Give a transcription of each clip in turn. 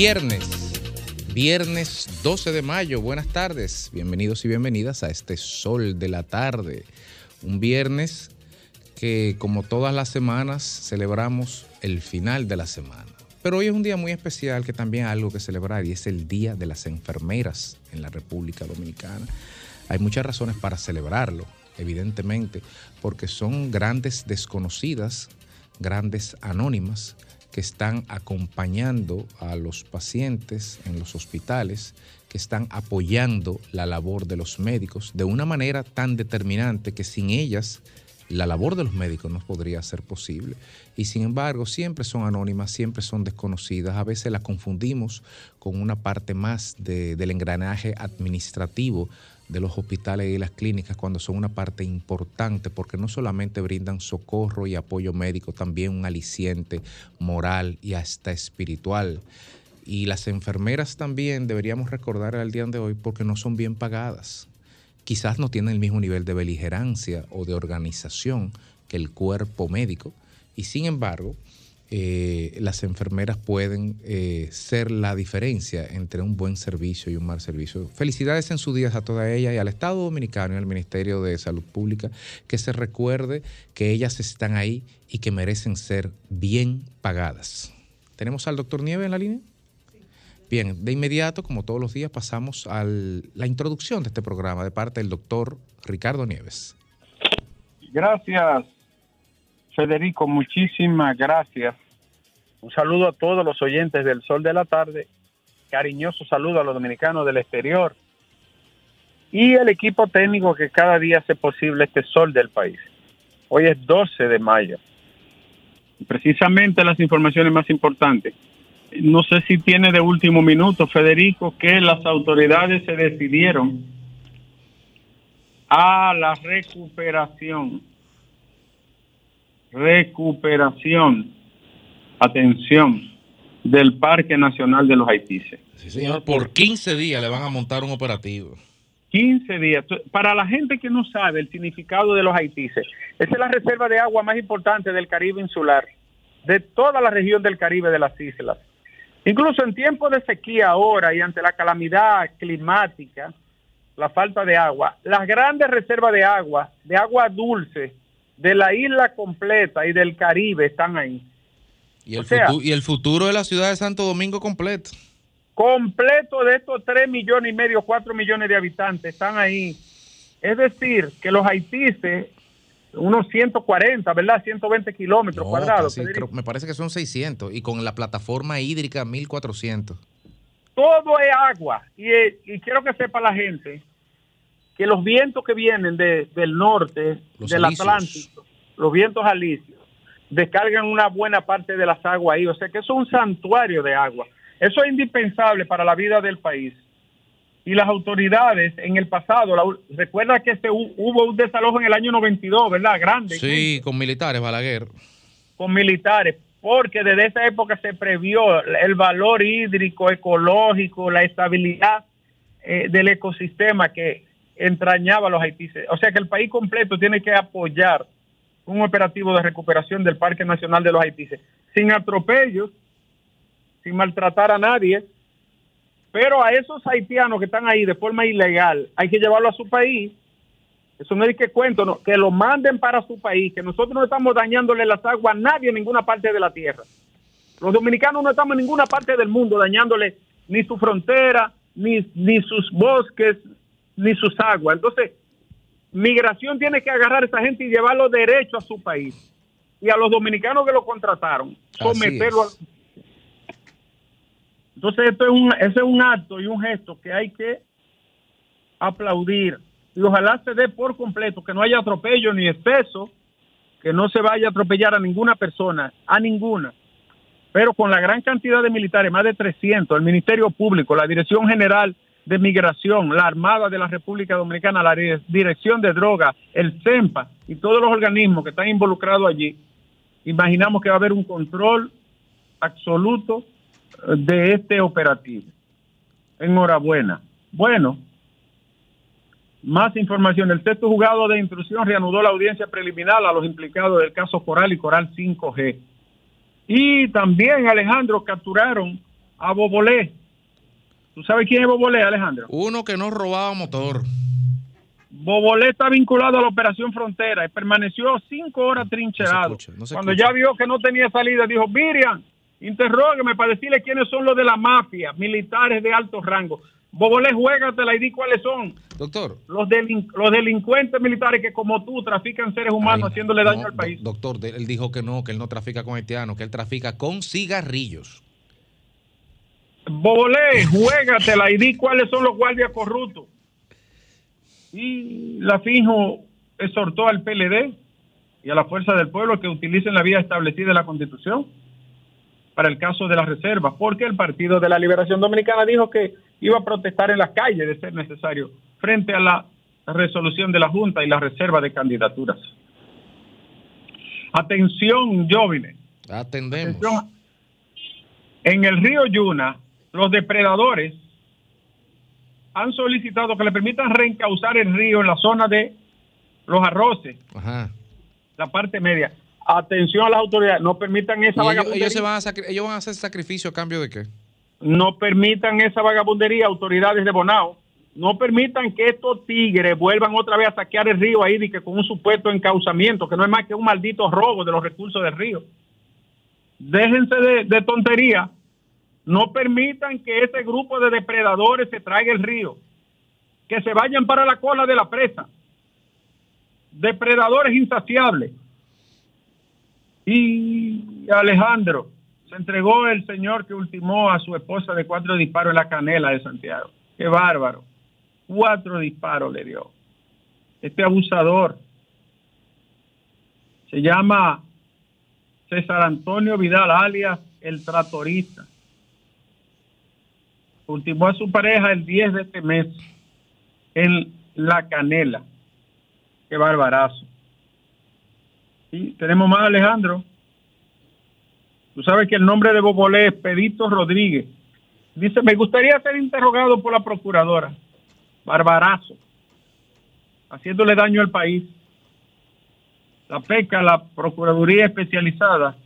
Viernes, viernes 12 de mayo. Buenas tardes, bienvenidos y bienvenidas a este sol de la tarde. Un viernes que como todas las semanas celebramos el final de la semana. Pero hoy es un día muy especial que también hay algo que celebrar y es el Día de las Enfermeras en la República Dominicana. Hay muchas razones para celebrarlo, evidentemente, porque son grandes desconocidas, grandes anónimas que están acompañando a los pacientes en los hospitales, que están apoyando la labor de los médicos de una manera tan determinante que sin ellas la labor de los médicos no podría ser posible. Y sin embargo, siempre son anónimas, siempre son desconocidas. A veces las confundimos con una parte más del engranaje administrativo de los hospitales y las clínicas cuando son una parte importante porque no solamente brindan socorro y apoyo médico, también un aliciente moral y hasta espiritual. Y las enfermeras también deberíamos recordar al día de hoy porque no son bien pagadas quizás no tienen el mismo nivel de beligerancia o de organización que el cuerpo médico y sin embargo eh, las enfermeras pueden eh, ser la diferencia entre un buen servicio y un mal servicio. Felicidades en sus días a toda ella y al Estado Dominicano y al Ministerio de Salud Pública, que se recuerde que ellas están ahí y que merecen ser bien pagadas. ¿Tenemos al doctor Nieve en la línea? Bien, de inmediato, como todos los días, pasamos a la introducción de este programa de parte del doctor Ricardo Nieves. Gracias, Federico, muchísimas gracias. Un saludo a todos los oyentes del Sol de la Tarde, cariñoso saludo a los dominicanos del exterior y el equipo técnico que cada día hace posible este sol del país. Hoy es 12 de mayo. Precisamente las informaciones más importantes no sé si tiene de último minuto, Federico, que las autoridades se decidieron a la recuperación. Recuperación. Atención. Del Parque Nacional de los Haitises. Sí, señor. Por 15 días le van a montar un operativo. 15 días. Para la gente que no sabe el significado de los Haitises, esa es la reserva de agua más importante del Caribe insular, de toda la región del Caribe de las islas. Incluso en tiempos de sequía ahora y ante la calamidad climática, la falta de agua, las grandes reservas de agua, de agua dulce, de la isla completa y del Caribe están ahí. Y el, futuro, y el futuro de la ciudad de Santo Domingo completo. Completo de estos 3 millones y medio, 4 millones de habitantes están ahí. Es decir, que los haitises unos 140, ¿verdad? 120 kilómetros cuadrados. me parece que son 600 y con la plataforma hídrica 1400. Todo es agua y, quiero que sepa la gente que los vientos que vienen del norte, del Atlántico, los vientos alisios, descargan una buena parte de las aguas ahí. O sea que eso es un santuario de agua. Eso es indispensable para la vida del país y las autoridades en el pasado, recuerda que este, hubo un desalojo en el año 92, ¿verdad? Grande. Sí, con militares, Balaguer. Con militares, porque desde esa época se previó el valor hídrico, ecológico, la estabilidad eh, del ecosistema que entrañaba a los haitises. O sea que el país completo tiene que apoyar un operativo de recuperación del Parque Nacional de los Haitises, sin atropellos, sin maltratar a nadie, pero a esos haitianos que están ahí de forma ilegal, hay que llevarlo a su país. Eso no es que cuento, que lo manden para su país, que nosotros no estamos dañándole las aguas a nadie en ninguna parte de la tierra. Los dominicanos no estamos en ninguna parte del mundo dañándole ni su frontera, ni, ni sus bosques, ni sus aguas. Entonces, migración tiene que agarrar a esa gente y llevarlo derecho a su país. Y a los dominicanos que lo contrataron, someterlo a entonces, esto es un, ese es un acto y un gesto que hay que aplaudir. Y ojalá se dé por completo, que no haya atropello ni exceso, que no se vaya a atropellar a ninguna persona, a ninguna. Pero con la gran cantidad de militares, más de 300, el Ministerio Público, la Dirección General de Migración, la Armada de la República Dominicana, la Dirección de Drogas, el CEMPA y todos los organismos que están involucrados allí, imaginamos que va a haber un control absoluto de este operativo. Enhorabuena. Bueno, Más información. El sexto juzgado de intrusión reanudó la audiencia preliminar a los implicados del caso Coral y Coral 5G. Y también, Alejandro, capturaron a Bobolé. ¿Tú sabes quién es Bobolé, Alejandro? Uno que no robaba motor. Bobolé está vinculado a la Operación Frontera y permaneció cinco horas trincherado. Cuando ya vio que no tenía salida, dijo, Miriam, interrógueme para decirle quiénes son los de la mafia, militares de alto rango. Bobolé, juégatela y di cuáles son. Doctor. Los, los delincuentes militares que como tú trafican seres humanos haciéndole daño al país. doctor, él dijo que no, que él no trafica con haitianos, que él trafica con cigarrillos. Bobolé, juégatela y di cuáles son los guardias corruptos. Y la FIJO exhortó al PLD y a la Fuerza del Pueblo que utilicen la vía establecida en la Constitución para el caso de las reservas, porque el Partido de la Liberación Dominicana dijo que iba a protestar en las calles de ser necesario frente a la resolución de la Junta y la reserva de candidaturas. Atención, jóvenes. Atendemos. En el río Yuna, los depredadores han solicitado que le permitan reencauzar el río en la zona de los arroces, la parte media. Atención a las autoridades, no permitan esa vagabundería. Ellos, van a ellos van a hacer sacrificio a cambio de qué? No permitan esa vagabundería, autoridades de Bonao. No permitan que estos tigres vuelvan otra vez a saquear el río ahí y que con un supuesto encauzamiento, que no es más que un maldito robo de los recursos del río. Déjense de, de tontería no permitan que ese grupo de depredadores se traiga el río. Que se vayan para la cola de la presa. Depredadores insaciables. Y Alejandro, se entregó el señor que ultimó a su esposa de cuatro disparos en la canela de Santiago. Qué bárbaro. Cuatro disparos le dio. Este abusador se llama César Antonio Vidal, alias el tratorista ultimó a su pareja el 10 de este mes en La Canela. Qué barbarazo. Y tenemos más, Alejandro. Tú sabes que el nombre de Bobolé es Pedito Rodríguez. Dice, me gustaría ser interrogado por la procuradora. Barbarazo. Haciéndole daño al país. La PECA, la Procuraduría Especializada,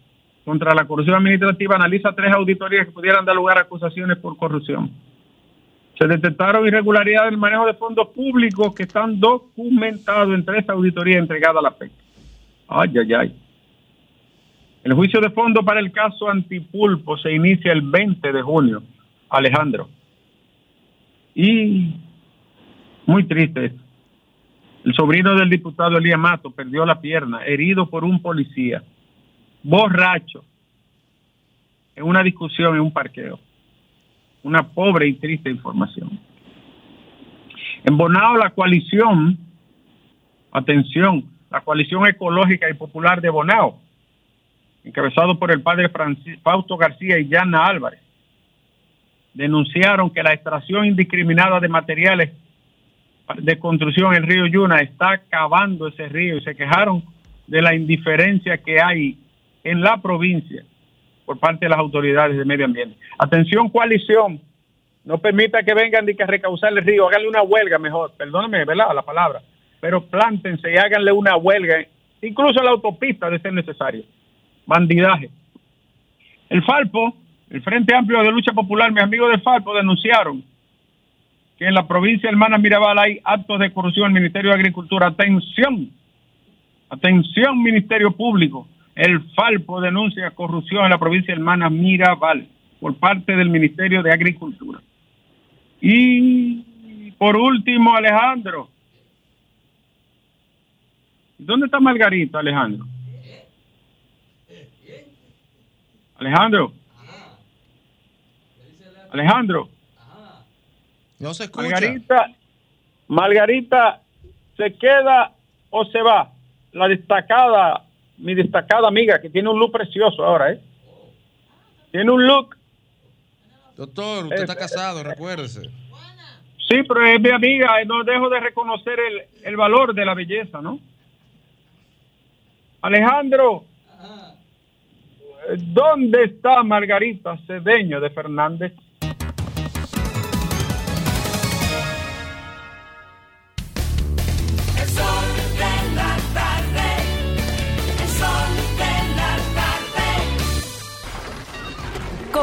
contra la corrupción administrativa analiza tres auditorías que pudieran dar lugar a acusaciones por corrupción. Se detectaron irregularidades en el manejo de fondos públicos que están documentados en tres auditorías entregadas a la PEC. Ay, ay, ay. El juicio de fondo para el caso Antipulpo se inicia el 20 de junio, Alejandro. Y muy triste. El sobrino del diputado Elías Mato perdió la pierna, herido por un policía borracho en una discusión en un parqueo. Una pobre y triste información. En Bonao, la coalición, atención, la coalición ecológica y popular de Bonao, encabezado por el padre Fausto García y Yana Álvarez, denunciaron que la extracción indiscriminada de materiales de construcción en el río Yuna está acabando ese río y se quejaron de la indiferencia que hay en la provincia por parte de las autoridades de medio ambiente. Atención coalición, no permita que vengan y que recausar el río, háganle una huelga mejor, perdóneme, ¿verdad? La palabra, pero plántense y háganle una huelga, incluso la autopista de ser necesario. Bandidaje. El Falpo, el Frente Amplio de Lucha Popular, mis amigos del Falpo denunciaron que en la provincia de Hermanas Mirabal hay actos de corrupción del Ministerio de Agricultura. Atención, atención Ministerio Público el Falpo denuncia corrupción en la provincia de Hermanas Mirabal por parte del Ministerio de Agricultura. Y por último, Alejandro. ¿Dónde está Margarita, Alejandro? Alejandro. Alejandro. No se escucha. Margarita, Margarita, ¿se queda o se va? La destacada mi destacada amiga, que tiene un look precioso ahora, ¿eh? Tiene un look. Doctor, usted está casado, recuérdese. Sí, pero es mi amiga y no dejo de reconocer el, el valor de la belleza, ¿no? Alejandro, ¿dónde está Margarita Cedeño de Fernández?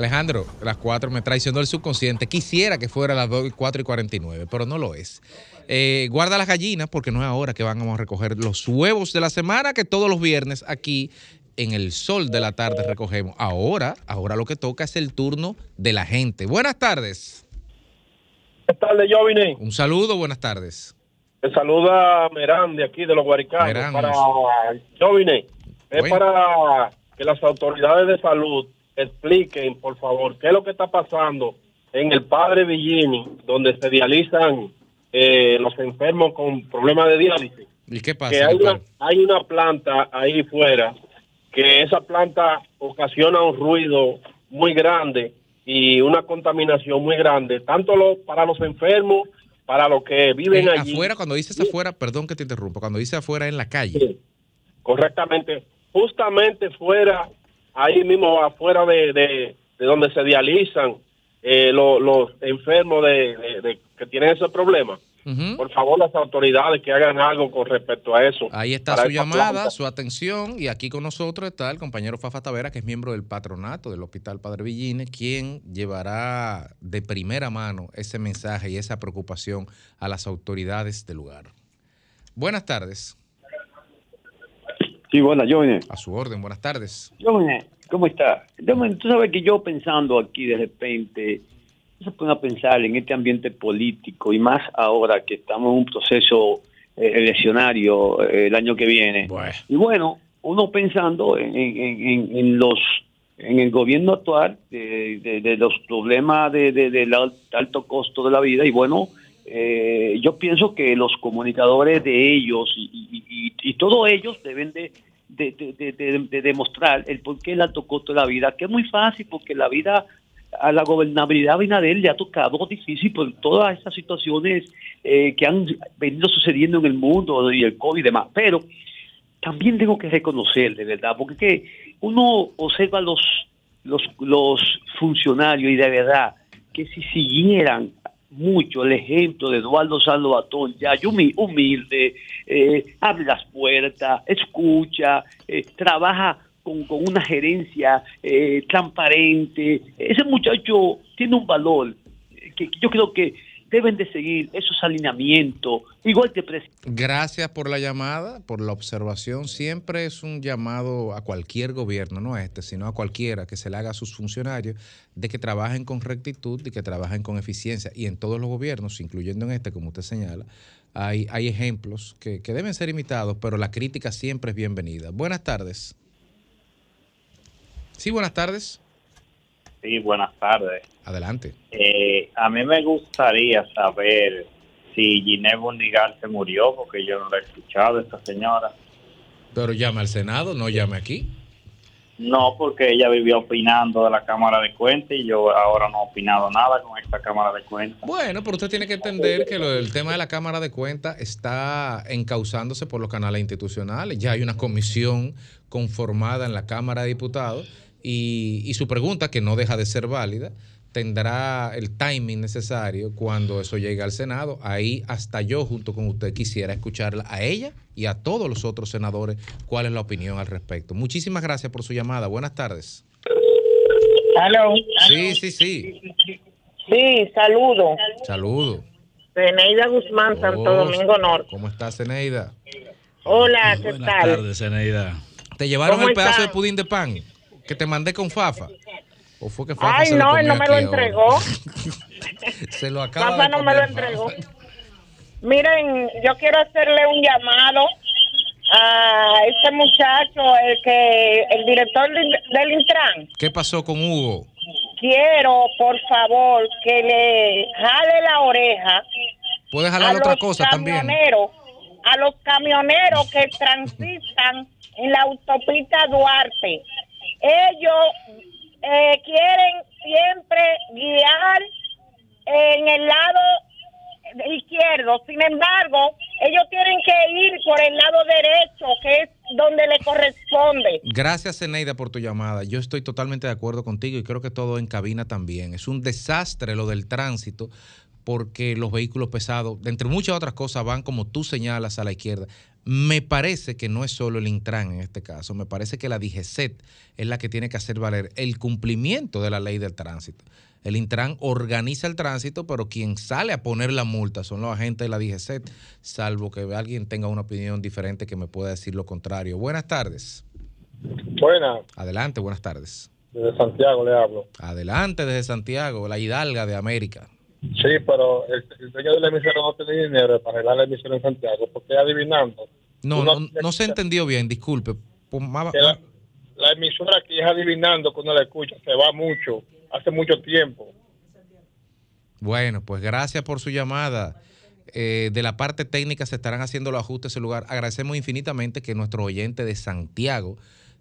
Alejandro, las 4 me traicionó el subconsciente. Quisiera que fuera las 2, 4 y 49, pero no lo es. Eh, guarda las gallinas porque no es ahora que vamos a recoger los huevos de la semana que todos los viernes aquí en el sol de la tarde recogemos. Ahora, ahora lo que toca es el turno de la gente. Buenas tardes. Buenas tardes, Jovine. Un saludo, buenas tardes. Te saluda Merán de aquí de los Guaricanos. Para Jovine, es Bueno. para que las autoridades de salud expliquen, por favor, qué es lo que está pasando en el Padre Villini, donde se dializan eh, los enfermos con problemas de diálisis. ¿Y qué pasa? que hay una, hay una planta ahí fuera que esa planta ocasiona un ruido muy grande y una contaminación muy grande, tanto lo, para los enfermos, para los que viven Eh, allí. afuera, cuando dices afuera, perdón que te interrumpa, cuando dice afuera en la calle. Sí, correctamente. Justamente fuera, ahí mismo afuera de, de- de donde se dializan eh, lo- los enfermos de, que tienen ese problema. Por favor, las autoridades que hagan algo con respecto a eso. Ahí está su llamada, planta. su atención, y aquí con nosotros está el compañero Fafa Tavera, que es miembro del patronato del Hospital Padre Villine, quien llevará de primera mano ese mensaje y esa preocupación a las autoridades del lugar. Buenas tardes. Sí, bueno, Johnny. A su orden, buenas tardes. Johnny, ¿cómo está? Johnny, tú sabes que yo pensando aquí de repente, se pone a pensar en este ambiente político y más ahora que estamos en un proceso eh, eleccionario eh, el año que viene. Bueno. Y bueno, uno pensando en, en- en- los en el gobierno actual de, de- de los problemas de, de- del al- alto costo de la vida y bueno eh, yo pienso que los comunicadores de ellos y, y- todos ellos deben de, de, de- de- de- de demostrar el por qué el alto costo de la vida, que es muy fácil porque la vida a la gobernabilidad de Abinader le ha tocado difícil por todas estas situaciones eh, que han venido sucediendo en el mundo y el COVID y demás, pero también tengo que reconocer, de verdad, porque que uno observa los, los, los funcionarios y de verdad que si siguieran mucho el ejemplo de Eduardo Salvatón, ya humi- humilde, eh, abre las puertas, escucha, eh, trabaja con, con una gerencia eh, transparente. Ese muchacho tiene un valor que yo creo que deben de seguir esos alineamientos, igual que presidente. Gracias por la llamada, por la observación. Siempre es un llamado a cualquier gobierno, no a este, sino a cualquiera que se le haga a sus funcionarios de que trabajen con rectitud y que trabajen con eficiencia. Y en todos los gobiernos, incluyendo en este, como usted señala, hay, hay ejemplos que, que deben ser imitados, pero la crítica siempre es bienvenida. Buenas tardes. Sí, buenas tardes. Sí, buenas tardes. Adelante. Eh, a mí me gustaría saber si Ginés Bondigal se murió, porque yo no la he escuchado, esta señora. Pero llame al Senado, no llame aquí. No, porque ella vivía opinando de la Cámara de Cuentas y yo ahora no he opinado nada con esta Cámara de Cuentas. Bueno, pero usted tiene que entender que lo- el tema de la Cámara de Cuentas está encauzándose por los canales institucionales. Ya hay una comisión conformada en la Cámara de Diputados y, y su pregunta, que no deja de ser válida, tendrá el timing necesario cuando eso llegue al Senado. Ahí hasta yo, junto con usted, quisiera escucharla a ella y a todos los otros senadores cuál es la opinión al respecto. Muchísimas gracias por su llamada. Buenas tardes. Aló. Sí, sí, sí. Sí, saludo. Saludos. Zeneida Guzmán, Santo Oh, Domingo Norte. ¿Cómo estás, Zeneida? Hola, ¿qué Buenas tal? tardes, Zeneida. ¿Te llevaron ¿Cómo el pedazo están? de pudín de pan que te mandé con Fafa? ¿O fue que Fafa Ay, se lo no, él no me lo entregó. se lo acaba de no me lo entregó. Fafa. Miren, yo quiero hacerle un llamado a este muchacho, el que el director del Intran. ¿Qué pasó con Hugo? Quiero, por favor, que le jale la oreja Puedes jalar otra cosa también. a los camioneros que transitan en la autopista Duarte. Ellos eh, quieren siempre guiar en el lado izquierdo. Sin embargo, ellos tienen que ir por el lado derecho, que es donde le corresponde. Gracias, Zeneida, por tu llamada. Yo estoy totalmente de acuerdo contigo y creo que todo en cabina también. Es un desastre lo del tránsito porque los vehículos pesados, de entre muchas otras cosas, van como tú señalas a la izquierda. Me parece que no es solo el Intran en este caso, me parece que la DGCET es la que tiene que hacer valer el cumplimiento de la ley del tránsito. El Intran organiza el tránsito, pero quien sale a poner la multa son los agentes de la DGCET, salvo que alguien tenga una opinión diferente que me pueda decir lo contrario. Buenas tardes. Buenas, Adelante, buenas tardes. desde Santiago le hablo. Adelante desde Santiago, la hidalga de América. Sí, pero el, el dueño de la emisora no tiene dinero para arreglar la emisora en Santiago, porque adivinando. No, no, no se entendió bien, disculpe. Que la, la emisora aquí es adivinando que uno la escucha, se va mucho, hace mucho tiempo. Bueno, pues gracias por su llamada. Eh, de la parte técnica se estarán haciendo los ajustes en ese lugar. Agradecemos infinitamente que nuestro oyente de Santiago,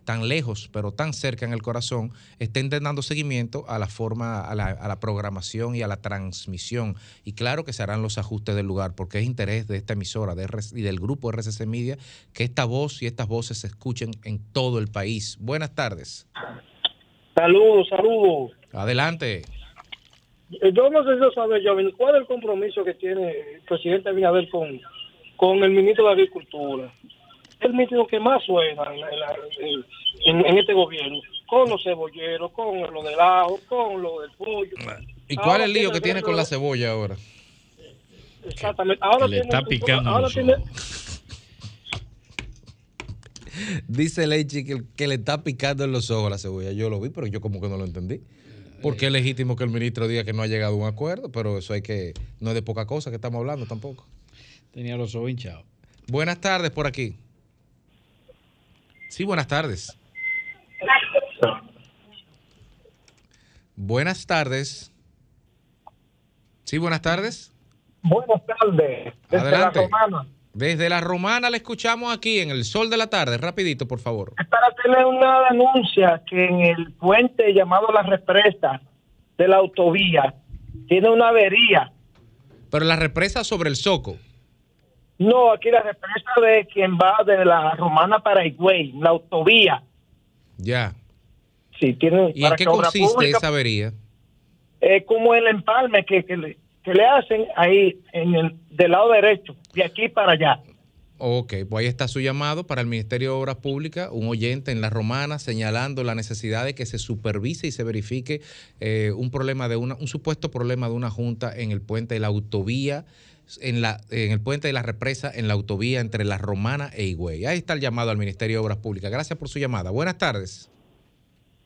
tan lejos pero tan cerca en el corazón, estén dando seguimiento a la forma, a la, a la programación y a la transmisión. Y claro que se harán los ajustes del lugar, porque es interés de esta emisora de RC y del grupo RCC Media que esta voz y estas voces se escuchen en todo el país. Buenas tardes. Saludos, saludos. Adelante. Yo no sé si lo sabe, Joven, ¿cuál es el compromiso que tiene el presidente Abinader con, con el ministro de Agricultura? El ministro que más suena en, la- en la- en- en este gobierno, con los cebolleros, con lo del ajo, con lo del pollo. ¿Y Ahora cuál es el lío tiene que tiene con la cebolla ahora? Exactamente. Ahora que le tiene- está picando ahora tiene- Dice Lechi que, que le está picando en los ojos la cebolla. Yo lo vi, pero yo como que no lo entendí. Porque es legítimo que el ministro diga que no ha llegado a un acuerdo, pero eso hay que, no es de poca cosa que estamos hablando tampoco. Tenía los ojos hinchados. Buenas tardes por aquí. Sí, buenas tardes. Buenas tardes. Sí, buenas tardes. Buenas tardes. Desde Adelante. la Romana. Desde la Romana le escuchamos aquí en el sol de la tarde. Rapidito, por favor. Para tener una denuncia que en el puente llamado La Represa de la autovía tiene una avería. Pero la represa sobre el Soco. No, aquí la represa de quien va de la Romana para Higüey, la autovía. Ya. Sí, tiene ¿Y en qué consiste pública, esa avería? eh, como el empalme que, que, le, que le hacen ahí en el del lado derecho, de aquí para allá. Ok, pues ahí está su llamado para el Ministerio de Obras Públicas, un oyente en La Romana señalando la necesidad de que se supervise y se verifique eh, un problema de una, un supuesto problema de una junta en el puente de la autovía, en, la, en el puente de la represa, en la autovía entre La Romana e Higüey. Ahí está el llamado al Ministerio de Obras Públicas. Gracias por su llamada. Buenas tardes.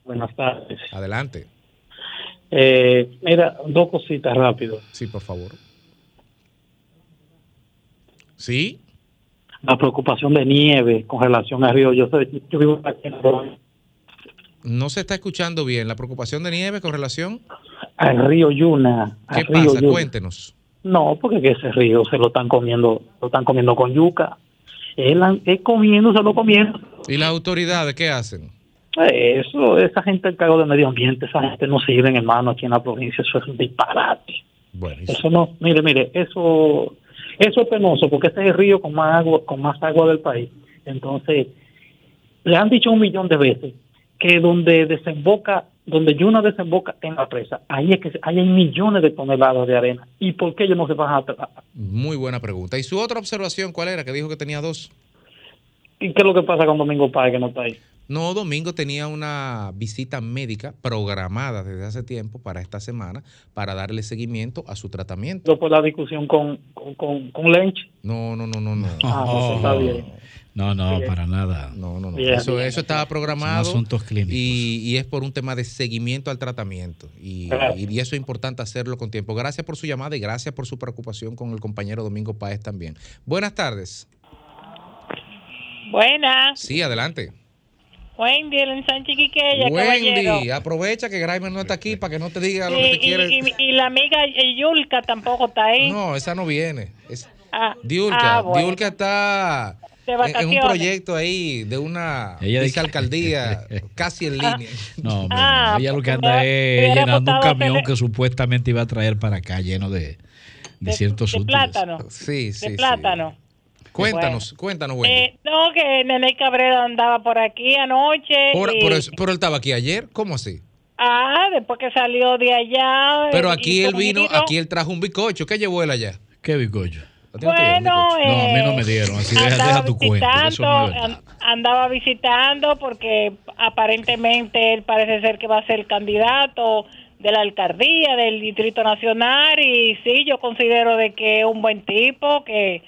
Buenas tardes. Adelante. Eh, mira, dos cositas rápido. Sí, por favor. Sí. La preocupación de nieve con relación al río. Yo, soy, yo vivo aquí en el- No se está escuchando bien. La preocupación de nieve con relación. al río Yuna. ¿Qué río pasa? Yuna. Cuéntenos. No, porque que ese río se lo están comiendo, lo están comiendo con yuca. Él, es comiendo, se lo comiendo. ¿Y las autoridades qué hacen? Eso, esa gente del cargo de medio ambiente, esa gente no sirve, hermano, aquí en la provincia. Eso es un disparate. Bueno, Eso no, mire, mire, eso, eso es penoso porque este es el río con más agua, con más agua del país. Entonces, le han dicho un millón de veces que donde desemboca, donde Yuna desemboca en la presa, ahí es que ahí hay millones de toneladas de arena. ¿Y por qué ellos no se van a tra- Muy buena pregunta. ¿Y su otra observación cuál era? Que dijo que tenía dos. ¿Y qué es lo que pasa con Domingo Páez que no está ahí? No, Domingo tenía una visita médica programada desde hace tiempo para esta semana para darle seguimiento a su tratamiento. Después la discusión con, con, con, con Lench. No, no, no, no, no. Ah, pues está bien. No, no, Bien. para nada. No, no, no. Bien, eso, bien. eso estaba programado. Son asuntos clínicos. Y, y es por un tema de seguimiento al tratamiento. Y, y eso es importante hacerlo con tiempo. Gracias por su llamada y gracias por su preocupación con el compañero Domingo Páez también. Buenas tardes. Buenas, Sí, adelante. Wendy, el ensanche Quiqueya, Wendy, caballero. aprovecha que Graimer no está aquí para que no te diga lo que te y, quiere. y- y la amiga eh, Yulka tampoco está ahí. No, esa no viene. Es Ah, Diulka. ah, bueno. Diulka está de en- un proyecto ahí de una Ella dice dice- alcaldía casi en línea. No, hombre, Ah, ella lo que porque anda es llenando un camión que supuestamente iba a traer para acá lleno de, de ciertos de útiles. plátano. Sí, sí, de sí. Cuéntanos, cuéntanos, Wendy. Eh, no, que Nene Cabrera andaba por aquí anoche. por, y- por eso- pero él estaba aquí ayer, ¿cómo así? Ah, después que salió de allá. Pero aquí él vino, aquí él trajo un bizcocho. ¿Qué llevó él allá? ¿Qué dieron Bueno? No, a mí no eh, me dieron, así deja, deja tu eso no es andaba visitando porque aparentemente él parece ser que va a ser candidato de la alcaldía del Distrito Nacional y sí, yo considero de que es un buen tipo, que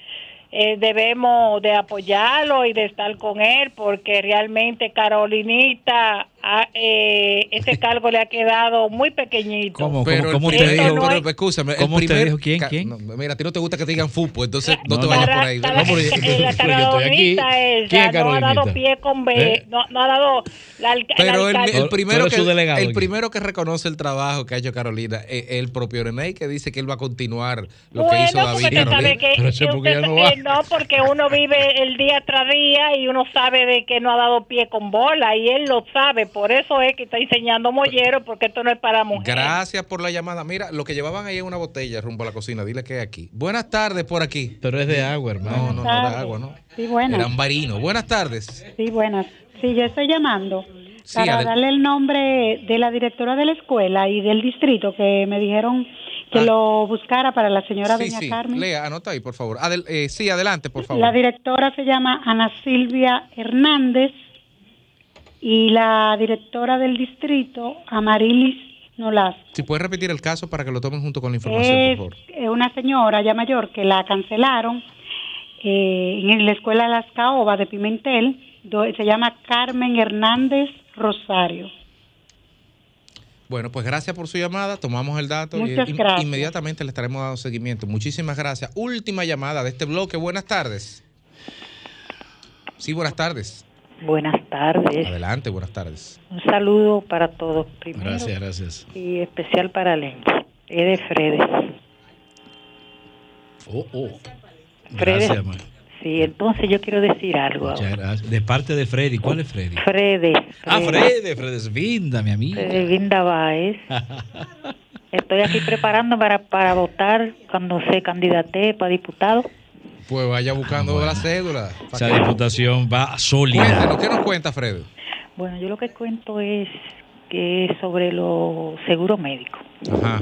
eh, debemos de apoyarlo y de estar con él porque realmente Carolinita, ah, eh, ese cargo le ha quedado muy pequeñito. ¿Cómo, Pero, cómo, cómo el usted dijo? no pero, es- escúchame, el ¿Cómo usted primer- dijo? ¿Quién, ca- quién? no, mira, a ti no te gusta que te digan fútbol, entonces no, No, te vayas por ahí. Eh, la ¿Quién es no ha dado pie con B, ¿Eh? no, no ha dado la, Pero el el, primero que, su delegado el aquí. primero que reconoce el trabajo que ha hecho Carolina es el propio René, que dice que él va a continuar lo bueno, que hizo David porque usted sabe Carolina. que, Pero que usted no va. eh, no, porque uno vive el día tras día y uno sabe de que no ha dado pie con bola y él lo sabe, por eso es que está enseñando mollero porque esto no es para mujeres. Gracias por la llamada. Mira, lo que llevaban ahí en una botella rumbo a la cocina, dile que es aquí. Buenas tardes por aquí. Pero es de agua, hermano. No, no, no era agua, ¿no? Sí, buenas. Era ambarino. Buenas tardes. Sí, buenas. Sí, yo estoy llamando Sí, para darle el nombre de la directora de la escuela y del distrito que me dijeron que Ah. lo buscara para la señora Sí, Doña sí. Carmen. Lea, anota ahí, por favor. Adel- eh, sí, adelante, por favor. La directora se llama Ana Silvia Hernández y la directora del distrito, Amarilis Nolas. Si puedes repetir el caso para que lo tomen junto con la información, Es por favor. eh, una señora ya mayor que la cancelaron eh, en la escuela Las Caobas de Pimentel, se llama Carmen Hernández Rosario. Bueno, pues gracias por su llamada. Tomamos el dato Muchas y gracias. inmediatamente le estaremos dando seguimiento. Muchísimas gracias. Última llamada de este bloque. Buenas tardes. Sí, buenas tardes. Buenas tardes. Adelante, buenas tardes. Un saludo para todos primero Gracias, gracias. y especial para Lenky. Es de Fredes. Oh, oh. Fredes. Gracias, ma. Sí, entonces yo quiero decir algo. Muchas gracias. De parte de Freddy. ¿Cuál es Freddy? Fredes. Ah, Freddy, Freddy Svinda, mi amigo. Fredes Vinda Báez. Estoy aquí preparando para, para votar cuando se candidate para diputado. Pues vaya buscando la cédula. Esa diputación va sólida. Cuéntanos, ¿qué nos cuenta, Fred? Bueno, yo lo que cuento es que es sobre los seguros médicos. Ajá.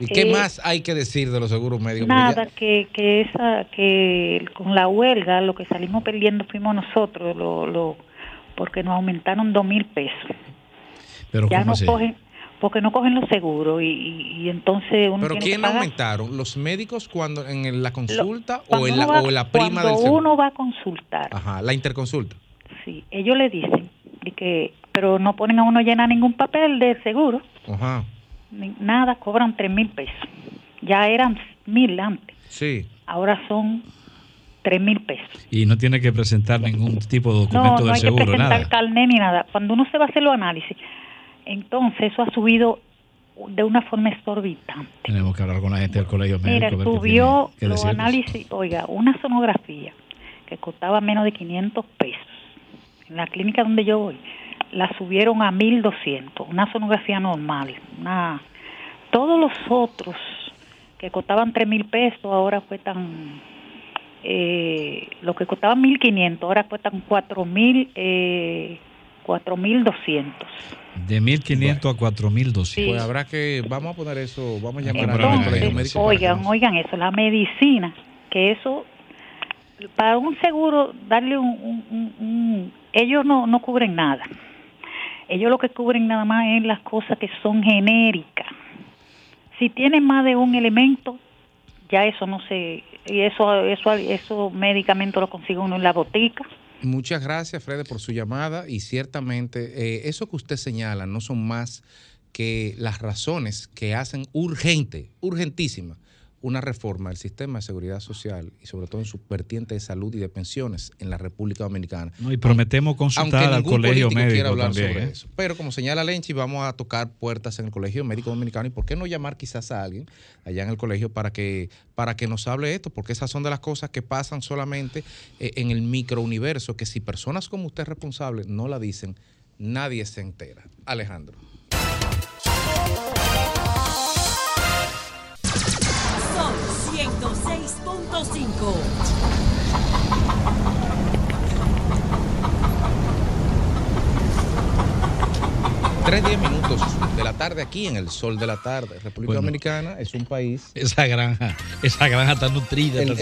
¿Y qué Eh, más hay que decir de los seguros médicos? Nada, que, que esa, que con la huelga lo que salimos perdiendo fuimos nosotros, lo, lo, porque nos aumentaron dos mil pesos. Pero ya ¿cómo no así? cogen, porque no cogen los seguros y, y, y entonces uno ¿Pero tiene quién que pagar. aumentaron? ¿Los médicos cuando en la consulta o, en la, va- o la prima cuando del seguro? uno va a consultar, Ajá, la interconsulta. sí, ellos le dicen y que, pero no ponen a uno llenar ningún papel de seguro, Ajá, ni nada, cobran tres mil pesos. Ya eran mil antes, sí. ahora son tres mil pesos. Y no tiene que presentar ningún tipo de No, documento no del hay que seguro, presentar nada. carnet ni nada. Cuando uno se va a hacer los análisis, entonces eso ha subido de una forma exorbitante. Tenemos que hablar con la gente del colegio médico. Mira, subió que los análisis, oiga, una sonografía que costaba menos de 500 pesos. En la clínica donde yo voy, la subieron a 1200, una sonografía normal. Una, todos los otros que costaban 3 mil pesos ahora cuestan, eh, lo que costaban 1500 ahora cuestan 4 mil, eh, 4200. De 1.500 a 4.200. Pues habrá que, vamos a poner eso, vamos a llamar Entonces, para que Oigan, nos- oigan eso, la medicina, que eso, para un seguro, darle un... un- un- un- ellos no, no cubren nada. Ellos lo que cubren nada más es las cosas que son genéricas. Si tienen más de un elemento, ya eso no se... Y eso, eso, esos medicamentos lo consigue uno en la botica. Muchas gracias, Fred, por su llamada. Y ciertamente, eh, eso que usted señala no son más que las razones que hacen urgente, urgentísima, una reforma del sistema de seguridad social y sobre todo en su vertiente de salud y de pensiones en la República Dominicana. No, y prometemos consultar al colegio médico hablar también. sobre ¿eh? eso. Pero como señala Lenchi, vamos a tocar puertas en el Colegio Médico Dominicano y por qué no llamar quizás a alguien allá en el colegio para que para que nos hable esto, porque esas son de las cosas que pasan solamente eh, en el microuniverso, que si personas como usted responsables no la dicen, nadie se entera. Alejandro. ¡Seis puntos cinco! 3-10 minutos de la tarde aquí en el sol de la tarde. República Dominicana es un país. Esa granja, esa granja está nutrida. El,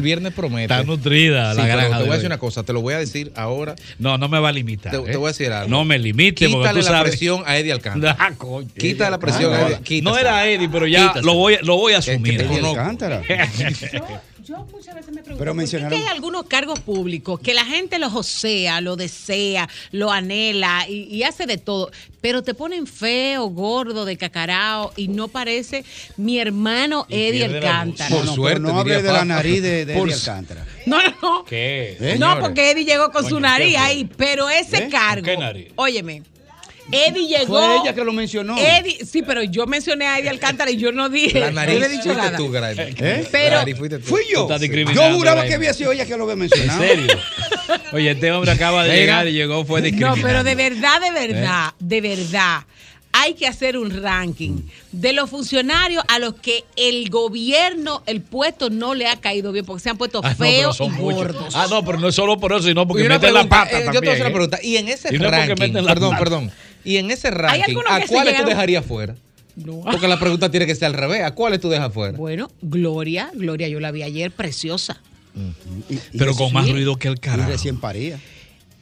viernes, promete. Está nutrida la granja. Te voy a decir una cosa, te lo voy a decir ahora. No, no me va a limitar. Te, ¿eh? voy a decir algo. No me limite, Quítale la presión a Eddie Alcántara. Ah, Quítale la presión a Eddie. Quítasela. No era Eddie, pero ya lo voy, lo voy a este, asumir. Que, yo muchas veces me pregunto, Pero ¿por qué mencionaron- que hay algunos cargos públicos que la gente los osea, lo desea, lo anhela y, y hace de todo, pero te ponen feo, gordo, de cacarao y no parece mi hermano Eddie Alcántara. voz. No, no, pero no hable de la nariz de, de Por Eddie Alcántara. No, no, no. ¿Qué? ¿Eh? No, porque Eddie llegó con su nariz ahí, pero ese ¿Eh? cargo. ¿Con qué nariz? Óyeme. Eddie llegó. Fue ella que lo mencionó. Eddie, sí, pero yo mencioné a Eddie Alcántara y yo no dije. La nariz no he dicho fuiste nada. tú, Graeme. ¿Eh? Pero- nariz tú. Fui yo. Yo juraba que había sido ella que lo había mencionado. ¿En serio? Oye, este hombre acaba de llegar y llegó, fue No, discriminado. pero de verdad, de ¿Eh? verdad, de verdad. Hay que hacer un ranking de los funcionarios a los que el gobierno, el puesto no le ha caído bien porque se han puesto Ah, no, feos son y muchos. gordos. Ah, no, pero no es solo por eso, sino porque meten la pata eh, también. Yo te voy a hacer una ¿eh? pregunta. Y en ese Y no ranking, meten la perdón, pata. perdón. Y en ese ranking, ¿a cuáles tú dejarías fuera? Porque la pregunta tiene que ser al revés. ¿A cuáles tú dejas fuera? Bueno, Gloria, Gloria, yo la vi ayer, preciosa. Pero con más ruido que el Y carajo. recién paría.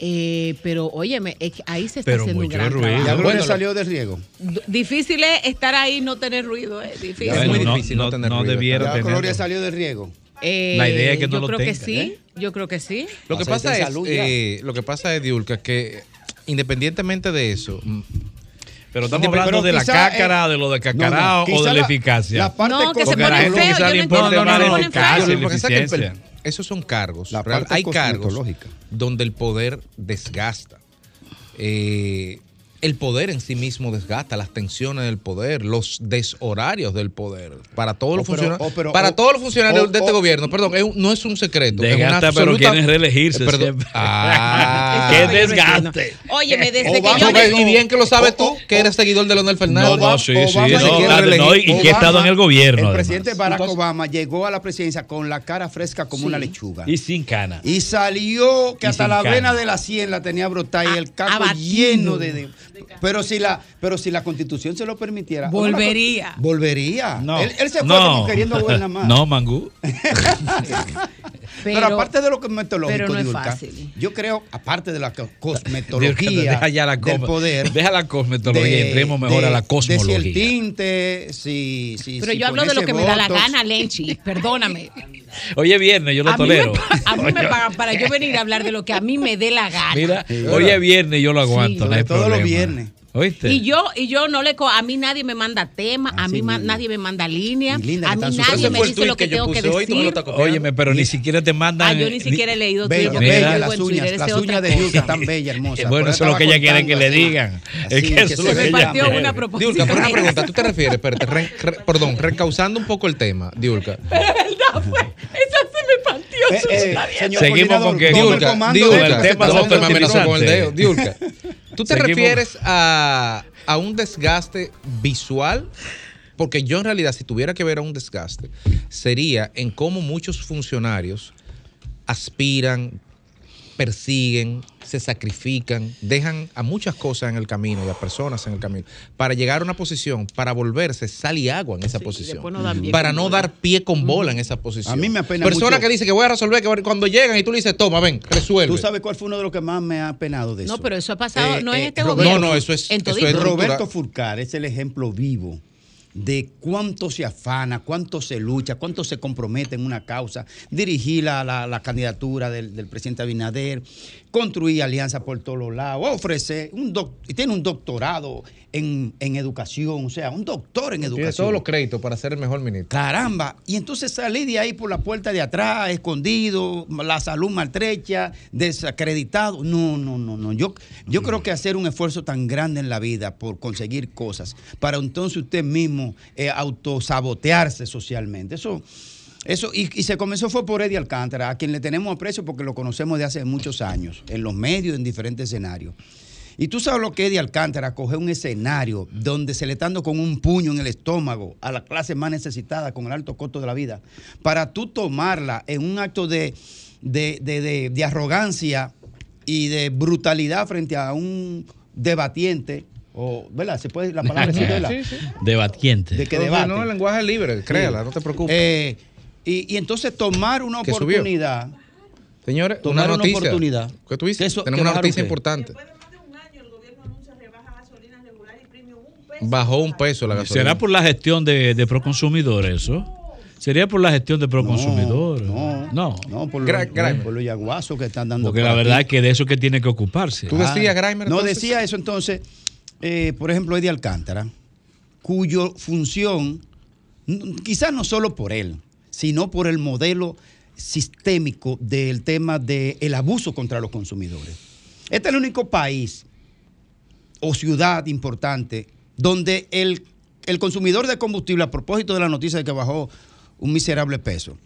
Eh, pero óyeme, es que ahí se está Pero haciendo un gran ruido. trabajo. Ya Gloria Bueno, salió del riego. Difícil es estar ahí y no tener ruido, es difícil. Es muy no, difícil no no, tener no ruido. debiera Ya tener. Gloria salió del riego. Eh, La idea es que no yo lo creo que tenga, sí, ¿eh? yo creo que sí. Lo que pasa de es, salud eh, lo que pasa es, Diulca, que independientemente de eso, mm, Pero estamos hablando de la quizá, cácara, eh, de lo de no, cacarao no, o de la, la- eficacia. la parte No, que se Porque a la ponen gente feos, quizá yo le no importa entiendo ponen eficacia esos son cargos. La parte hay cargos donde el poder desgasta. Eh, el poder en sí mismo desgasta las tensiones del poder, los deshorarios del poder. Para todos los Oh, funcionarios, oh, para oh, todos los funcionarios oh, de este oh. gobierno, perdón, es un- no es un secreto. es una Desgasta, pero quieren reelegirse Eh, perdón. siempre. Ah. ¡Qué yo no desgaste! Óyeme, desde que Obama yo... No, ves, llegó- y bien que lo sabes tú, que eres seguidor de Leonel No, Fernández. no, sí, sí, Obama no, no, y que ha estado en el gobierno. El además. presidente Barack Entonces- Obama llegó a la presidencia con la cara fresca como una lechuga. Y sin cana. Y salió que Y hasta la cana. vena de la sien la tenía brotada y el caco lleno de, de- pero si la pero si la constitución se lo permitiera Volvería. volvería No. él, él se fue no. como queriendo gobernar más No, Mangú. pero, aparte de lo cosmetológico pero no es fácil. yo creo aparte de la cosmetología deja ya la del poder Deja la cosmetología y de- entremos mejor de- a la de si el cosmología. tinte si, si Pero si yo hablo de lo que me da la botox. gana, Lenchi. Perdóname. Hoy es viernes, yo lo A mí, me, tolero. pa- a mí me pagan para yo venir a hablar de lo que a mí me dé la gana. Mira, hoy es viernes y yo lo aguanto. Sí. no Sobre todo los problema. viernes. ¿Oíste? Y yo, y yo no le co a mí nadie me manda tema, a Así mí ma- nadie me manda línea, linda a mí nadie me dice lo que, que yo tengo que decir. Óyeme, pero ni siquiera te mandan. Ah, yo ni siquiera he leído Bella, bella, las uñas, las uñas de. Diulca están bellas, hermosas. Bueno, Por eso es lo que ella quiere que le digan. Es que eso es lo que ella partió quiere. una pregunta, tú te refieres, espérate, perdón, recausando un poco el tema, Diulca. Pero verdad, fue. Esa se me partió. Eh, eh, Seguimos con que- tome el tema me amenazó con el dedo. fertilizantes. ¿Tú te Seguimos. refieres a, a un desgaste visual? Porque yo en realidad, si tuviera que ver a un desgaste, sería en cómo muchos funcionarios aspiran, persiguen, se sacrifican, dejan a muchas cosas en el camino y a personas en el camino para llegar a una posición, para volverse sal y agua en esa posición, no para no bola. dar pie con bola en esa posición. A mí me apena Persona mucho- que dice que voy a resolver, que cuando llegan y tú le dices, toma, ven, resuelve. ¿Tú sabes cuál fue uno de los que más me ha penado de eso? No, pero eso ha pasado, Eh, no en eh, este Roberto- gobierno. No, no, eso es- eso es Roberto Furcar es el ejemplo vivo de cuánto se afana, cuánto se lucha, cuánto se compromete en una causa, dirigir la, la- la candidatura del, del presidente Abinader, construir alianzas por todos los lados, ofrecer, un doc- tiene un doctorado en, en educación, o sea, un doctor en Tiene educación. todos los créditos para ser el mejor ministro. Caramba, y entonces salí de ahí por la puerta de atrás, escondido, la salud maltrecha, desacreditado. No, no, no, no. Yo, yo creo que hacer un esfuerzo tan grande en la vida por conseguir cosas, para entonces usted mismo eh, autosabotearse socialmente. Eso, eso, y, y se comenzó fue por Eddie Alcántara, a quien le tenemos aprecio porque lo conocemos de hace muchos años, en los medios, en diferentes escenarios. Y tú sabes lo que Eddie Alcántara coge un escenario donde se le está dando con un puño en el estómago a la clase más necesitada con el alto costo de la vida, para tú tomarla en un acto de, de, de- de- de arrogancia y de brutalidad frente a un debatiente, o, ¿verdad? ¿Se puede la palabra ¿verdad? Sí, sí. Debatiente. De que No, debate. No, el lenguaje es libre, créala, no te preocupes. Eh, y, y entonces tomar una Que subió. oportunidad. Señores, tomar una una noticia. oportunidad. ¿Qué tú dices? Eso- Tenemos que una noticia importante. Bajó un peso la gasolina. ¿Será por la gestión de, de Proconsumidor eso? ¿Sería por la gestión de Proconsumidor? No, no. No, por Gra- los, Grimer. por los yaguazos que están dando. Porque por la verdad aquí. es que de eso que tiene que ocuparse. ¿Tú decías, Grimer, No entonces? decía eso entonces, eh, por ejemplo, Eddie Alcántara, cuyo función, quizás no solo por él, sino por el modelo sistémico del tema del abuso contra los consumidores. Este es el único país o ciudad importante donde el, el consumidor de combustible, a propósito de la noticia de que bajó un miserable peso,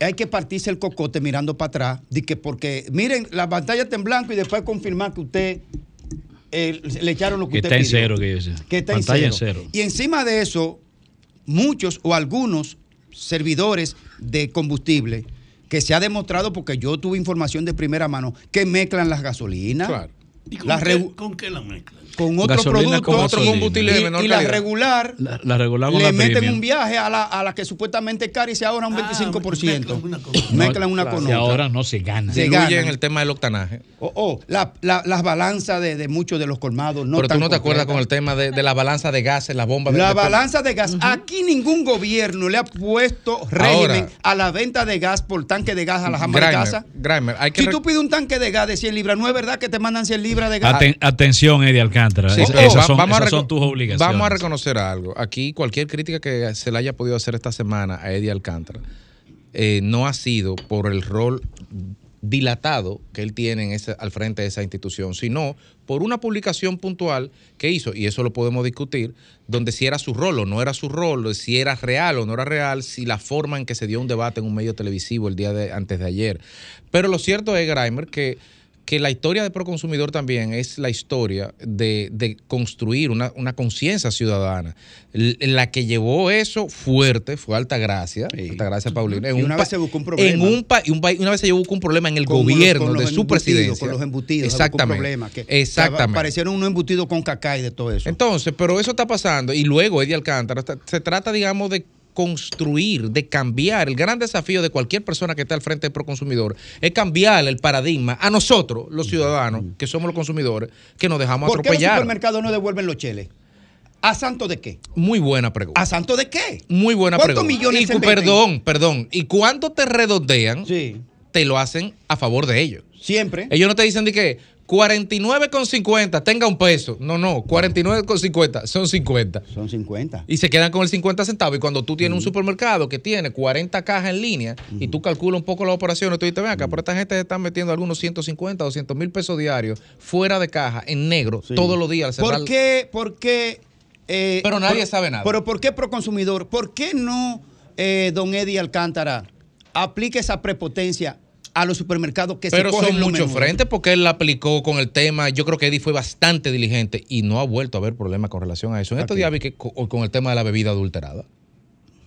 hay que partirse el cocote mirando para atrás, de que porque miren, la pantalla está en blanco y después confirmar que usted eh, le echaron lo que, Que usted está en cero, que yo sé. Que está Pantalla en cero. Y encima de eso, muchos o algunos servidores de combustible que se ha demostrado, porque yo tuve información de primera mano, que mezclan las gasolinas. Claro. ¿Y con, qué, regu- con qué la mezclan? con otro Gasolina producto, con Otro gasolina. combustible de y, menor y la regular La, la regular le la meten premium. un viaje a la, a la que supuestamente es cara y se ahorra un 25%. mezclan una con otra. Mezclan una No, con si otra. ahora no se gana. Se Diluyen ganan. el tema del octanaje. Oh, oh, la- la- las balanzas de, de muchos de los colmados no pero tú no te acuerdas con el tema de, de la balanza de gases, las bombas de La de- balanza de gas. Aquí ningún gobierno le ha puesto régimen Ahora- a la venta de gas por tanque de gas a las amas de casa. Grimer, hay que Si tú pides un tanque de gas de 100 libras, no es verdad que te mandan 100 libras de gas. Aten- atención, Eddie Alcántara. Sí, esas son, vamos, esas son tus obligaciones. vamos a reconocer algo. Aquí cualquier crítica que se le haya podido hacer esta semana a Eddie Alcántara eh, no ha sido por el rol dilatado que él tiene en ese- al frente de esa institución, sino por una publicación puntual que hizo, y eso lo podemos discutir, donde si era su rol o no era su rol, si era real o no era real, si la forma en que se dio un debate en un medio televisivo el día de antes de ayer. Pero lo cierto es, Grimer, que que la historia de Proconsumidor también es la historia de, de construir una, una conciencia ciudadana. L- La que llevó eso fuerte fue Altagracia, Altagracia Paulina. en Y una vez se buscó un problema. En un y un una vez se buscó un problema en el Con gobierno los de su presidencia. Con los embutidos. Exactamente. problema, que- Exactamente. que Aparecieron unos embutidos con cacá y de todo eso. Entonces, pero eso está pasando y luego Eddie Alcántara, se trata, digamos, de construir, de cambiar. El gran desafío de cualquier persona que esté al frente del proconsumidor es cambiar el paradigma a nosotros, los ciudadanos, que somos los consumidores, que nos dejamos ¿Por qué los atropellar. supermercados no devuelven los cheles? ¿A santo de qué? Muy buena pregunta. ¿A santo de qué? Muy buena ¿Cuántos pregunta. millones Y se perdón, perdón. Y cuando te redondean, te lo hacen a favor de ellos. Siempre. Ellos no te dicen de que 49,50 tenga un peso. No, no, 49,50 son 50. Son 50. Y se quedan con el 50 centavos. Y cuando tú tienes un supermercado que tiene 40 cajas en línea y tú calculas un poco las operaciones, tú dices, ven acá, pero esta gente se están metiendo algunos 150, 200 mil pesos diarios fuera de caja, en negro, todos los días. al cerrar- ¿Por qué? ¿Por qué? eh, Pero nadie por- sabe nada. Pero ¿por qué Proconsumidor? ¿Por qué no eh, don Eddie Alcántara aplica esa prepotencia a los supermercados que Pero se cogen son lo muchos mejor? frentes porque él la aplicó con el tema. Yo creo que Eddie fue bastante diligente y no ha vuelto a haber problemas con relación a eso. En estos días vi que co- con, el tema de la bebida adulterada.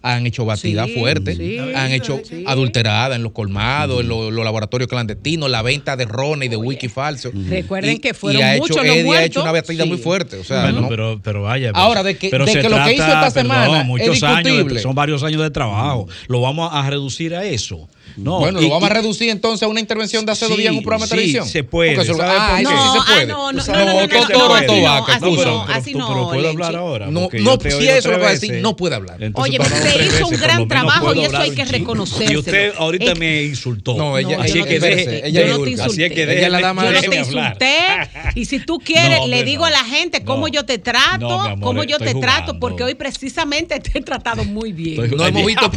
Han hecho batida Sí, fuerte, sí, han hecho sí. adulterada en los colmados, en los, los laboratorios clandestinos, la venta de rones y de wiki falso. Recuerden Y- que fueron y ha muchos hecho, los Eddie ha muertos. hecho una batida Sí. muy fuerte. O sea, Bueno, no- pero, pero vaya. pues, Ahora, de que- pero de se que lo que hizo esta perdón, semana es muchos años, de- son varios años de trabajo. Lo vamos a reducir a eso. No, bueno, y- lo vamos a reducir entonces a una intervención de hace dos días en un programa de sí, televisión. se puede, Porque eso- ¿sabe ah, eso sí Ah, se no, puede. no, no, no, no, así pero puedo hablar ahora. No, no, si eso es lo va a decir, no puede hablar. Oye, se hizo un gran trabajo y eso hay que chin. reconocérselo. Y usted ahorita Eh, me insultó. No, ella- así es que deje, yo no te insulté. Yo de no la te insulté. Y si tú quieres, No, le digo no. a la gente cómo No. yo te trato, cómo yo te trato, porque hoy precisamente te he tratado muy bien. No hemos visto.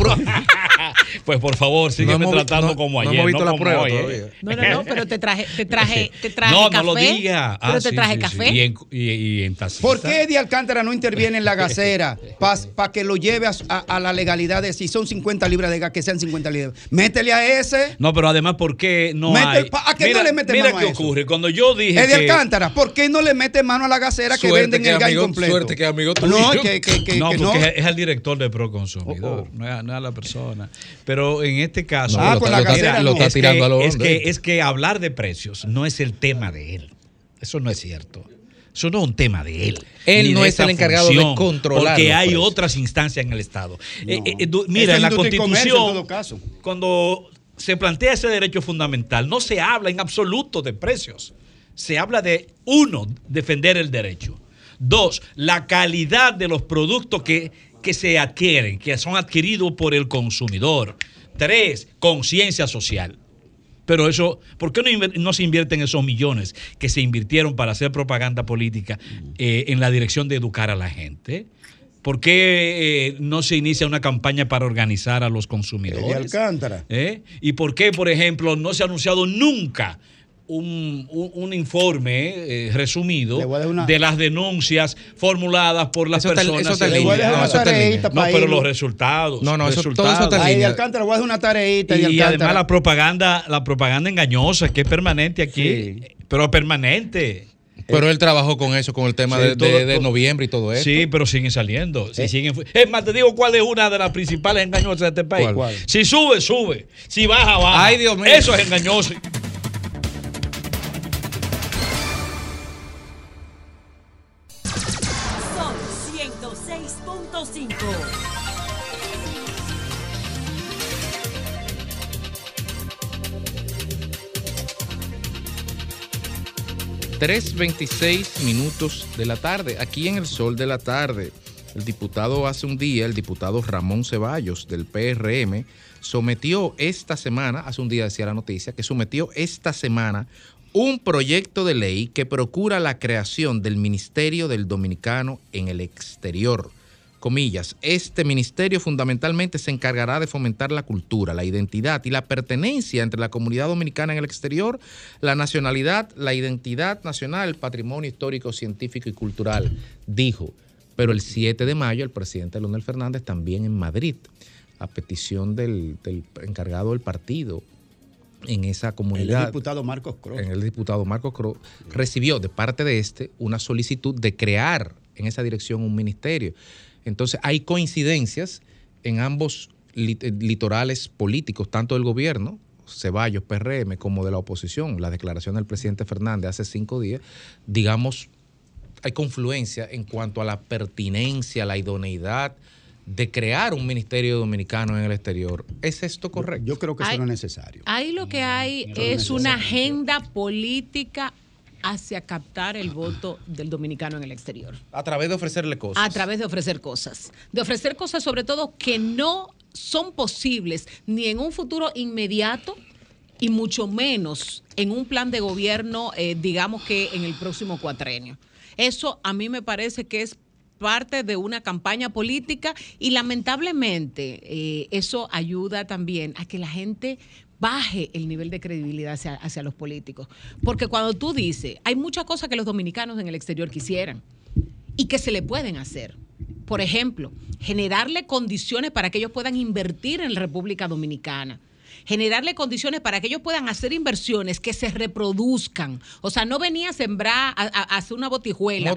Pues por favor, sígueme hemos tratando no- como no ayer. hemos visto la prueba hoy, ¿eh? todavía. No, no, no, pero te traje, te traje, te traje No, café. no lo diga. Pero Ah, te sí, traje sí, sí. café. Y en, y, y en. ¿Por qué Eddie Alcántara no interviene en la gacera para que lo lleve a, a- a la legalidad de si son 50 libras de gas, que sean 50 libras? Métele a ese. No, pero además, ¿por qué no Mete- hay? ¿a qué no mira, le mete mira mano a qué eso? ocurre. Cuando yo dije Eddie que... Alcántara, ¿por qué no le mete mano a la gacera que Suerte venden que el gas incompleto? suerte que amigo tuyo. No, que, que, que, no, que porque no. Es, al director de Proconsumidor, no, es, no es a la persona. Pero en este caso, No, Ah, lo con está- la lo está- no. está es, tirando que, a lo es, que, es que hablar de precios no es el tema de él. Eso no es cierto. Eso no es un tema de él. Él no es el encargado de controlar Porque los hay precios. otras instancias en el Estado. Eh, eh, mira, es en la en Constitución, todo caso. cuando se plantea ese derecho fundamental, no se habla en absoluto de precios. Se habla de, uno, defender el derecho. Dos, la calidad de los productos que, que se adquieren, que son adquiridos por el consumidor. Tres, conciencia social. Pero eso, ¿por qué no, se invierten esos millones que se invirtieron para hacer propaganda política eh, en la dirección de educar a la gente? ¿Por qué eh, no se inicia una campaña para organizar a los consumidores? Alcántara. ¿Eh? ¿Y por qué, por ejemplo, no se ha anunciado nunca un, un- un informe eh, resumido una- de las denuncias formuladas por las Eso está- personas? eso está en Le voy a dejar No, eso tareita No, para pero los resultados. No, no, eso- todo eso resultados. está en Ay. Eddie Alcántara, voy a hacer una tareita. Y además la propaganda, la propaganda engañosa, que es permanente aquí, Sí. pero permanente. Pero él trabajó con eso, con el tema Sí, de, de- todo- de todo- noviembre y todo eso. Sí, pero siguen saliendo. sí, siguen fu- es más, te digo cuál es una de las principales engañosas de este país. Si sube, sube. Si baja, baja. Ay, Dios mío. Eso es engañoso. 3.26 minutos de la tarde, aquí en el sol de la tarde. El diputado hace un día, el diputado Ramón Ceballos del PRM, sometió esta semana, hace un día decía la noticia, que sometió esta semana un proyecto de ley que procura la creación del Ministerio del Dominicano en el exterior. Comillas, este ministerio fundamentalmente se encargará de fomentar la cultura, la identidad y la pertenencia entre la comunidad dominicana en el exterior, la nacionalidad, la identidad nacional, el patrimonio histórico, científico y cultural, dijo. Pero el 7 de mayo el presidente Leonel Fernández también en Madrid, a petición del, del encargado del partido en esa El comunidad diputado Marcos Cross. en el diputado Marco Cruz, recibió de parte de este una solicitud de crear en esa dirección un ministerio. Entonces hay coincidencias en ambos lit- eh, litorales políticos, tanto del gobierno, Ceballos, PRM, como de la oposición. La declaración del presidente Fernández hace cinco días, digamos, hay confluencia en cuanto a la pertinencia, la idoneidad de crear un ministerio dominicano en el exterior. ¿Es esto correcto? Yo creo que eso no es necesario. Ahí lo que hay es una agenda política hacia captar el voto del dominicano en el exterior. A través de ofrecerle cosas. A través de ofrecer cosas. De ofrecer cosas sobre todo que no son posibles ni en un futuro inmediato y mucho menos en un plan de gobierno, eh, digamos que en el próximo cuatrenio. Eso a mí me parece que es parte de una campaña política y lamentablemente eh, eso ayuda también a que la gente baje el nivel de credibilidad hacia, los políticos. Porque cuando tú dices, hay muchas cosas que los dominicanos en el exterior quisieran y que se le pueden hacer. Por ejemplo, generarle condiciones para que ellos puedan invertir en la República Dominicana. Generarle condiciones para que ellos puedan hacer inversiones que se reproduzcan. O sea, no venía a sembrar, a, a- hacer una botijuela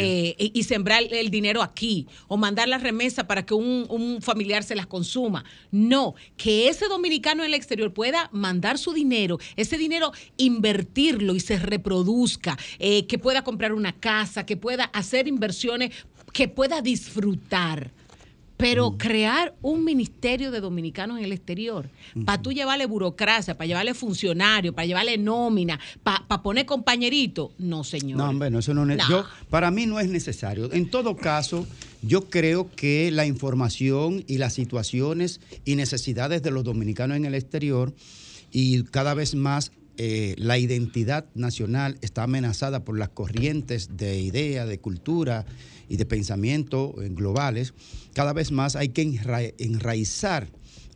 eh, y, y sembrar el, el dinero aquí o mandar la remesa para que un, un familiar se las consuma. No, que ese dominicano en el exterior pueda mandar su dinero, ese dinero invertirlo y se reproduzca, eh, que pueda comprar una casa, que pueda hacer inversiones, que pueda disfrutar. Pero crear un ministerio de dominicanos en el exterior, para tú llevarle burocracia, para llevarle funcionarios, para llevarle nómina, para poner compañerito, no, señor. No, hombre, no, eso no, es- No. yo- para mí no es necesario. En todo caso, yo creo que la información y las situaciones y necesidades de los dominicanos en el exterior y cada vez más eh, la identidad nacional está amenazada por las corrientes de idea, de cultura y de pensamiento eh, globales, cada vez más hay que enra- enraizar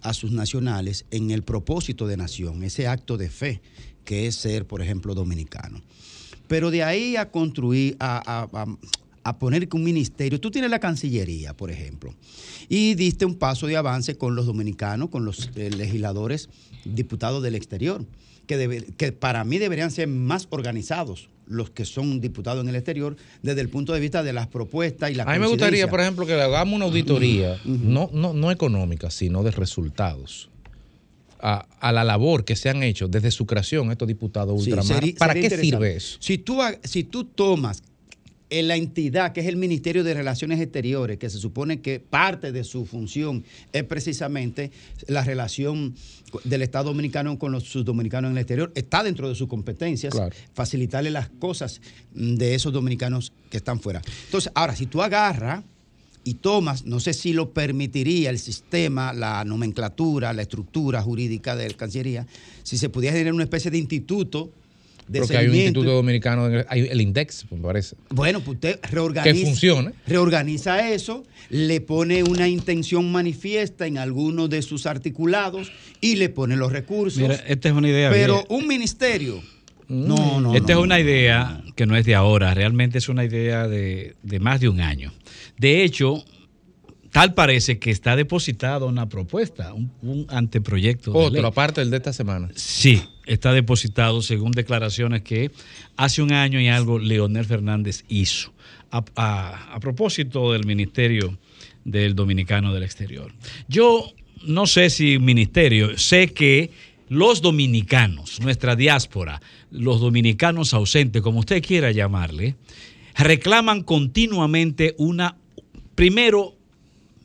a sus nacionales en el propósito de nación, ese acto de fe que es ser, por ejemplo, dominicano. Pero de ahí a construir, a poner que un ministerio, tú tienes la Cancillería, por ejemplo, y diste un paso de avance con los dominicanos, con los eh, legisladores, diputados del exterior, que, debe- que para mí deberían ser más organizados los que son diputados en el exterior desde el punto de vista de las propuestas y la A mí me gustaría, por ejemplo, que le hagamos una auditoría, no, no, no económica, sino de resultados. A, a la labor que se han hecho desde su creación estos diputados Sí, ultramar. ¿Para sería qué sirve eso? Si tú, si tú tomas en la entidad que es el Ministerio de Relaciones Exteriores, que se supone que parte de su función es precisamente la relación del Estado dominicano con los sus dominicanos en el exterior, está dentro de sus competencias, facilitarle las cosas de esos dominicanos que están fuera. Entonces, ahora, si tú agarras y tomas, no sé si lo permitiría el sistema, la nomenclatura, la estructura jurídica de la Cancillería, si se pudiera tener una especie de instituto de Porque hay un instituto dominicano, hay el INDEX, me parece. Bueno, pues usted reorganiza. Que funcione. Reorganiza eso, le pone una intención manifiesta en alguno de sus articulados y le pone los recursos. Mira, esta es una idea. Pero bien. un ministerio. No, no. Esta no, es una idea que no es de ahora, realmente es una idea de, de más de un año. De hecho, tal parece que está depositada una propuesta, un, un anteproyecto. de Otro, ley. aparte del de esta semana. Sí, está depositado según declaraciones que hace un año y algo Leonel Fernández hizo a, a- a propósito del Ministerio del Dominicano del Exterior. Yo no sé si ministerio, sé que los dominicanos, nuestra diáspora, los dominicanos ausentes, como usted quiera llamarle, reclaman continuamente una, primero,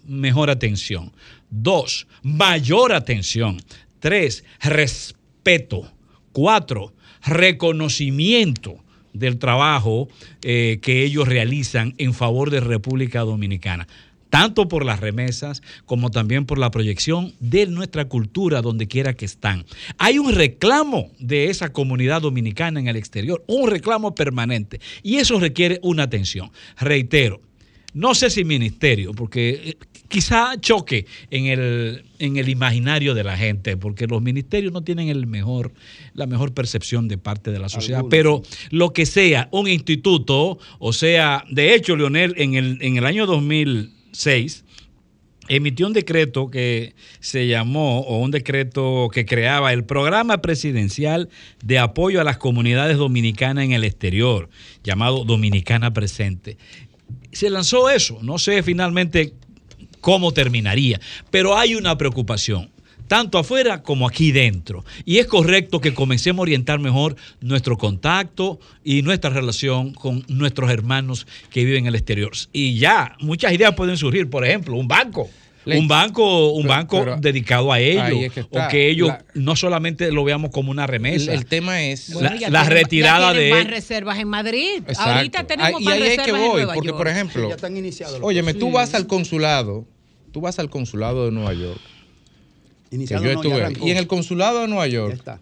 mejor atención. Dos, mayor atención. Tres, respeto. Cuatro, reconocimiento del trabajo eh, que ellos realizan en favor de República Dominicana, tanto por las remesas como también por la proyección de nuestra cultura donde quiera que están. Hay un reclamo de esa comunidad dominicana en el exterior, un reclamo permanente, y eso requiere una atención. Reitero, no sé si ministerio, porque eh, quizá choque en el, en el imaginario de la gente, porque los ministerios no tienen el mejor, la mejor percepción de parte de la sociedad. Algunos, Pero lo que sea, un instituto, o sea, de hecho, Leonel, en el, en el año 2006, emitió un decreto que se llamó, o un decreto que creaba el Programa Presidencial de Apoyo a las Comunidades Dominicanas en el Exterior, llamado Dominicana Presente. Se lanzó eso, no sé finalmente cómo terminaría, pero hay una preocupación. Tanto afuera como aquí dentro. Y es correcto que comencemos a orientar mejor nuestro contacto y nuestra relación con nuestros hermanos que viven en el exterior. Y ya, muchas ideas pueden surgir. Por ejemplo, un banco. Le- un banco, un Pero- banco pero dedicado a ellos. ahí es que está. o que ellos La- no solamente lo veamos como una remesa. El- el tema es- la, Bueno, la tienen- retirada ya de más reservas en Madrid. Exacto. Ahorita tenemos Ah, y más ahí es reservas que en voy, Nueva porque York. por ejemplo, Ya están iniciados. óyeme, tú vas al consulado, tú vas al consulado de Nueva York. que Iniciado yo no, ya estuve ahí. arrancó. y en el consulado de Nueva York, Ya está.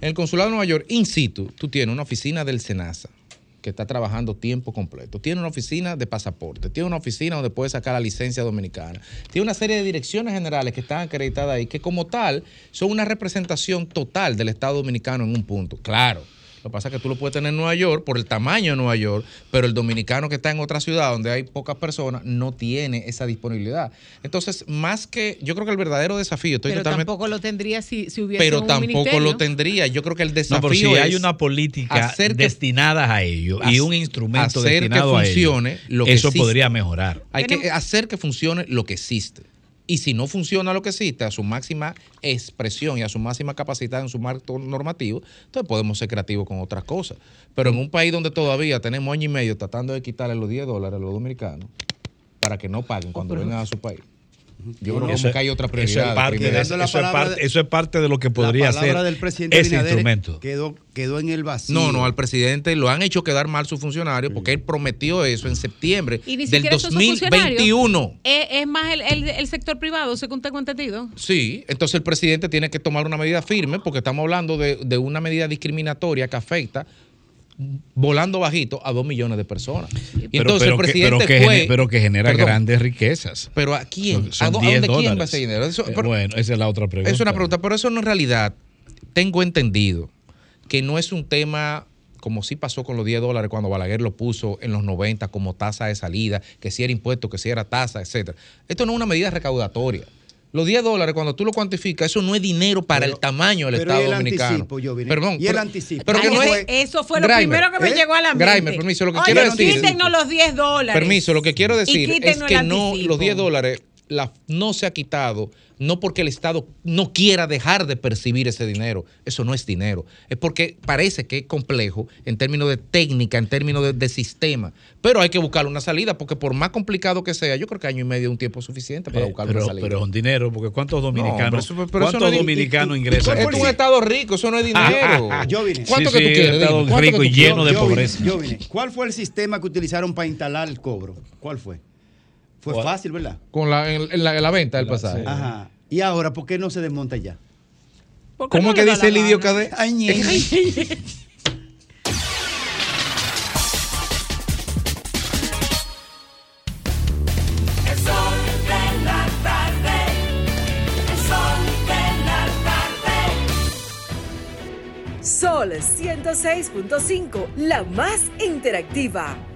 en el consulado de Nueva York, in situ, tú tienes una oficina del SENASA que está trabajando tiempo completo. Tiene una oficina de pasaporte, tiene una oficina donde puedes sacar la licencia dominicana. Tiene una serie de direcciones generales que están acreditadas ahí, que como tal son una representación total del Estado dominicano en un punto. Claro. Lo que pasa es que tú lo puedes tener en Nueva York por el tamaño de Nueva York, pero el dominicano que está en otra ciudad donde hay pocas personas no tiene esa disponibilidad. Entonces, más que, yo creo que el verdadero desafío, estoy Pero totalmente tampoco lo tendría si, si hubiese pero un tampoco ministerio. lo tendría. Yo creo que el No, desafío pero si es hay una política hacer que- destinada a ello y un instrumento hacer que destinado a ello, funcione lo que eso existe. podría mejorar. Hay que hacer que funcione lo que existe. Y si no funciona lo que existe a su máxima expresión y a su máxima capacidad en su marco normativo, entonces podemos ser creativos con otras cosas. Pero en un país donde todavía tenemos año y medio tratando de quitarle los 10 dólares a los dominicanos para que no paguen cuando pero- vengan a su país. Yo creo que hay otra eso prioridad. es parte, primero. de, eso, es parte, eso es parte de lo que podría la palabra ser del presidente ese instrumento. Quedó, quedó en el vacío. No, no, al presidente lo han hecho quedar mal sus funcionarios porque él prometió eso en septiembre Y ni del siquiera esos son funcionarios. 2021. Es, es más el, el- el sector privado, según tengo entendido. Sí, entonces el presidente tiene que tomar una medida firme porque estamos hablando de, de una medida discriminatoria que afecta volando bajito a dos millones de personas. Y Pero- entonces pero el que- presidente pero que fue, gene- pero que genera Perdón, grandes riquezas. Pero ¿a quién? Son ¿A dó- a 10 dónde quién va ese dinero? Eso- Eh, pero- bueno, esa es la otra pregunta. Es una pregunta, pero eso no en realidad tengo entendido que no es un tema como sí pasó con los 10 dólares cuando Balaguer lo puso en los 90 como tasa de salida, que si era impuesto, que si era tasa, etcétera. Esto no es una medida recaudatoria. Los 10 dólares, cuando tú lo cuantificas, eso no es dinero para el tamaño del pero Estado ¿y el dominicano. anticipo, Jovine? Perdón, ¿Y el pero- anticipo? Pero que Ay, no es, eso fue lo Grimer, primero que me ¿eh? llegó a la mente. Grimer, permiso, lo que Oye, quiero decir. quítenos los 10 dólares. Permiso, lo que quiero decir es que no, los 10 dólares la- no se ha quitado, no porque el Estado no quiera dejar de percibir ese dinero. Eso no es dinero. Es porque parece que es complejo en términos de técnica, en términos de, de sistema. Pero hay que buscar una salida, porque por más complicado que sea, yo creo que año y medio es un tiempo suficiente para Eh, buscar pero, una salida. pero es un dinero, porque ¿cuántos No, dominicanos, pero pero ¿cuántos no dominicanos ingresan? Es un Estado rico, eso no es dinero. Jovine. ¿Cuánto Sí, que tú sí, quieres? Estado Dime, ¿cuánto rico y lleno de quieres? pobreza. Jovine, ¿cuál fue el sistema que utilizaron para instalar el cobro? ¿Cuál fue? Fue fácil, ¿verdad? Con la, en, en la, en la venta del pasaje. Ajá. ¿Y ahora por qué no se desmonta ya? ¿Cómo es que dice el idioma Cadé? Ay, ñe. El sol de la tarde. El sol de la tarde. Sol 106.5, la más interactiva.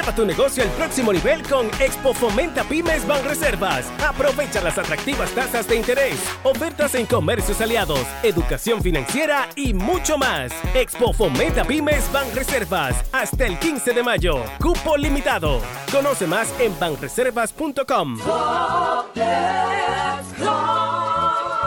Lleva tu negocio al próximo nivel con Expo Fomenta Pymes Banreservas. Aprovecha las atractivas tasas de interés, ofertas en comercios aliados, educación financiera y mucho más. Expo Fomenta Pymes Banreservas hasta el 15 de mayo. Cupo limitado. Conoce más en banreservas.com.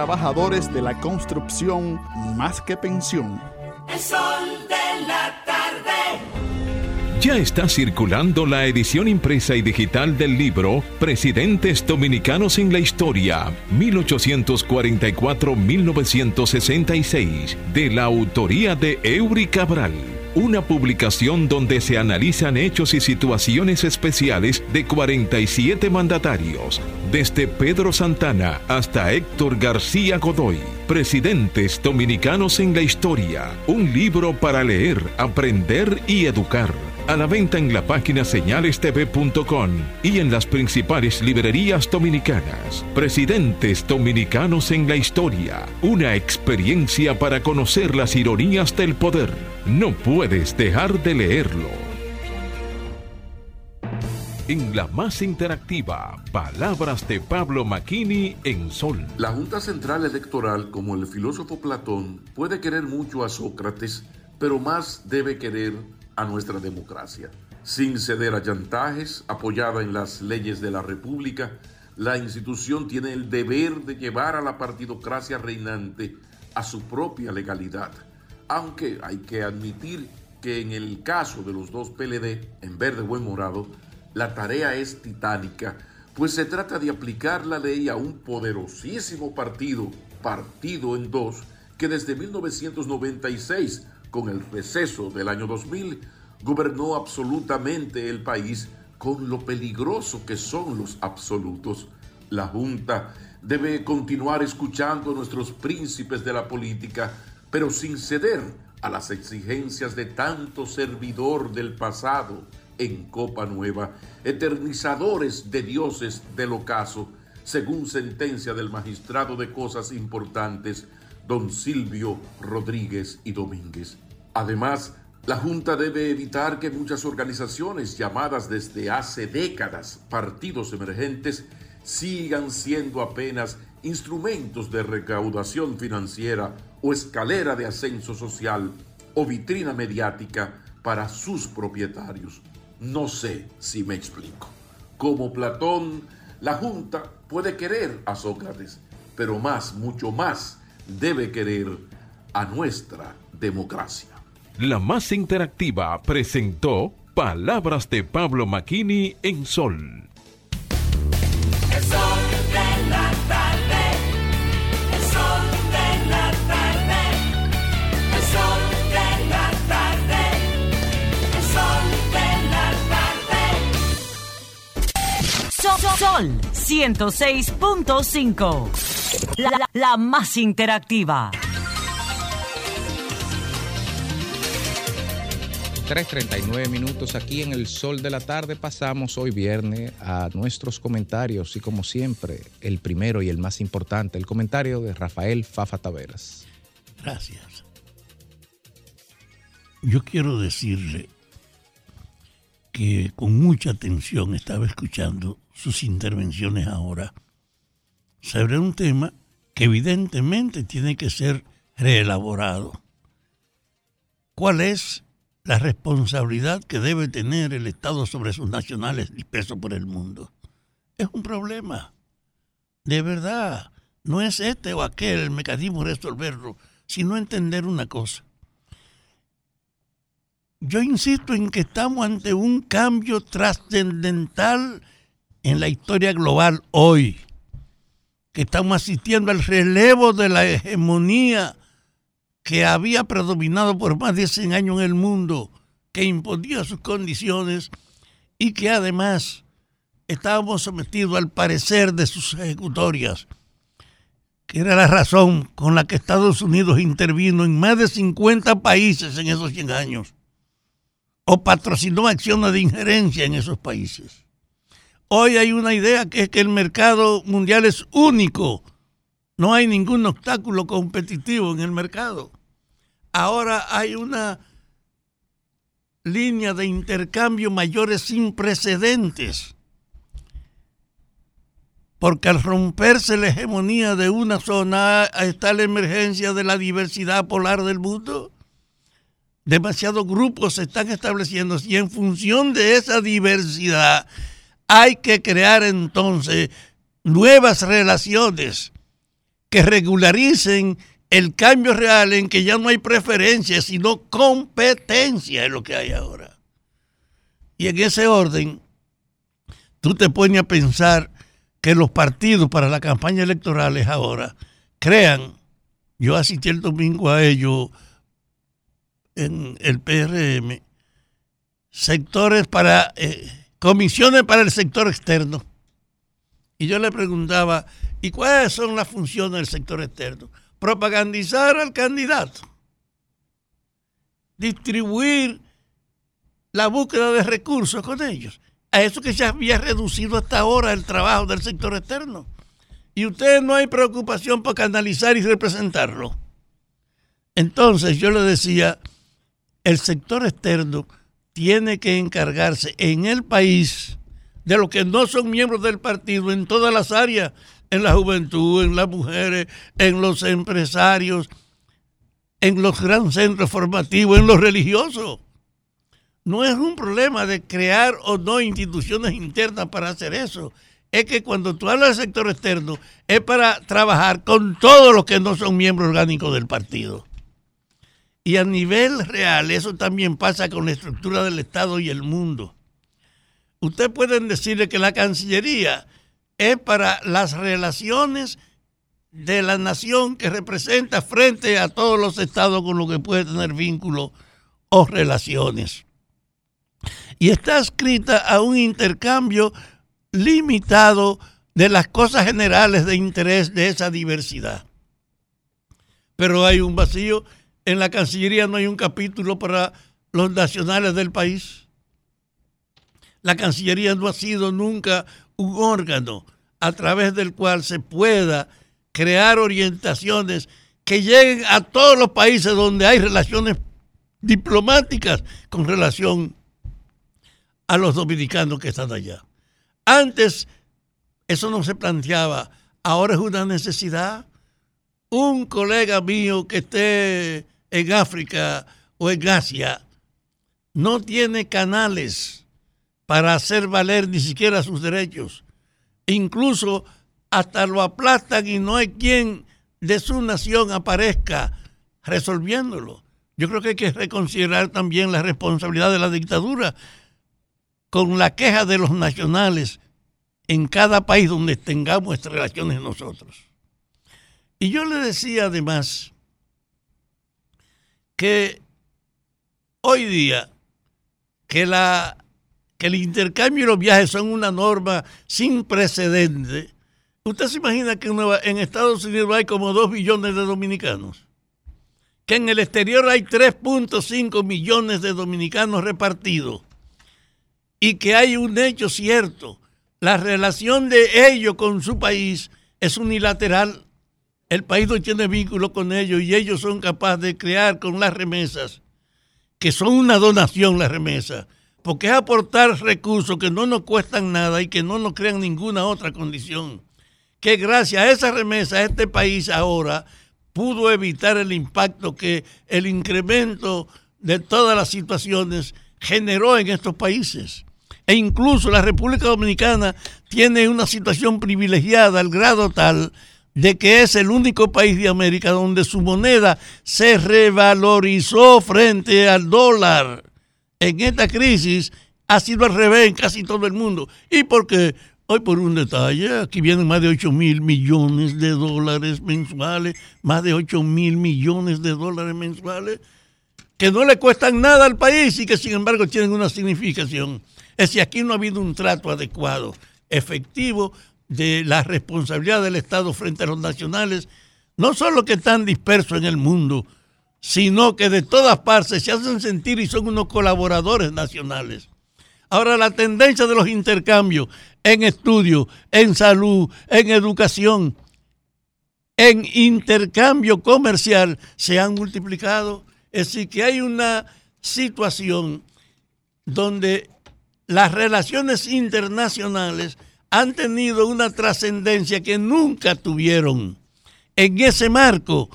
trabajadores de la construcción más que pensión. Ya está circulando la edición impresa y digital del libro Presidentes Dominicanos en la Historia, 1844-1966, de la autoría de Eury Cabral. Una publicación donde se analizan hechos y situaciones especiales de 47 mandatarios, desde Pedro Santana hasta Héctor García Godoy. Presidentes Dominicanos en la Historia, un libro para leer, aprender y educar. A la venta en la página señalestv.com y en las principales librerías dominicanas. Presidentes Dominicanos en la Historia, una experiencia para conocer las ironías del poder. No puedes dejar de leerlo. En la más interactiva, palabras de Pablo Maquini en Sol. La Junta Central Electoral, como el filósofo Platón, puede querer mucho a Sócrates, pero más debe querer a nuestra democracia. Sin ceder a chantajes, apoyada en las leyes de la República, la institución tiene el deber de llevar a la partidocracia reinante a su propia legalidad. Aunque hay que admitir que en el caso de los dos PLD, en verde o en morado, la tarea es titánica, pues se trata de aplicar la ley a un poderosísimo partido, partido en dos, que desde 1996, con el receso del año 2000, gobernó absolutamente el país con lo peligroso que son los absolutos. La Junta debe continuar escuchando a nuestros príncipes de la política, pero sin ceder a las exigencias de tanto servidor del pasado, en copa nueva, eternizadores de dioses del ocaso, según sentencia del magistrado de cosas importantes, don Silvio Rodríguez y Domínguez. Además, la Junta debe evitar que muchas organizaciones llamadas desde hace décadas partidos emergentes sigan siendo apenas instrumentos de recaudación financiera o escalera de ascenso social o vitrina mediática para sus propietarios. No sé si me explico. Como Platón, la Junta puede querer a Sócrates, pero más, mucho más, debe querer a nuestra democracia. La más interactiva presentó Palabras de Pablo Maquini en Sol. El sol de la tarde. El sol de la tarde. El sol de la tarde. El sol de la tarde. Sol, Sol 106.5. La, la- la más interactiva. 3.39 minutos aquí en el sol de la tarde. Pasamos hoy viernes a nuestros comentarios y como siempre, el primero y el más importante, el comentario de Rafael Fafa Taveras. Gracias. Yo quiero decirle que con mucha atención estaba escuchando sus intervenciones ahora sobre un tema que evidentemente tiene que ser reelaborado. ¿Cuál es la responsabilidad que debe tener el Estado sobre sus nacionales dispersos por el mundo? Es un problema. De verdad, no es este o aquel el mecanismo de resolverlo, sino entender una cosa. Yo insisto en que estamos ante un cambio trascendental en la historia global hoy, que estamos asistiendo al relevo de la hegemonía que había predominado por más de 100 años en el mundo, que imponía sus condiciones y que además estábamos sometidos al parecer de sus ejecutorias, que era la razón con la que Estados Unidos intervino en más de 50 países en esos 100 años, o patrocinó acciones de injerencia en esos países. Hoy hay una idea que es que el mercado mundial es único, no hay ningún obstáculo competitivo en el mercado. Ahora hay una línea de intercambio mayores sin precedentes. Porque al romperse la hegemonía de una zona está la emergencia de la diversidad polar del mundo. Demasiados grupos se están estableciendo y en función de esa diversidad hay que crear entonces nuevas relaciones que regularicen el cambio real en que ya no hay preferencia, sino competencia es lo que hay ahora. Y en ese orden, tú te pones a pensar que los partidos para la campaña electorales ahora crean, yo asistí el domingo a ello en el PRM, sectores para, eh, comisiones para el sector externo. Y yo le preguntaba, ¿y cuáles son las funciones del sector externo? Propagandizar al candidato, distribuir la búsqueda de recursos con ellos. A eso que se había reducido hasta ahora el trabajo del sector externo. Y ustedes no hay preocupación por canalizar y representarlo. Entonces yo le decía, el sector externo tiene que encargarse en el país de los que no son miembros del partido en todas las áreas, en la juventud, en las mujeres, en los empresarios, en los grandes centros formativos, en los religiosos. No es un problema de crear o no instituciones internas para hacer eso. Es que cuando tú hablas del sector externo, es para trabajar con todos los que no son miembros orgánicos del partido. Y a nivel real, eso también pasa con la estructura del Estado y el mundo. Ustedes pueden decirle que la Cancillería es para las relaciones de la nación que representa frente a todos los estados con los que puede tener vínculos o relaciones. Y está escrita a un intercambio limitado de las cosas generales de interés de esa diversidad. Pero hay un vacío. En la Cancillería no hay un capítulo para los nacionales del país. La Cancillería no ha sido nunca un órgano a través del cual se pueda crear orientaciones que lleguen a todos los países donde hay relaciones diplomáticas con relación a los dominicanos que están allá. Antes eso no se planteaba, ahora es una necesidad. Un colega mío que esté en África o en Asia no tiene canales para hacer valer ni siquiera sus derechos. Incluso hasta lo aplastan y no hay quien de su nación aparezca resolviéndolo. Yo creo que hay que reconsiderar también la responsabilidad de la dictadura con la queja de los nacionales en cada país donde tengamos relaciones nosotros. Y yo le decía además que hoy día que, la, que el intercambio y los viajes son una norma sin precedente, usted se imagina que en Estados Unidos hay como 2 billones de dominicanos, que en el exterior hay 3.5 millones de dominicanos repartidos y que hay un hecho cierto, la relación de ellos con su país es unilateral. El país no tiene vínculo con ellos y ellos son capaces de crear con las remesas, que son una donación las remesas, porque es aportar recursos que no nos cuestan nada y que no nos crean ninguna otra condición. Que gracias a esa remesa este país ahora pudo evitar el impacto que el incremento de todas las situaciones generó en estos países. E incluso la República Dominicana tiene una situación privilegiada al grado tal de que es el único país de América donde su moneda se revalorizó frente al dólar. En esta crisis ha sido al revés en casi todo el mundo. ¿Y por qué? Hoy por un detalle, aquí vienen más de 8 mil millones de dólares mensuales, más de 8 mil millones de dólares mensuales, que no le cuestan nada al país y que sin embargo tienen una significación. Es si aquí no ha habido un trato adecuado, efectivo, de la responsabilidad del Estado frente a los nacionales, no solo que están dispersos en el mundo, sino que de todas partes se hacen sentir y son unos colaboradores nacionales. Ahora la tendencia de los intercambios en estudio, en salud, en educación, en intercambio comercial se han multiplicado. Es decir, que hay una situación donde las relaciones internacionales han tenido una trascendencia que nunca tuvieron. En ese marco,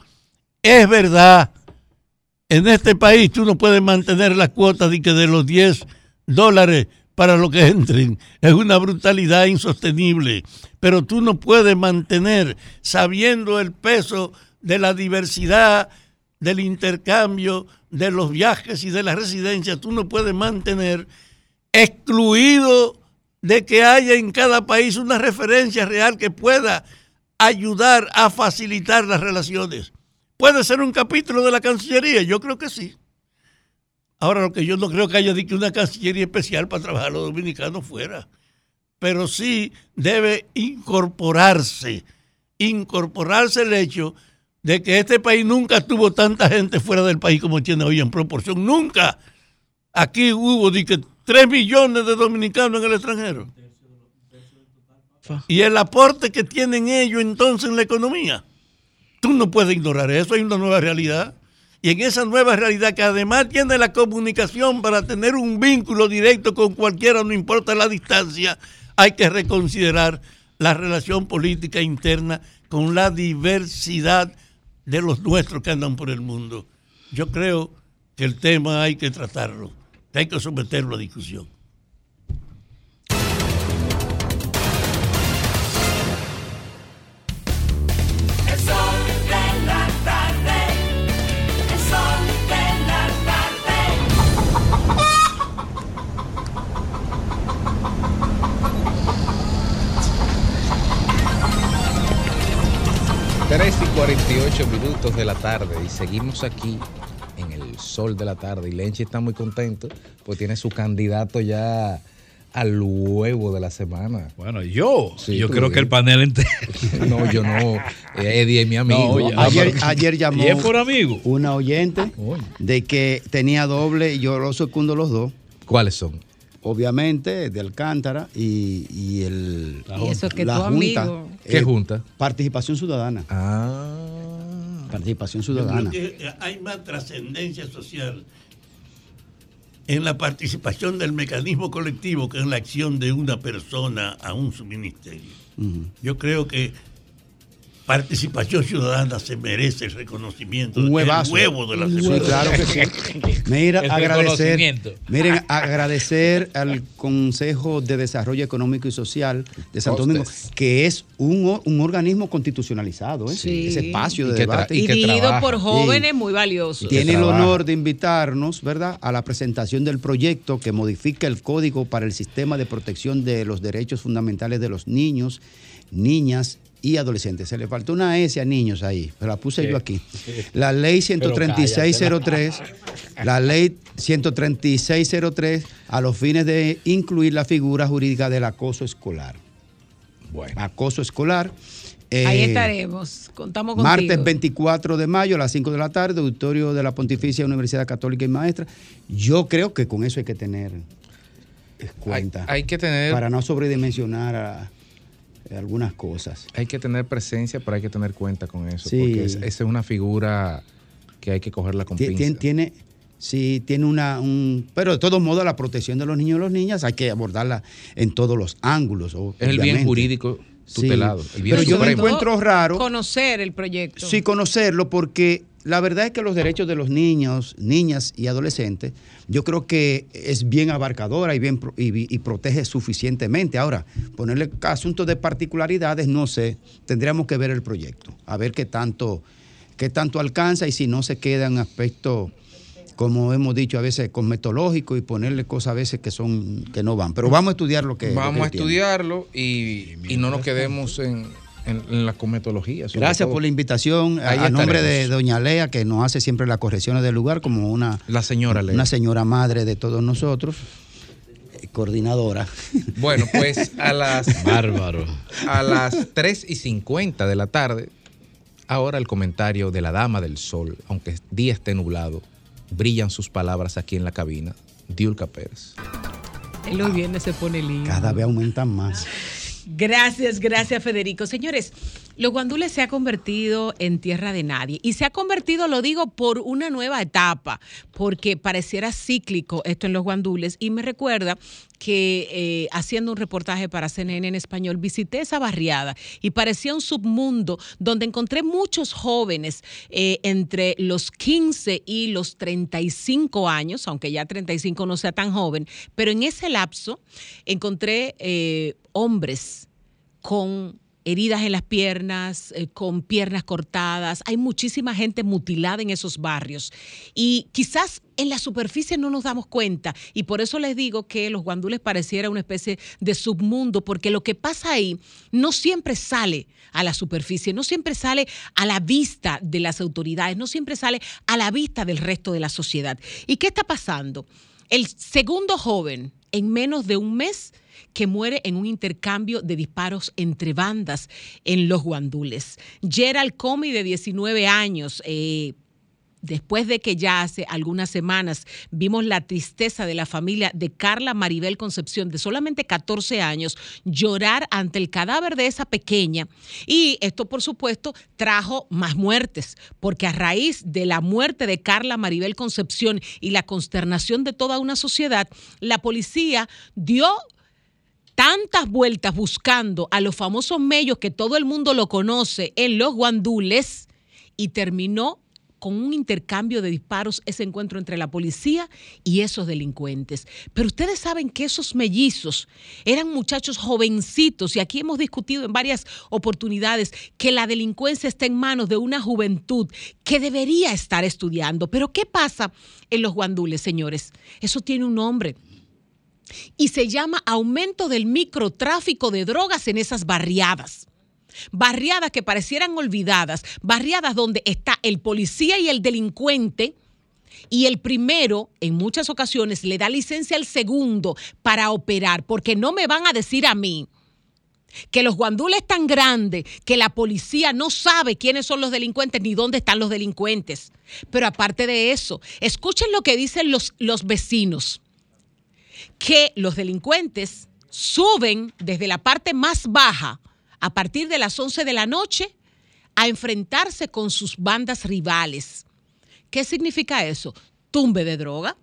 es verdad, en este país tú no puedes mantener la cuota de, que de los 10 dólares para lo que entren. Es una brutalidad insostenible. Pero tú no puedes mantener, sabiendo el peso de la diversidad, del intercambio, de los viajes y de la residencia, tú no puedes mantener excluido de que haya en cada país una referencia real que pueda ayudar a facilitar las relaciones. ¿Puede ser un capítulo de la Cancillería? Yo creo que sí. Ahora, lo que yo no creo que haya dicho una Cancillería especial para trabajar a los dominicanos fuera, pero sí debe incorporarse, incorporarse el hecho de que este país nunca tuvo tanta gente fuera del país como tiene hoy en proporción. Nunca. Aquí hubo 3 millones de dominicanos en el extranjero. Y el aporte que tienen ellos entonces en la economía. Tú no puedes ignorar eso, hay una nueva realidad. Y en esa nueva realidad que además tiene la comunicación para tener un vínculo directo con cualquiera, no importa la distancia, hay que reconsiderar la relación política interna con la diversidad de los nuestros que andan por el mundo. Yo creo que el tema hay que tratarlo, hay que someterlo a discusión. El sol de la tarde. El sol de la tarde. 3 y 48 minutos de la tarde y seguimos aquí el sol de la tarde y Lenchi está muy contento pues tiene su candidato ya al huevo de la semana. Bueno, yo, Sí, yo creo que el panel entero. No, yo no. Eh, Eddie es mi amigo. No, oye, Ayer, Ah, ayer llamó ¿Y es por amigo? una oyente de que tenía doble y yo lo secundo los dos. ¿Cuáles son? obviamente, de Alcántara y, y el, Y eso que la tu Junta. amigo. ¿Qué junta? Participación Ciudadana. Ah. Participación Ciudadana. que hay más trascendencia social en la participación del mecanismo colectivo que en la acción de una persona a un subministerio. Ujú. Yo creo que participación ciudadana se merece el reconocimiento. Un huevazo. El huevo de la Sí, semana. claro que sí. Mira, El agradecer, miren, agradecer al Consejo de Desarrollo Económico y Social de Santo. Domingo, que es un, un organismo constitucionalizado, ¿eh? Sí. ese espacio Y de que tra- debate. Y dirigido por Sí. jóvenes muy valiosos. Tiene el honor de invitarnos, ¿verdad?, a la presentación del proyecto que modifica el código para el sistema de protección de los derechos fundamentales de los niños, niñas y adolescentes. Se le faltó una S a niños ahí, pero la puse yo aquí. La ley Pero 13603, la ley 13603, a los fines de incluir la figura jurídica del acoso escolar. Bueno. Acoso escolar. Ahí eh, estaremos. Contamos contigo. Martes 24 de mayo a las 5 de la tarde, auditorio de la Pontificia Universidad Católica y Maestra. Yo creo que con eso hay que tener cuenta. hay que tener- Para no sobredimensionar a- algunas cosas. Hay que tener presencia, pero hay que tener cuenta con eso. Sí. Porque es- esa es una figura que hay que cogerla con Ti- pinzas. Tiene, tiene, sí, tiene una. Un, pero de todos modos, la protección de los niños y las niñas hay que abordarla en todos los ángulos. Es el bien obviamente. jurídico Sí. tutelado. El bien Pero yo me encuentro raro. Conocer el proyecto. Sí, conocerlo, porque la verdad es que los derechos de los niños, niñas y adolescentes, yo creo que es bien abarcadora y, bien, pro- y, y protege suficientemente. Ahora, ponerle asuntos de particularidades, no sé, tendríamos que ver el proyecto, a ver qué tanto, qué tanto alcanza y si no se queda en aspectos, como hemos dicho a veces, cosmetológicos y ponerle cosas a veces que son que no van. Pero vamos a estudiar lo que... lo que Vamos a estudiarlo y, y no nos quedemos en, en- en la cometología. Gracias todo. por la invitación. A, Ahí a nombre de doña Lea, que nos hace siempre las correcciones del lugar, como una, La señora Lea. una señora madre de todos nosotros, eh, coordinadora. Bueno, pues a las. Bárbaro. A las 3 y 50 de la tarde, ahora el comentario de la Dama del Sol, aunque el día esté nublado, brillan sus palabras aquí en la cabina. Diulca Pérez. Él los viernes se pone lindo. Cada vez aumentan más. Gracias, gracias Federico. Señores, los guandules se ha convertido en tierra de nadie. Y se ha convertido, lo digo, por una nueva etapa, porque pareciera cíclico esto en los guandules. Y me recuerda que eh, haciendo un reportaje para CNN en español visité esa barriada y parecía un submundo donde encontré muchos jóvenes eh, entre los 15 y los 35 años, aunque ya 35 no sea tan joven, pero en ese lapso encontré eh, hombres con heridas en las piernas, eh, con piernas cortadas. Hay muchísima gente mutilada en esos barrios. Y quizás en la superficie no nos damos cuenta. Y por eso les digo que los guandules pareciera una especie de submundo, porque lo que pasa ahí no siempre sale a la superficie, no siempre sale a la vista de las autoridades, no siempre sale a la vista del resto de la sociedad. ¿Y qué está pasando? El segundo joven, en menos de un mes, que muere en un intercambio de disparos entre bandas en los guandules. Gerald Comey, de 19 años, eh, después de que ya hace algunas semanas vimos la tristeza de la familia de Carla Maribel Concepción, de solamente 14 años, llorar ante el cadáver de esa pequeña. Y esto, por supuesto, trajo más muertes, porque a raíz de la muerte de Carla Maribel Concepción y la consternación de toda una sociedad, la policía dio tantas vueltas buscando a los famosos mellos que todo el mundo lo conoce en los guandules y terminó con un intercambio de disparos ese encuentro entre la policía y esos delincuentes. Pero ustedes saben que esos mellizos eran muchachos jovencitos y aquí hemos discutido en varias oportunidades que la delincuencia está en manos de una juventud que debería estar estudiando. Pero ¿qué pasa en los guandules, señores? Eso tiene un nombre y se llama aumento del microtráfico de drogas en esas barriadas. Barriadas que parecieran olvidadas, barriadas donde está el policía y el delincuente y el primero en muchas ocasiones le da licencia al segundo para operar, porque no me van a decir a mí que los guandules es tan grande que la policía no sabe quiénes son los delincuentes ni dónde están los delincuentes. Pero aparte de eso, escuchen lo que dicen los, los vecinos que los delincuentes suben desde la parte más baja a partir de las 11 de la noche a enfrentarse con sus bandas rivales. ¿Qué significa eso? Tumbe de droga.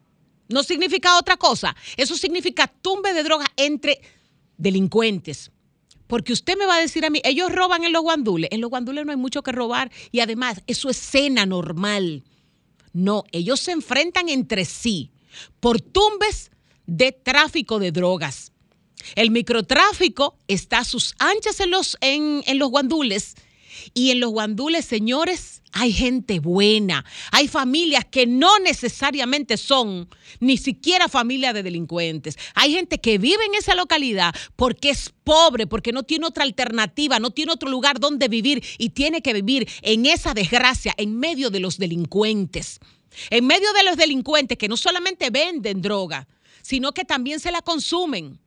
No significa otra cosa. Eso significa tumbe de droga entre delincuentes. Porque usted me va a decir a mí, ellos roban en los guandules. En los guandules no hay mucho que robar y además eso es cena normal. No, ellos se enfrentan entre sí por tumbes de tráfico de drogas. El microtráfico está a sus anchas en los, en, en los guandules. Y en los guandules, señores, hay gente buena. Hay familias que no necesariamente son ni siquiera familia de delincuentes. Hay gente que vive en esa localidad porque es pobre, porque no tiene otra alternativa, no tiene otro lugar donde vivir y tiene que vivir en esa desgracia, en medio de los delincuentes. En medio de los delincuentes que no solamente venden droga, sino que también se la consumen.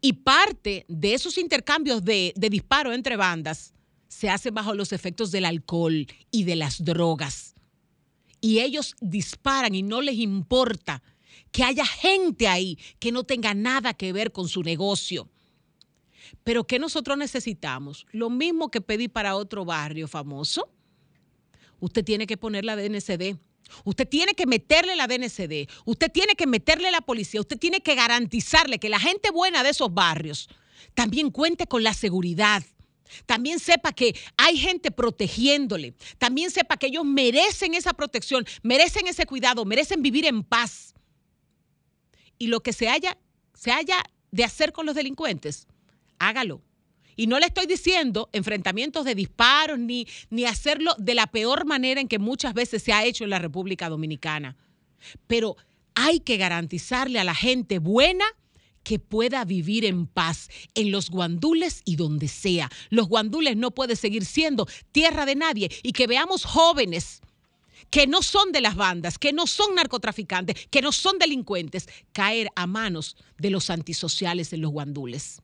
Y parte de esos intercambios de, de disparos entre bandas se hace bajo los efectos del alcohol y de las drogas. Y ellos disparan y no les importa que haya gente ahí que no tenga nada que ver con su negocio. Pero ¿qué nosotros necesitamos? Lo mismo que pedí para otro barrio famoso. Usted tiene que poner la DNCD. Usted tiene que meterle la DNCD. Usted tiene que meterle la policía. Usted tiene que garantizarle que la gente buena de esos barrios también cuente con la seguridad. También sepa que hay gente protegiéndole. También sepa que ellos merecen esa protección, merecen ese cuidado, merecen vivir en paz. Y lo que se haya, se haya de hacer con los delincuentes, hágalo. Y no le estoy diciendo enfrentamientos de disparos ni, ni hacerlo de la peor manera en que muchas veces se ha hecho en la República Dominicana. Pero hay que garantizarle a la gente buena que pueda vivir en paz en los guandules y donde sea. Los guandules no puede seguir siendo tierra de nadie y que veamos jóvenes que no son de las bandas, que no son narcotraficantes, que no son delincuentes, caer a manos de los antisociales en los guandules.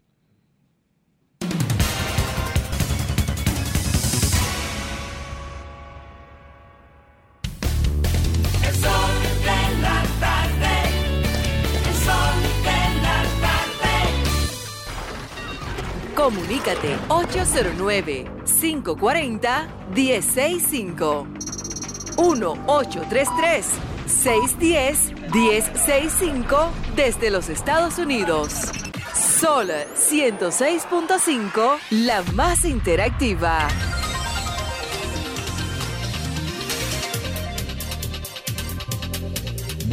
Comunícate 809-540-1065. 1-833-610-1065 desde los Estados Unidos. Sol 106.5, la más interactiva.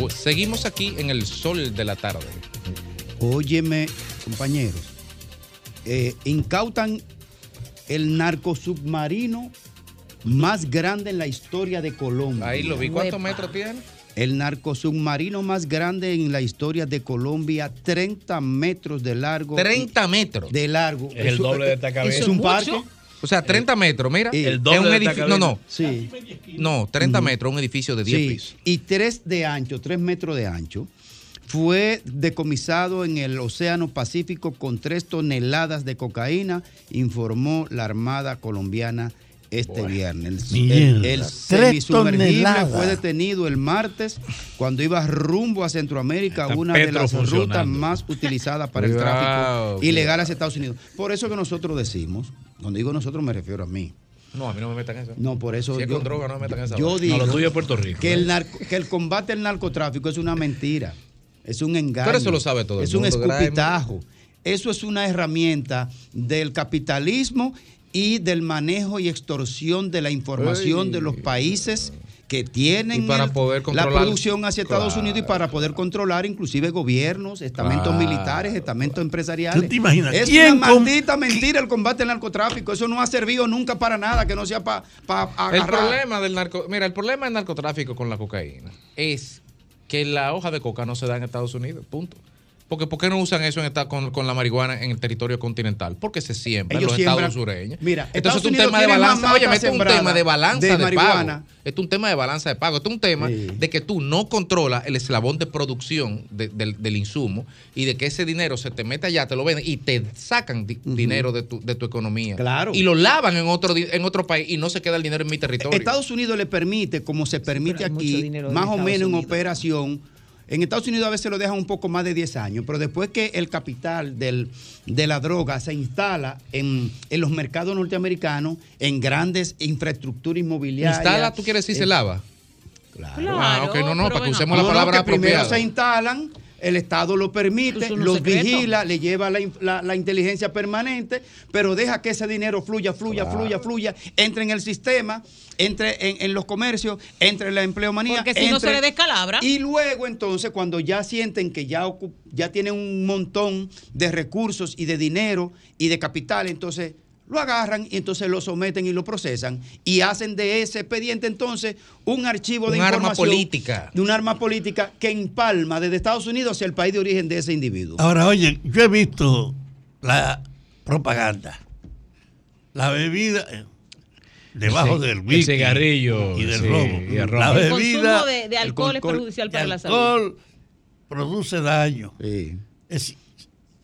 Seguimos aquí en el sol de la tarde. Óyeme, compañeros, eh, incautan el narcosubmarino más grande en la historia de Colombia. Ahí lo vi. ¿Cuántos metros tiene? El narcosubmarino más grande en la historia de Colombia, 30 metros de largo. 30 metros. De largo. Es el doble de esta cabeza. Es un parque. O sea, 30 metros, mira. El Es doble un de esta edificio. No, no. Sí. No, 30 metros, un edificio de 10 Sí, pisos. Y 3 de ancho, 3 metros de ancho. Fue decomisado en el Océano Pacífico con 3 toneladas de cocaína, informó la Armada colombiana este viernes. El, el- el tres fue detenido el martes cuando iba rumbo a Centroamérica, una de las rutas más utilizadas para el tráfico ilegal hacia Estados Unidos. Por eso que nosotros decimos, cuando digo nosotros me refiero a mí, No, a mí no me metan eso. no, por eso Si es yo, con droga, no me metan esa yo digo No, lo tuyo es Puerto Rico. que, el narco- que el combate al narcotráfico es una mentira, es un engaño. Pero eso lo sabe todo el Es un mundo, escupitajo. Eso es una herramienta del capitalismo y del manejo y extorsión de la información Ey. de los países que tienen Y para el- poder la producción hacia Estados Claro. Unidos y para poder controlar inclusive gobiernos, estamentos Claro. militares, estamentos empresariales. ¿Tú te imaginas? Es ¿Quién una maldita mentira el combate al narcotráfico. Eso no ha servido nunca para nada que no sea para El agarrar. problema del narco, mira, el problema del narcotráfico con la cocaína es que la hoja de coca no se da en Estados Unidos, punto. Porque ¿por qué no usan eso en esta- con, con la marihuana en el territorio continental? Porque se siembra en los siembran- estados sureños. Mira, entonces Estados es un Unidos tema de balanza. Oye, es un tema de balanza de de, marihuana. pago. Esto es un tema de balanza de pago. Esto es un tema de que tú no controlas el eslabón de producción de- del, del insumo y de que ese dinero se te mete allá, te lo venden y te sacan di- dinero de tu, de tu economía. Claro. Y lo lavan en otro, en otro país y no se queda el dinero en mi territorio. Estados Unidos le permite, como se permite aquí, más o menos en Unidos. operación, En Estados Unidos a veces lo dejan un poco más de 10 años, pero después que el capital del- de la droga se instala en, en los mercados norteamericanos, en grandes infraestructuras inmobiliarias. Instala, tú quieres decir se eh, lava. Claro. Ah, ok, no, no, para que usemos la no, palabra que primero se instalan, el Estado lo permite, no los secreto. vigila, le lleva la, in- la- la inteligencia permanente, pero deja que ese dinero fluya, fluya, Claro. fluya, fluya, entre en el sistema, entre en, en los comercios, entre en la empleomanía. Porque si no se le descalabra. Y luego entonces cuando ya sienten que ya, ya tienen un montón de recursos y de dinero y de capital, entonces lo agarran y entonces lo someten y lo procesan y hacen de ese expediente entonces un archivo de Un arma información política. de un arma política que empalma desde Estados Unidos hacia el país de origen de ese individuo. Ahora, oye, yo he visto la propaganda. La bebida eh, debajo El del el whisky cigarrillo, y del sí, romo. y el romo. La El bebida consumo de- de alcohol es perjudicial para el la salud. alcohol produce daño. Es-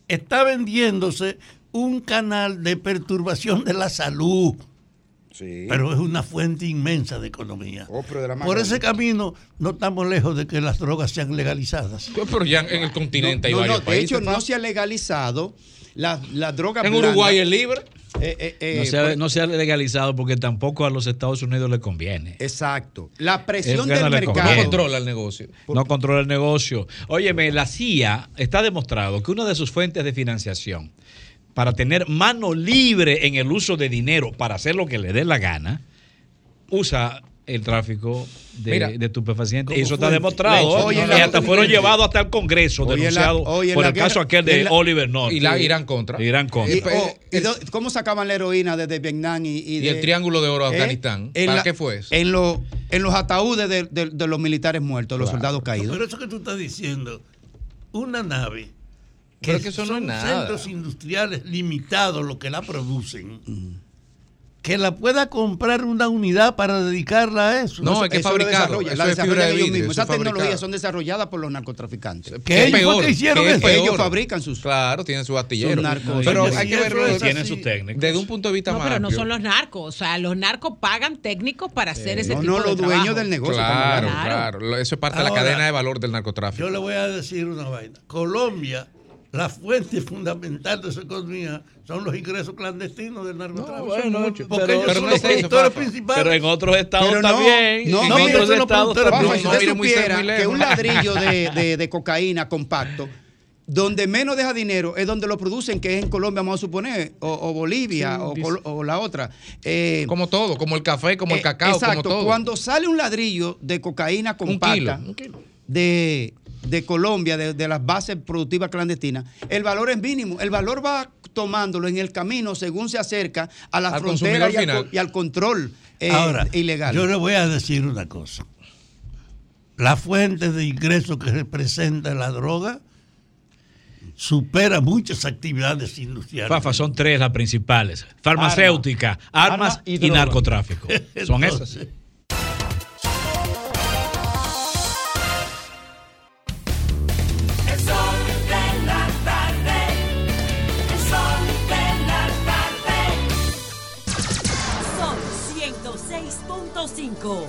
está vendiéndose un canal de perturbación de la salud. Pero es una fuente inmensa de economía. Oh, Por ese camino no estamos lejos de que las drogas sean legalizadas. Pero ya en el continente hay No, no, varios de países. hecho, no se ha legalizado la, la droga En blanda. Uruguay es libre. Eh, eh, eh, no, se ha, por- no se ha legalizado porque tampoco a los Estados Unidos le conviene. Exacto. La Es presión del no mercado. conviene. Controla el negocio. No controla el negocio. Óyeme, la CIA está demostrado que una de sus fuentes de financiación para tener mano libre en el uso de dinero para hacer lo que le dé la gana, usa el tráfico de, Mira, de estupefacientes. Eso está demostrado. La- y hasta fueron llevados hasta el Congreso, denunciados por el caso aquel de la- Oliver North. Y la Irán contra. Irán contra. Y, oh, ¿y do- ¿Cómo sacaban la heroína desde Vietnam y, y, Y de- el Triángulo de Oro de ¿Eh? Afganistán. ¿Para la- qué fue eso? En, los- en los ataúdes de, de- de los militares muertos, los soldados caídos. Pero eso que tú estás diciendo, una nave Pero que eso no son es nada. centros industriales limitados los que la producen, que la pueda comprar una unidad para dedicarla a eso. No, hay que fabricarlo. desarrollan, Eso la es desarrollan de ellos vidrio, mismos. Esas es fabricado. tecnologías son desarrolladas por los narcotraficantes. ¿Qué ellos fue que hicieron que es eso? peor. Ellos fabrican sus. Claro, tienen sus astilleros. Sus narcos. Pero Sí, hay que eso verlo es Tienen sus técnicos. desde un punto de vista No, más pero no son los narcos. O sea, los narcos pagan técnicos para hacer ese No, tipo no, de los dueños trabajo. del negocio. Claro, claro, Eso es parte de la cadena de valor del narcotráfico. Yo le voy a decir una vaina. Colombia, la fuente fundamental de su economía son los ingresos clandestinos del narcotráfico. bueno, Porque pero- ellos pero son no los es eso, productores Fafa. principales. Pero en otros estados Pero no, también. no, en no, mire, otros estados también. si no usted muy supiera muy que un ladrillo de, de- de cocaína compacto, donde menos deja dinero es donde lo producen, que es en Colombia, vamos a suponer, o, o Bolivia, o, la otra. Eh, Como todo, como el café, como el eh, cacao, exacto, como todo. cuando sale un ladrillo de cocaína compacta kilo, un kilo. De, de Colombia, de, de las bases productivas clandestinas, el valor es mínimo. El valor va tomándolo en el camino según se acerca a la Al frontera y al, y control eh, Ahora, ilegal. yo le voy a decir una cosa. La fuente de ingresos que representa la droga supera muchas actividades industriales. Fafa, son tres las principales. Farmacéutica, Arma. armas Arma y narcotráfico. Son esas. Entonces, El 106.5.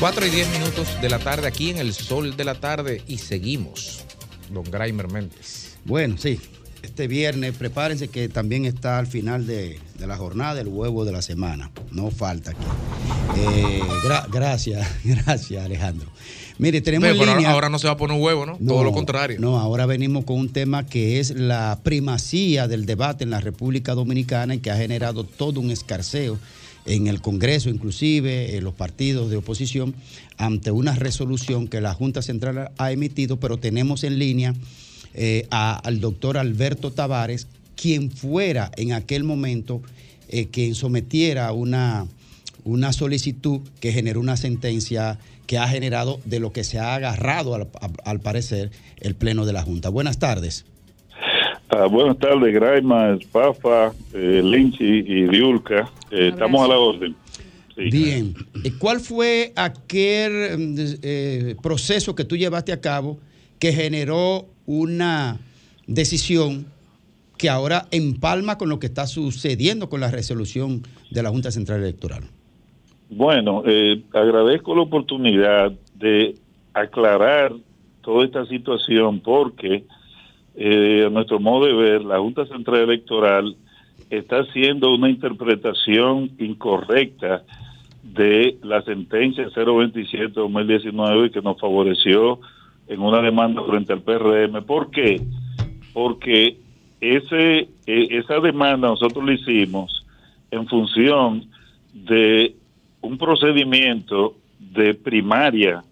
4 y 10 minutos de la tarde aquí en el sol de la tarde y seguimos. Don Graimer Méndez. Bueno, sí. Este viernes, prepárense que también está al final de, de la jornada el huevo de la semana. No falta aquí. Eh, gra- gracias, gracias Alejandro. Mire, tenemos pero ahora, línea- ahora no se va a poner un huevo, ¿no? Todo lo contrario. No, ahora venimos con un tema que es la primacía del debate en la República Dominicana y que ha generado todo un escarceo en el Congreso, inclusive en los partidos de oposición, ante una resolución que la Junta Central ha emitido, pero tenemos en línea eh, a- al doctor Alberto Tavares, quien fuera en aquel momento eh, quien sometiera una, una solicitud que generó una sentencia que ha generado de lo que se ha agarrado al, al parecer el Pleno de la Junta. Buenas tardes. Ah, buenas tardes, Graima, Pafa, eh, Linchi y Diulca. Eh, estamos a la orden. Sí. Bien. ¿Y ¿Cuál fue aquel mm, eh, proceso que tú llevaste a cabo que generó una decisión que ahora empalma con lo que está sucediendo con la resolución de la Junta Central Electoral? Bueno, eh, agradezco la oportunidad de aclarar toda esta situación porque, eh, a nuestro modo de ver, la Junta Central Electoral está haciendo una interpretación incorrecta de la sentencia 027-2019 que nos favoreció en una demanda frente al PRM. ¿Por qué? Porque ese, eh, esa demanda nosotros la hicimos en función de un procedimiento de primaria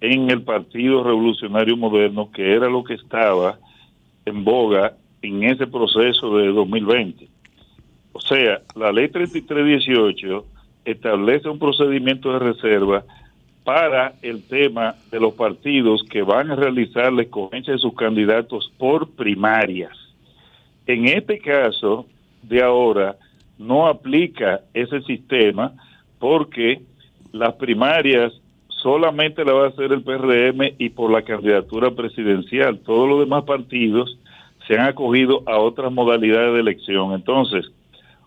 en el Partido Revolucionario Moderno, que era lo que estaba en boga en ese proceso de 2020. O sea, la ley 3318 establece un procedimiento de reserva para el tema de los partidos que van a realizar la escogencia de sus candidatos por primarias. En este caso de ahora no aplica ese sistema porque las primarias solamente la va a hacer el PRM y por la candidatura presidencial. Todos los demás partidos se han acogido a otras modalidades de elección. Entonces,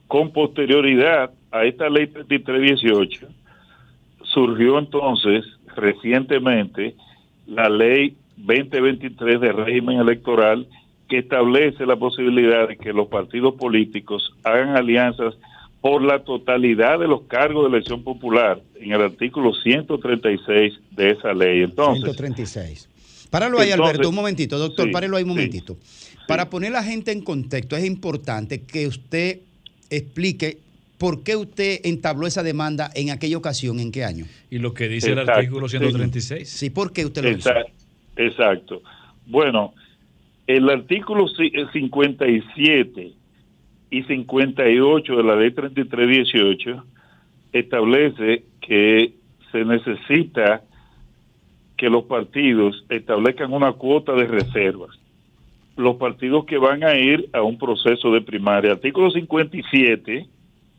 con posterioridad a esta ley 3318, surgió entonces recientemente la ley 2023 de régimen electoral que establece la posibilidad de que los partidos políticos hagan alianzas por la totalidad de los cargos de elección popular en el artículo 136 de esa ley. Entonces, 136. Páralo ahí, Entonces- Alberto, un momentito, doctor, Sí, páralo ahí un sí. momentito. Para poner a la gente en contexto, es importante que usted explique por qué usted entabló esa demanda en aquella ocasión, en qué año. Y lo que dice el artículo sí. 136. Sí, ¿por qué usted lo hizo? Exacto. Exacto. Bueno, el artículo ci- eh, 57 y 58 de la ley 3318 establece que se necesita que los partidos establezcan una cuota de reservas. Los partidos que van a ir a un proceso de primaria. Artículo 57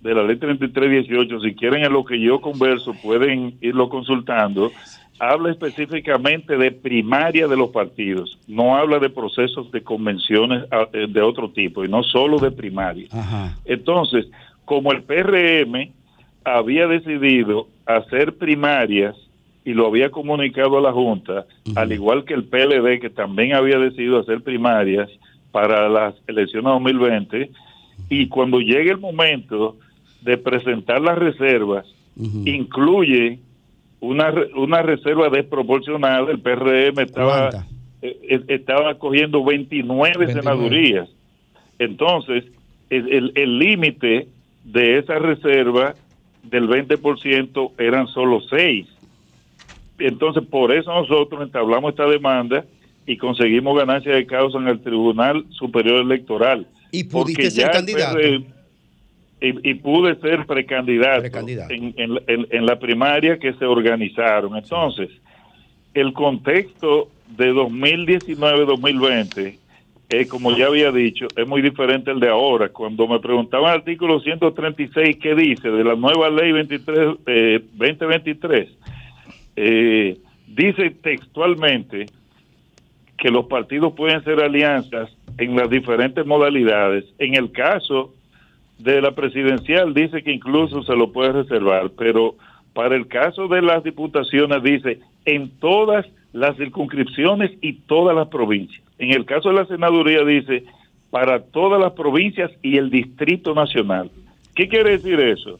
de la ley 3318, si quieren en lo que yo converso, pueden irlo consultando, habla específicamente de primaria de los partidos, no habla de procesos de convenciones ah, eh, de otro tipo, y no solo de primaria. Entonces, como el PRM había decidido hacer primarias y lo había comunicado a la Junta, al igual que el PLD, que también había decidido hacer primarias para las elecciones 2020, y cuando llegue el momento de presentar las reservas, incluye una, re- una reserva desproporcionada, el PRM estaba, eh, eh, estaba cogiendo 29, 29. senadurías. Entonces, el el- el límite de esa reserva del 20% eran solo 6. Entonces, por eso nosotros entablamos esta demanda y conseguimos ganancia de causa en el Tribunal Superior Electoral. Y pudiste ser candidato. PRM y, y pude ser precandidato, En, en en la primaria que se organizaron. Entonces, el contexto de 2019-2020, eh, como ya había dicho, es muy diferente al de ahora. Cuando me preguntaban el artículo 136, ¿qué dice de la nueva ley 23, eh, 2023? Eh, dice textualmente que los partidos pueden ser alianzas en las diferentes modalidades. En el caso de la presidencial dice que incluso se lo puede reservar, pero para el caso de las diputaciones dice en todas las circunscripciones y todas las provincias. En el caso de la senaduría dice para todas las provincias y el Distrito Nacional. ¿Qué quiere decir eso?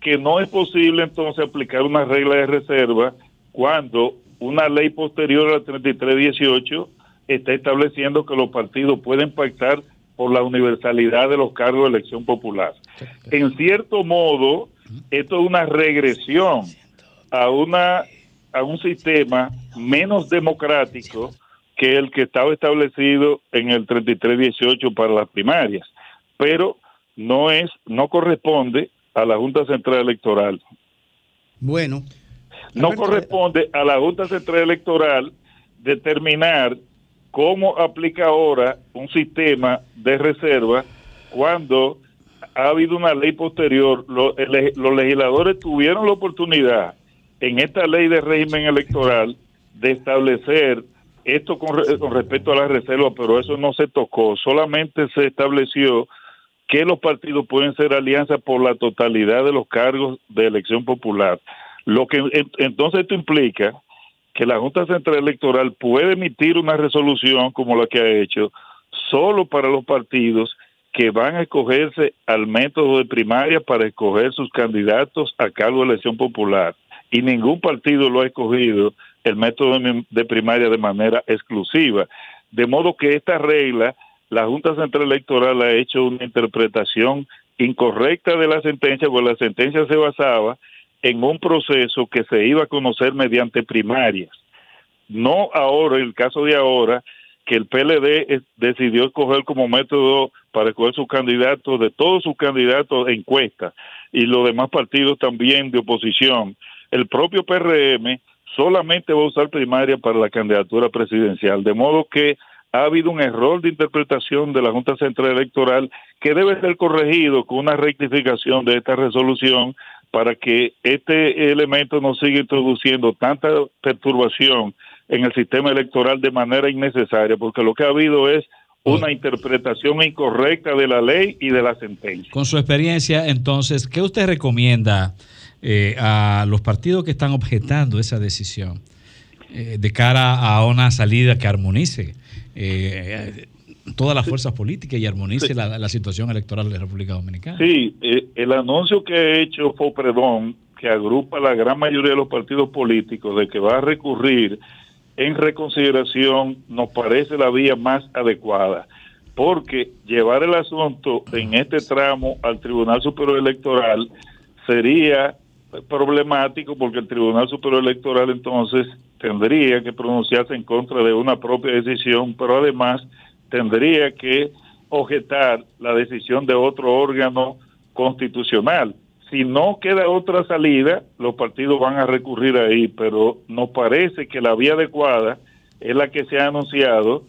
Que no es posible entonces aplicar una regla de reserva cuando una ley posterior a la 3318 está estableciendo que los partidos pueden pactar por la universalidad de los cargos de elección popular. En cierto modo, esto es una regresión a una a un sistema menos democrático que el que estaba establecido en el 3318 para las primarias, pero no es no corresponde a la Junta Central Electoral. Bueno, No corresponde a la Junta Central Electoral determinar cómo aplica ahora un sistema de reserva cuando ha habido una ley posterior. Los legisladores tuvieron la oportunidad en esta ley de régimen electoral de establecer esto con, con respecto a la reserva, pero eso no se tocó. Solamente se estableció que los partidos pueden ser alianzas por la totalidad de los cargos de elección popular. Lo que en- entonces esto implica que la Junta Central Electoral puede emitir una resolución como la que ha hecho solo para los partidos que van a escogerse al método de primaria para escoger sus candidatos a cargo de elección popular. Y ningún partido lo ha escogido el método de primaria de manera exclusiva. De modo que esta regla, la Junta Central Electoral ha hecho una interpretación incorrecta de la sentencia, porque la sentencia se basaba en un proceso que se iba a conocer mediante primarias. No ahora, en el caso de ahora, que el PLD decidió escoger como método para escoger sus candidatos, de todos sus candidatos de encuesta, y los demás partidos también de oposición. El propio PRM solamente va a usar primaria para la candidatura presidencial, de modo que ha habido un error de interpretación de la Junta Central Electoral que debe ser corregido con una rectificación de esta resolución para que este elemento no siga introduciendo tanta perturbación en el sistema electoral de manera innecesaria, porque lo que ha habido es una interpretación incorrecta de la ley y de la sentencia. Con su experiencia, entonces, ¿qué usted recomienda eh, a los partidos que están objetando esa decisión eh, de cara a una salida que armonice eh, todas las fuerzas políticas y armonice Sí. la, la situación electoral de la República Dominicana? Sí, eh, el anuncio que ha hecho Fopredón, que agrupa a la gran mayoría de los partidos políticos, de que va a recurrir en reconsideración, nos parece la vía más adecuada, porque llevar el asunto en este tramo al Tribunal Superior Electoral sería problemático porque el Tribunal Superior Electoral entonces tendría que pronunciarse en contra de una propia decisión, pero además tendría que objetar la decisión de otro órgano constitucional. Si no queda otra salida, los partidos van a recurrir ahí, pero nos parece que la vía adecuada es la que se ha anunciado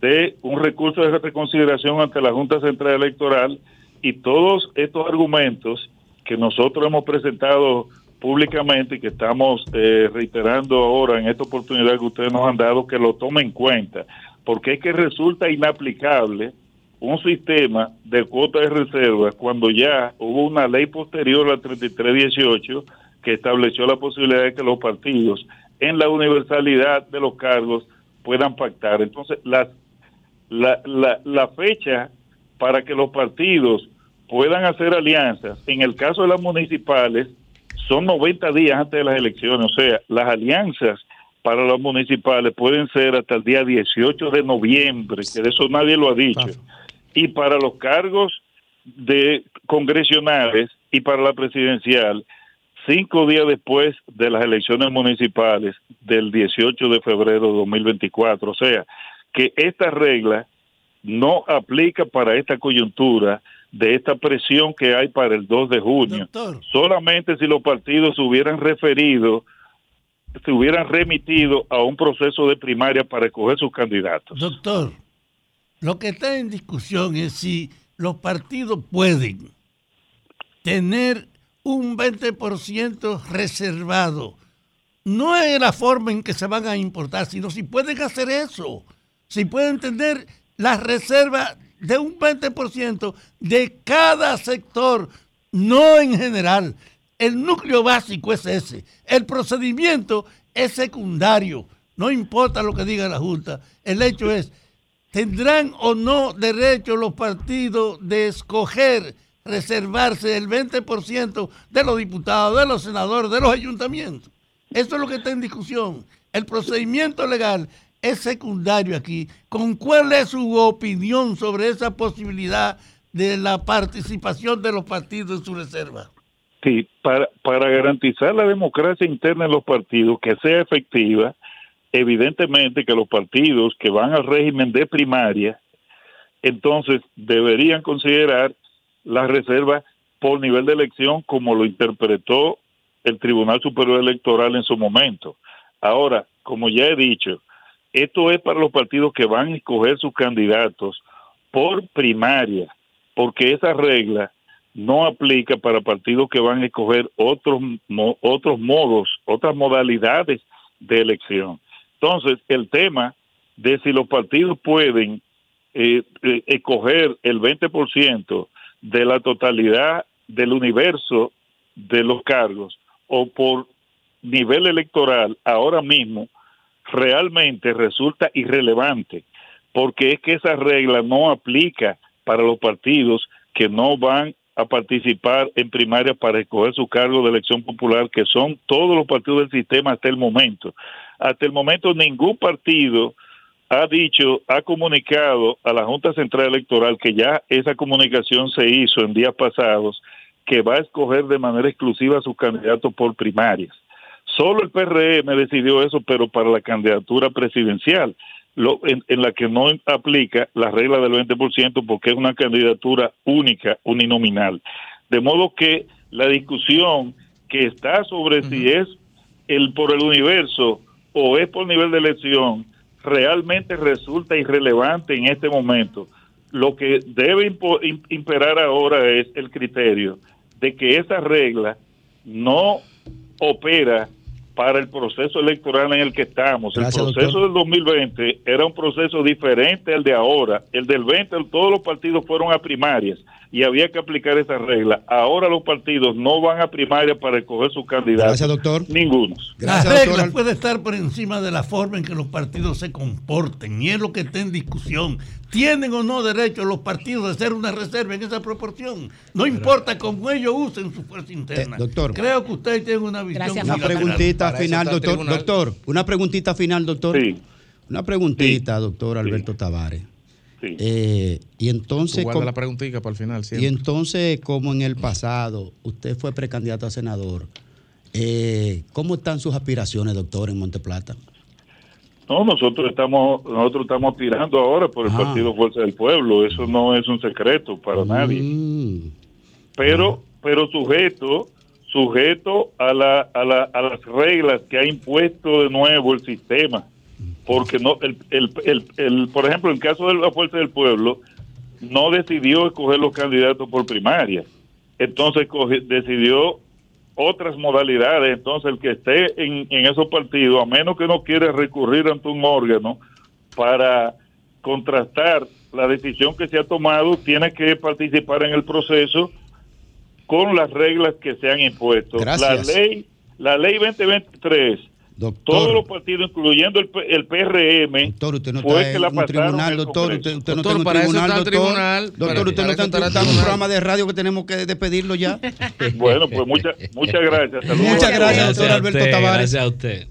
de un recurso de reconsideración ante la Junta Central Electoral y todos estos argumentos que nosotros hemos presentado públicamente y que estamos eh, reiterando ahora en esta oportunidad que ustedes nos han dado, que lo tomen en cuenta, porque es que resulta inaplicable un sistema de cuota de reserva cuando ya hubo una ley posterior al 3318 que estableció la posibilidad de que los partidos en la universalidad de los cargos puedan pactar. Entonces, las la, la, la fecha para que los partidos puedan hacer alianzas, en el caso de las municipales, son 90 días antes de las elecciones. O sea, las alianzas para las municipales pueden ser hasta el día 18 de noviembre, que de eso nadie lo ha dicho. Y para los cargos de congresionales y para la presidencial, cinco días después de las elecciones municipales del 18 de febrero de 2024. O sea, que esta regla no aplica para esta coyuntura de esta presión que hay para el 2 de junio. Solamente si los partidos se hubieran referido, se hubieran remitido a un proceso de primaria para escoger sus candidatos. Doctor, lo que está en discusión es si los partidos pueden tener un 20% reservado. No es la forma en que se van a importar, sino si pueden hacer eso. Si pueden tener la reserva de un 20% de cada sector, no en general. El núcleo básico es ese. El procedimiento es secundario. No importa lo que diga la Junta. El hecho es, ¿tendrán o no derecho los partidos de escoger, reservarse el 20% de los diputados, de los senadores, de los ayuntamientos? Eso es lo que está en discusión. El procedimiento legal es secundario aquí. ¿Con cuál es su opinión sobre esa posibilidad de la participación de los partidos en su reserva? Sí, para, garantizar la democracia interna en los partidos, que sea efectiva, evidentemente que los partidos que van al régimen de primaria, entonces deberían considerar la reserva por nivel de elección como lo interpretó el Tribunal Superior Electoral en su momento. Ahora, como ya he dicho, esto es para los partidos que van a escoger sus candidatos por primaria, porque esa regla no aplica para partidos que van a escoger otros mo- otros modos, otras modalidades de elección. Entonces, el tema de si los partidos pueden eh, eh, escoger el 20% de la totalidad del universo de los cargos o por nivel electoral ahora mismo realmente resulta irrelevante porque es que esa regla no aplica para los partidos que no van a participar en primaria para escoger su cargo de elección popular, que son todos los partidos del sistema hasta el momento. Hasta el momento ningún partido ha dicho, ha comunicado a la Junta Central Electoral que ya esa comunicación se hizo en días pasados, que va a escoger de manera exclusiva a sus candidatos por primarias. Solo el PRM decidió eso, pero para la candidatura presidencial, lo, en, en la que no aplica la regla del 20% porque es una candidatura única, uninominal. De modo que la discusión que está sobre si es el por el universo o es por nivel de elección realmente resulta irrelevante en este momento. Lo que debe imperar ahora es el criterio de que esa regla no opera para el proceso electoral en el que estamos. Gracias, el proceso doctor. del 2020 era un proceso diferente al de ahora. El del 20 todos los partidos fueron a primarias y había que aplicar esa regla. Ahora los partidos no van a primarias para escoger sus candidatos. Gracias, doctor. Ninguno. La regla puede estar por encima de la forma en que los partidos se comporten y es lo que está en discusión. ¿Tienen o no derecho los partidos a hacer una reserva en esa proporción? No importa cómo ellos usen su fuerza interna. Eh, doctor. Creo que usted tiene una visión Una unilateral. preguntita final, doctor. Doctor, una preguntita final, doctor. Una preguntita, doctor Alberto Tavares. Eh, y entonces, guarda ¿cómo- la preguntita para el final y entonces, como en el pasado, usted fue precandidato a senador, eh, ¿cómo están sus aspiraciones, doctor, en Monteplata? No, nosotros estamos nosotros estamos tirando ahora por el Ah. Partido Fuerza del Pueblo. Eso no es un secreto para nadie. Mm. Pero pero sujeto sujeto a, la, a, la, a las reglas que ha impuesto de nuevo el sistema. Porque no el, el, el, el- por ejemplo, en el caso de la Fuerza del Pueblo no decidió escoger los candidatos por primaria. Entonces coge- decidió otras modalidades. Entonces, el que esté en, en esos partidos, a menos que no quiera recurrir ante un órgano para contrastar la decisión que se ha tomado, tiene que participar en el proceso con las reglas que se han impuesto. Gracias. La ley, la ley 2023, todos los partidos, incluyendo el, el PRM, Doctor, no fue está que en la un tribunal, en doctor. Usted, usted no Doctor, está en un para eso tribunal, doctor. tribunal, Doctor, para- usted no para está en eso está el un programa de radio que tenemos que despedirlo ya. Bueno, pues muchas muchas gracias. Saludos. Muchas gracias, doctor Alberto usted, Tavares. Gracias a usted.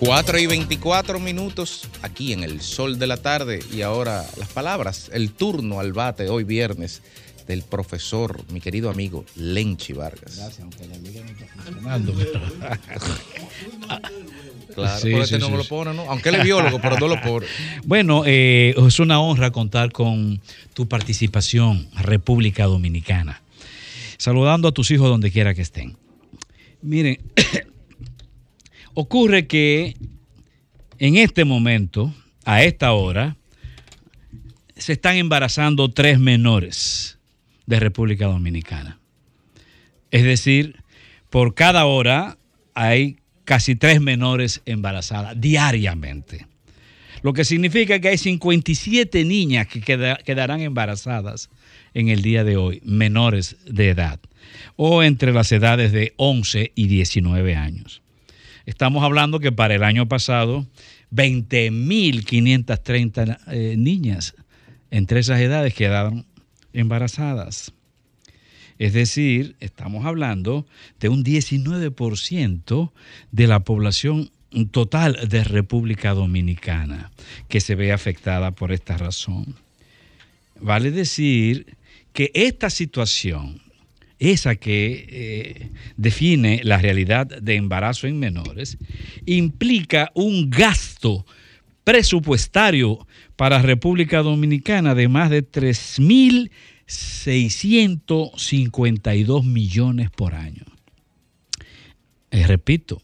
4 y 24 minutos aquí en el sol de la tarde. Y ahora las palabras, el turno al bate hoy viernes del profesor, mi querido amigo Lenchi Vargas. Gracias, aunque la liga no está funcionando. Claro, Sí, sí, este no sí, me lo pone, ¿no? Aunque él es biólogo, pero no lo pone. Bueno, eh, es una honra contar con tu participación, República Dominicana. Saludando a tus hijos donde quiera que estén. Miren, ocurre que en este momento, a esta hora, se están embarazando tres menores de República Dominicana. Es decir, por cada hora hay casi tres menores embarazadas diariamente. Lo que significa que hay 57 niñas que queda- quedarán embarazadas en el día de hoy, menores de edad, o entre las edades de 11 y 19 años. Estamos hablando que para el año pasado, 20.530 eh, niñas entre esas edades quedaron embarazadas. Es decir, estamos hablando de un 19% de la población total de República Dominicana que se ve afectada por esta razón. Vale decir que esta situación, esa que eh, define la realidad de embarazo en menores, implica un gasto presupuestario para República Dominicana de más de 3.652 millones por año. Eh, repito,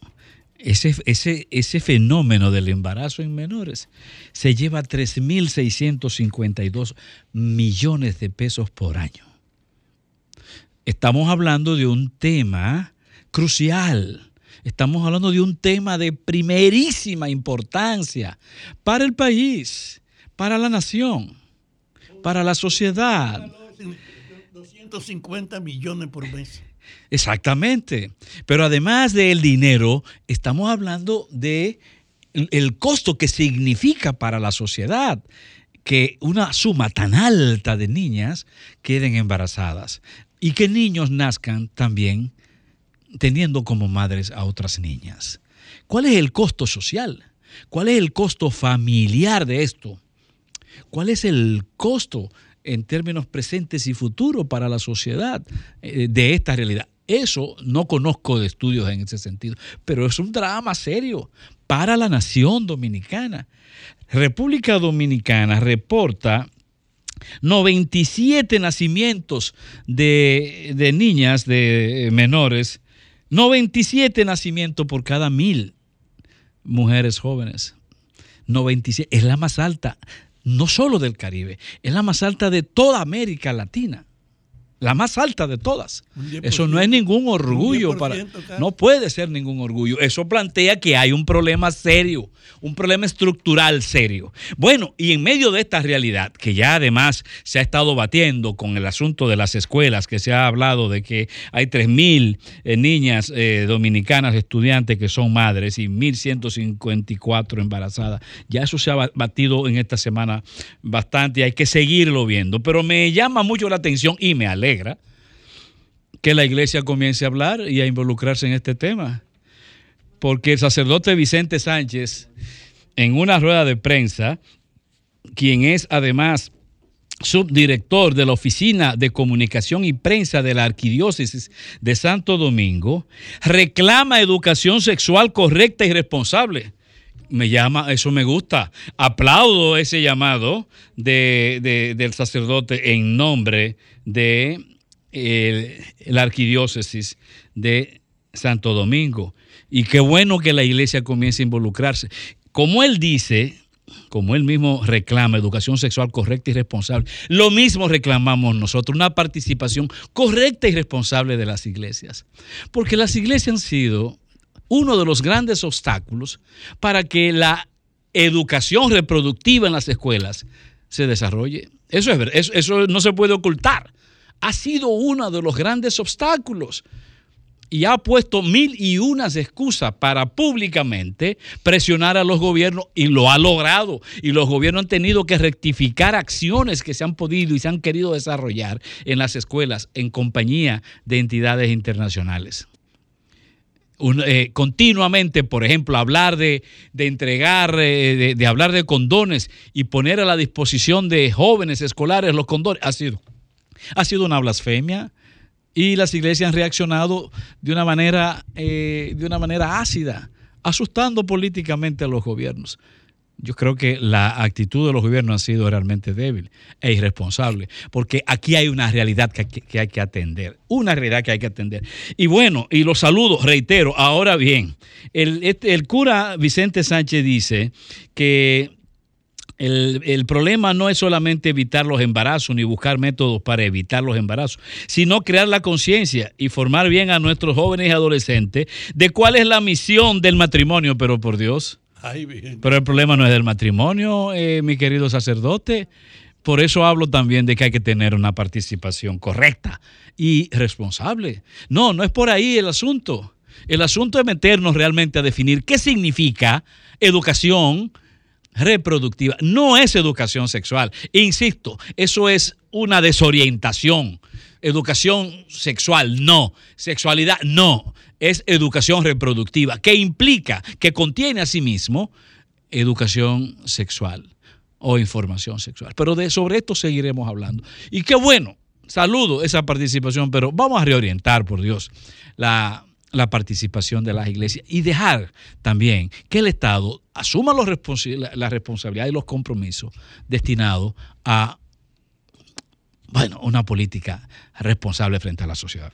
ese, ese, ese fenómeno del embarazo en menores se lleva 3.652 millones de pesos por año. Estamos hablando de un tema crucial. Estamos hablando de un tema de primerísima importancia para el país, para la nación, para la sociedad. 250 millones por mes. Exactamente. Pero además del dinero, estamos hablando de el costo que significa para la sociedad que una suma tan alta de niñas queden embarazadas y que niños nazcan también teniendo como madres a otras niñas. ¿Cuál es el costo social? ¿Cuál es el costo familiar de esto? ¿Cuál es el costo en términos presentes y futuros para la sociedad eh, de esta realidad? Eso no conozco de estudios en ese sentido, pero es un drama serio para la nación dominicana. República Dominicana reporta 97 nacimientos de, de niñas, de menores, 97 nacimientos por cada mil mujeres jóvenes. 97, es la más alta, no solo del Caribe, es la más alta de toda América Latina. La más alta de todas. Eso no es ningún orgullo para. No puede ser ningún orgullo. Eso plantea que hay un problema serio, un problema estructural serio. Bueno, y en medio de esta realidad, que ya además se ha estado batiendo con el asunto de las escuelas, que se ha hablado de que hay 3.000 eh, niñas eh, dominicanas estudiantes que son madres y 1.154 embarazadas. Ya eso se ha batido en esta semana bastante y hay que seguirlo viendo. Pero me llama mucho la atención y me alegra que la iglesia comience a hablar y a involucrarse en este tema. Porque el sacerdote Vicente Sánchez, en una rueda de prensa, quien es además subdirector de la Oficina de Comunicación y Prensa de la Arquidiócesis de Santo Domingo, reclama educación sexual correcta y responsable. Me llama, eso me gusta. Aplaudo ese llamado de, de, del sacerdote en nombre de la arquidiócesis de Santo Domingo. Y qué bueno que la iglesia comience a involucrarse. Como él dice, como él mismo reclama educación sexual correcta y responsable, lo mismo reclamamos nosotros, una participación correcta y responsable de las iglesias. Porque las iglesias han sido uno de los grandes obstáculos para que la educación reproductiva en las escuelas se desarrolle. Eso, es, eso no se puede ocultar ha sido uno de los grandes obstáculos y ha puesto mil y unas excusas para públicamente presionar a los gobiernos y lo ha logrado. Y los gobiernos han tenido que rectificar acciones que se han podido y se han querido desarrollar en las escuelas en compañía de entidades internacionales. Eh, continuamente, por ejemplo, hablar de, entregar, eh, de hablar de condones y poner a la disposición de jóvenes escolares los condones, ha sido ha sido una blasfemia y las iglesias han reaccionado de una manera, eh, de una manera ácida, asustando políticamente a los gobiernos. Yo creo que la actitud de los gobiernos ha sido realmente débil e irresponsable, porque aquí hay una realidad que, hay que atender, una realidad que hay que atender. Y bueno, y los saludo, reitero, ahora bien, el, este, el cura Vicente Sánchez dice que el, problema no es solamente evitar los embarazos ni buscar métodos para evitar los embarazos, sino crear la conciencia y formar bien a nuestros jóvenes y adolescentes de cuál es la misión del matrimonio, pero por Dios. Pero el problema no es del matrimonio, eh, mi querido sacerdote. Por eso hablo también de que hay que tener una participación correcta y responsable. No, no es por ahí el asunto. El asunto es meternos realmente a definir qué significa educación, reproductiva. No es educación sexual. Insisto, eso es una desorientación. Educación sexual, no. Sexualidad, no. Es educación reproductiva, que implica, que contiene a sí mismo educación sexual o información sexual. Pero sobre esto seguiremos hablando. Y qué bueno, saludo esa participación, pero vamos a reorientar, por Dios, la la participación de las iglesias y dejar también que el Estado asuma los la responsabilidad y los compromisos destinados a bueno, una política responsable frente a la sociedad.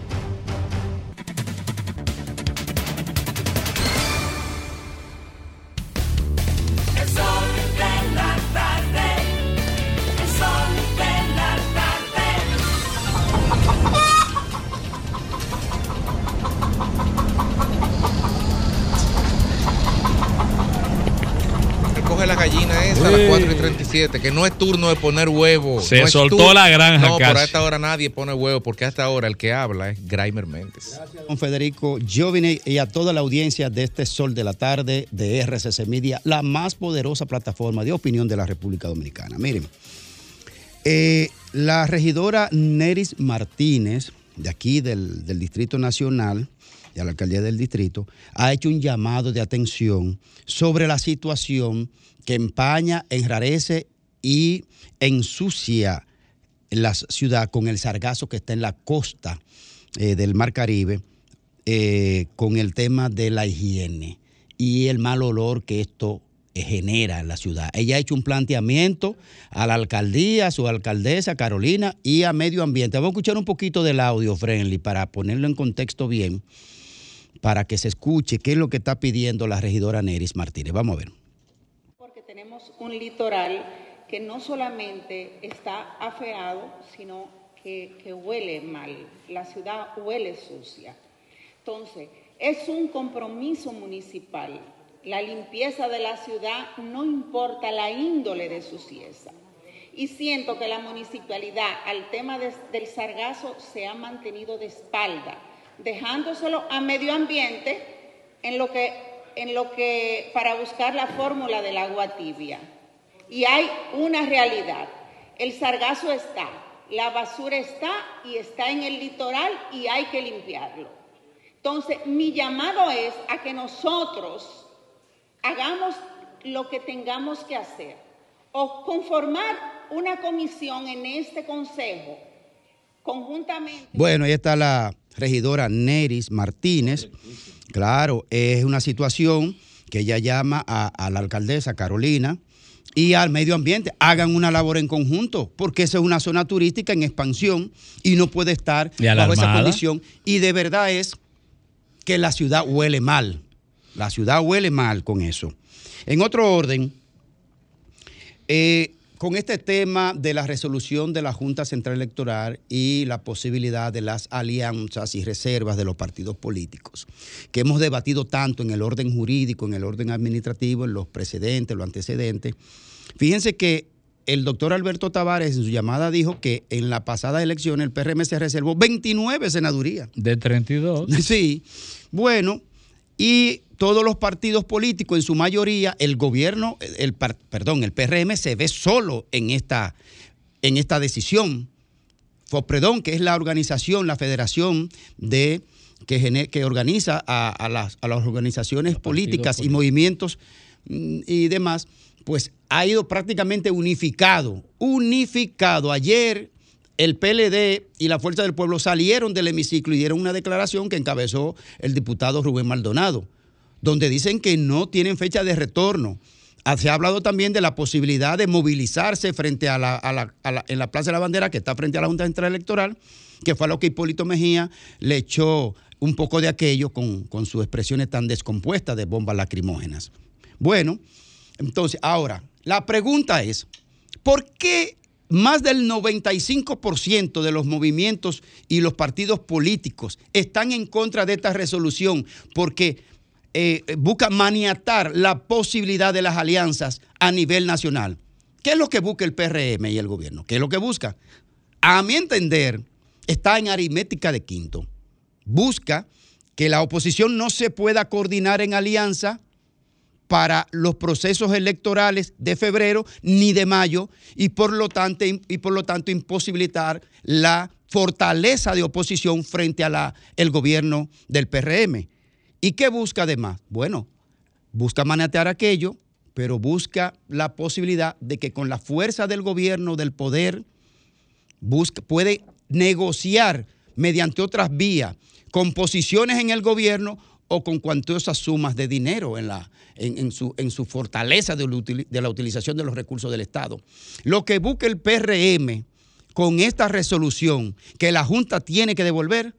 A las 4 y 37, que no es turno de poner huevo. Se no soltó la granja No, casi. por a esta hora nadie pone huevo, porque hasta ahora el que habla es Graimer Méndez. Don Federico Giovine y a toda la audiencia de este Sol de la Tarde de RCC Media, la más poderosa plataforma de opinión de la República Dominicana. Miren, eh, la regidora Neris Martínez, de aquí del, del Distrito Nacional, de la alcaldía del distrito, ha hecho un llamado de atención sobre la situación que empaña, enrarece y ensucia la ciudad con el sargazo que está en la costa eh, del Mar Caribe, eh, con el tema de la higiene y el mal olor que esto genera en la ciudad. Ella ha hecho un planteamiento a la alcaldía, a su alcaldesa Carolina y a medio ambiente. Vamos a escuchar un poquito del audio, Friendly, para ponerlo en contexto bien, para que se escuche qué es lo que está pidiendo la regidora Neris Martínez. Vamos a ver. Tenemos un litoral que no solamente está afeado, sino que, huele mal. La ciudad huele sucia. Entonces, es un compromiso municipal. La limpieza de la ciudad no importa la índole de suciedad. Y siento que la municipalidad al tema de- del sargazo se ha mantenido de espalda, dejándoselo a medio ambiente en lo que, en lo que para buscar la fórmula del agua tibia. Y hay una realidad. El sargazo está, la basura está y está en el litoral y hay que limpiarlo. Entonces, mi llamado es a que nosotros hagamos lo que tengamos que hacer o conformar una comisión en este consejo conjuntamente. Bueno, ahí está la regidora Neris Martínez. Claro, es una situación que ella llama a, a la alcaldesa Carolina y al medio ambiente. Hagan una labor en conjunto, porque esa es una zona turística en expansión y no puede estar bajo esa condición. Y de verdad es que la ciudad huele mal. La ciudad huele mal con eso. En otro orden, eh, con este tema de la resolución de la Junta Central Electoral y la posibilidad de las alianzas y reservas de los partidos políticos, que hemos debatido tanto en el orden jurídico, en el orden administrativo, en los precedentes, los antecedentes, fíjense que el doctor Alberto Tavares en su llamada dijo que en la pasada elección el PRM se reservó 29 senadurías. De 32. Sí, bueno, y todos los partidos políticos, en su mayoría, el gobierno, el, perdón, el PRM se ve solo en esta, en esta decisión. FOPREDON, que es la organización, la federación de, que, que organiza a, a las, a las organizaciones políticas y movimientos mm, y demás, pues ha ido prácticamente unificado, unificado. Ayer el PLD y la Fuerza del Pueblo salieron del hemiciclo y dieron una declaración que encabezó el diputado Rubén Maldonado, donde dicen que no tienen fecha de retorno. Ah, Se ha hablado también de la posibilidad de movilizarse frente a la, en la Plaza de la Bandera, que está frente a la Junta Central Electoral, que fue a lo que Hipólito Mejía le echó un poco de aquello con, con sus expresiones tan descompuestas de bombas lacrimógenas. Bueno, entonces, ahora, la pregunta es, ¿por qué más del 95% de los movimientos y los partidos políticos están en contra de esta resolución? Porque eh, busca maniatar la posibilidad de las alianzas a nivel nacional. ¿Qué es lo que busca el PRM y el gobierno? ¿Qué es lo que busca? A mi entender, está en aritmética de quinto. Busca que la oposición no se pueda coordinar en alianza para los procesos electorales de febrero ni de mayo y por lo tanto, y por lo tanto imposibilitar la fortaleza de oposición frente al gobierno del PRM. ¿Y qué busca además? Bueno, busca manetear aquello, pero busca la posibilidad de que con la fuerza del gobierno, del poder, busca, puede negociar mediante otras vías, con posiciones en el gobierno o con cuantiosas sumas de dinero en, la, en, su, en su fortaleza de, de la utilización de los recursos del Estado. Lo que busca el PRM con esta resolución que la Junta tiene que devolver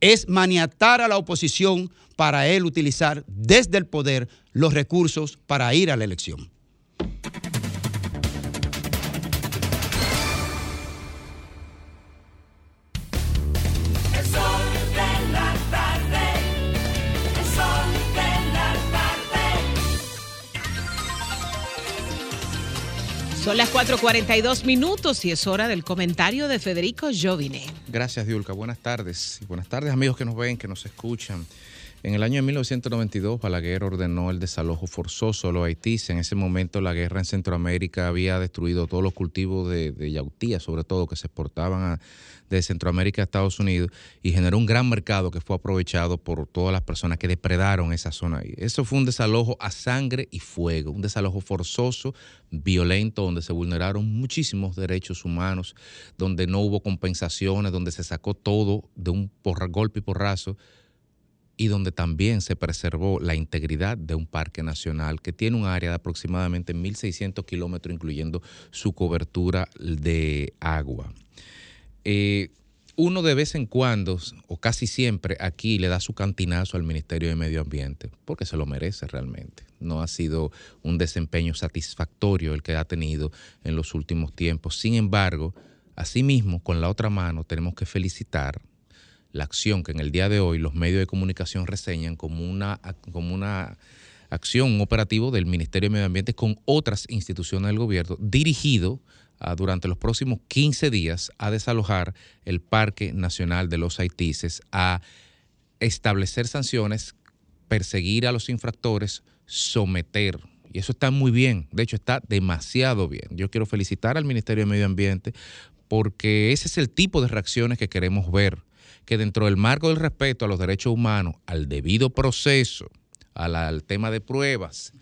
es maniatar a la oposición para él utilizar desde el poder los recursos para ir a la elección. Son las 4:42 minutos y es hora del comentario de Federico Jovine. Gracias, Diulca. Buenas tardes. Y buenas tardes, amigos que nos ven, que nos escuchan. En el año de 1992, Balaguer ordenó el desalojo forzoso a los haitises. En ese momento, la guerra en Centroamérica había destruido todos los cultivos de, de yautía, sobre todo, que se exportaban de Centroamérica a Estados Unidos y generó un gran mercado que fue aprovechado por todas las personas que depredaron esa zona. Eso fue un desalojo a sangre y fuego, un desalojo forzoso, violento, donde se vulneraron muchísimos derechos humanos, donde no hubo compensaciones, donde se sacó todo de un porra- golpe y porrazo y donde también se preservó la integridad de un parque nacional que tiene un área de aproximadamente 1.600 kilómetros, incluyendo su cobertura de agua. Eh, uno de vez en cuando, o casi siempre, aquí le da su cantinazo al Ministerio de Medio Ambiente, porque se lo merece realmente. No ha sido un desempeño satisfactorio el que ha tenido en los últimos tiempos. Sin embargo, asimismo, con la otra mano, tenemos que felicitar la acción que en el día de hoy los medios de comunicación reseñan como una, como una acción, un operativo del Ministerio de Medio Ambiente con otras instituciones del gobierno dirigido a, durante los próximos 15 días a desalojar el Parque Nacional de los Haitises, a establecer sanciones, perseguir a los infractores, someter. Y eso está muy bien, de hecho está demasiado bien. Yo quiero felicitar al Ministerio de Medio Ambiente porque ese es el tipo de reacciones que queremos ver, que dentro del marco del respeto a los derechos humanos, al debido proceso, al tema de pruebas,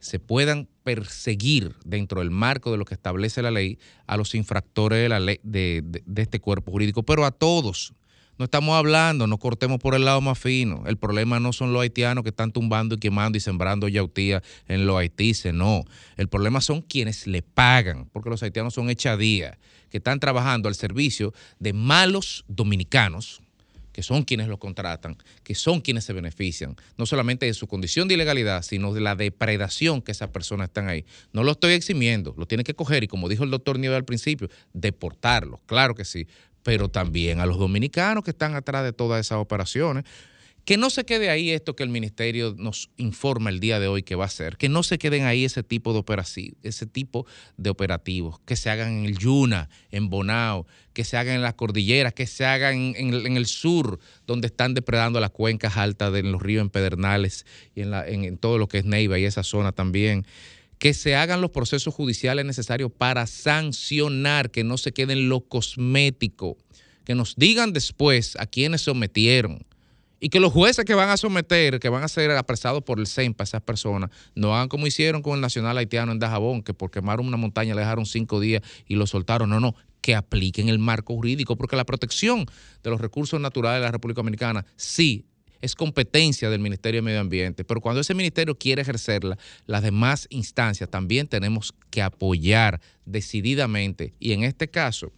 se puedan perseguir dentro del marco de lo que establece la ley a los infractores de, la ley, de este cuerpo jurídico, pero a todos. No estamos hablando, no cortemos por el lado más fino. El problema no son los haitianos que están tumbando y quemando y sembrando yautía en los haitises, no. El problema son quienes le pagan, porque los haitianos son echadías, que están trabajando al servicio de malos dominicanos, que son quienes los contratan, que son quienes se benefician, no solamente de su condición de ilegalidad, sino de la depredación que esas personas están ahí. No lo estoy eximiendo, lo tiene que coger y como dijo el doctor Nieves al principio, deportarlos, claro que sí, pero también a los dominicanos que están atrás de todas esas operaciones. Que no se quede ahí esto que el ministerio nos informa el día de hoy que va a hacer, que no se queden ahí ese tipo de operaci- ese tipo de operativos, que se hagan en el Yuna, en Bonao, que se hagan en las cordilleras, que se hagan en, el- sur, donde están depredando las cuencas altas de los ríos en Pedernales y en, todo lo que es Neiva y esa zona también. Que se hagan los procesos judiciales necesarios para sancionar, que no se queden en lo cosmético, que nos digan después a quienes sometieron y que los jueces que van a someter, que van a ser apresados por el CEMPA, esas personas, no hagan como hicieron con el Nacional Haitiano en Dajabón, que por quemar una montaña le dejaron cinco días y lo soltaron. No, no, que apliquen el marco jurídico, porque la protección de los recursos naturales de la República Dominicana sí es competencia del Ministerio de Medio Ambiente, pero cuando ese ministerio quiere ejercerla, las demás instancias también tenemos que apoyar decididamente y en este caso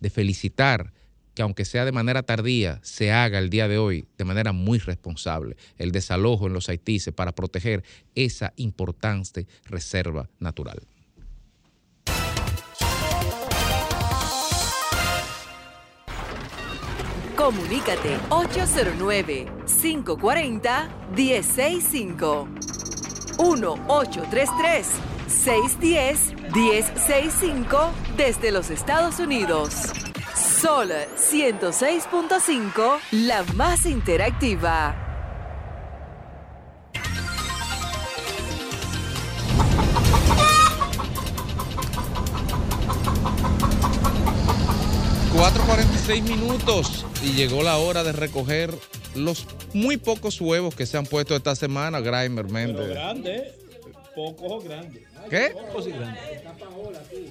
de felicitar que aunque sea de manera tardía, se haga el día de hoy de manera muy responsable el desalojo en los haitises para proteger esa importante reserva natural. Comunícate 809-540-1065. 1-833-610-1065 desde los Estados Unidos. Sol 106.5, la más interactiva. ...4.46 minutos y llegó la hora de recoger los muy pocos huevos que se han puesto esta semana, Grimer Méndez. grande. Pocos o grandes. ¿Qué?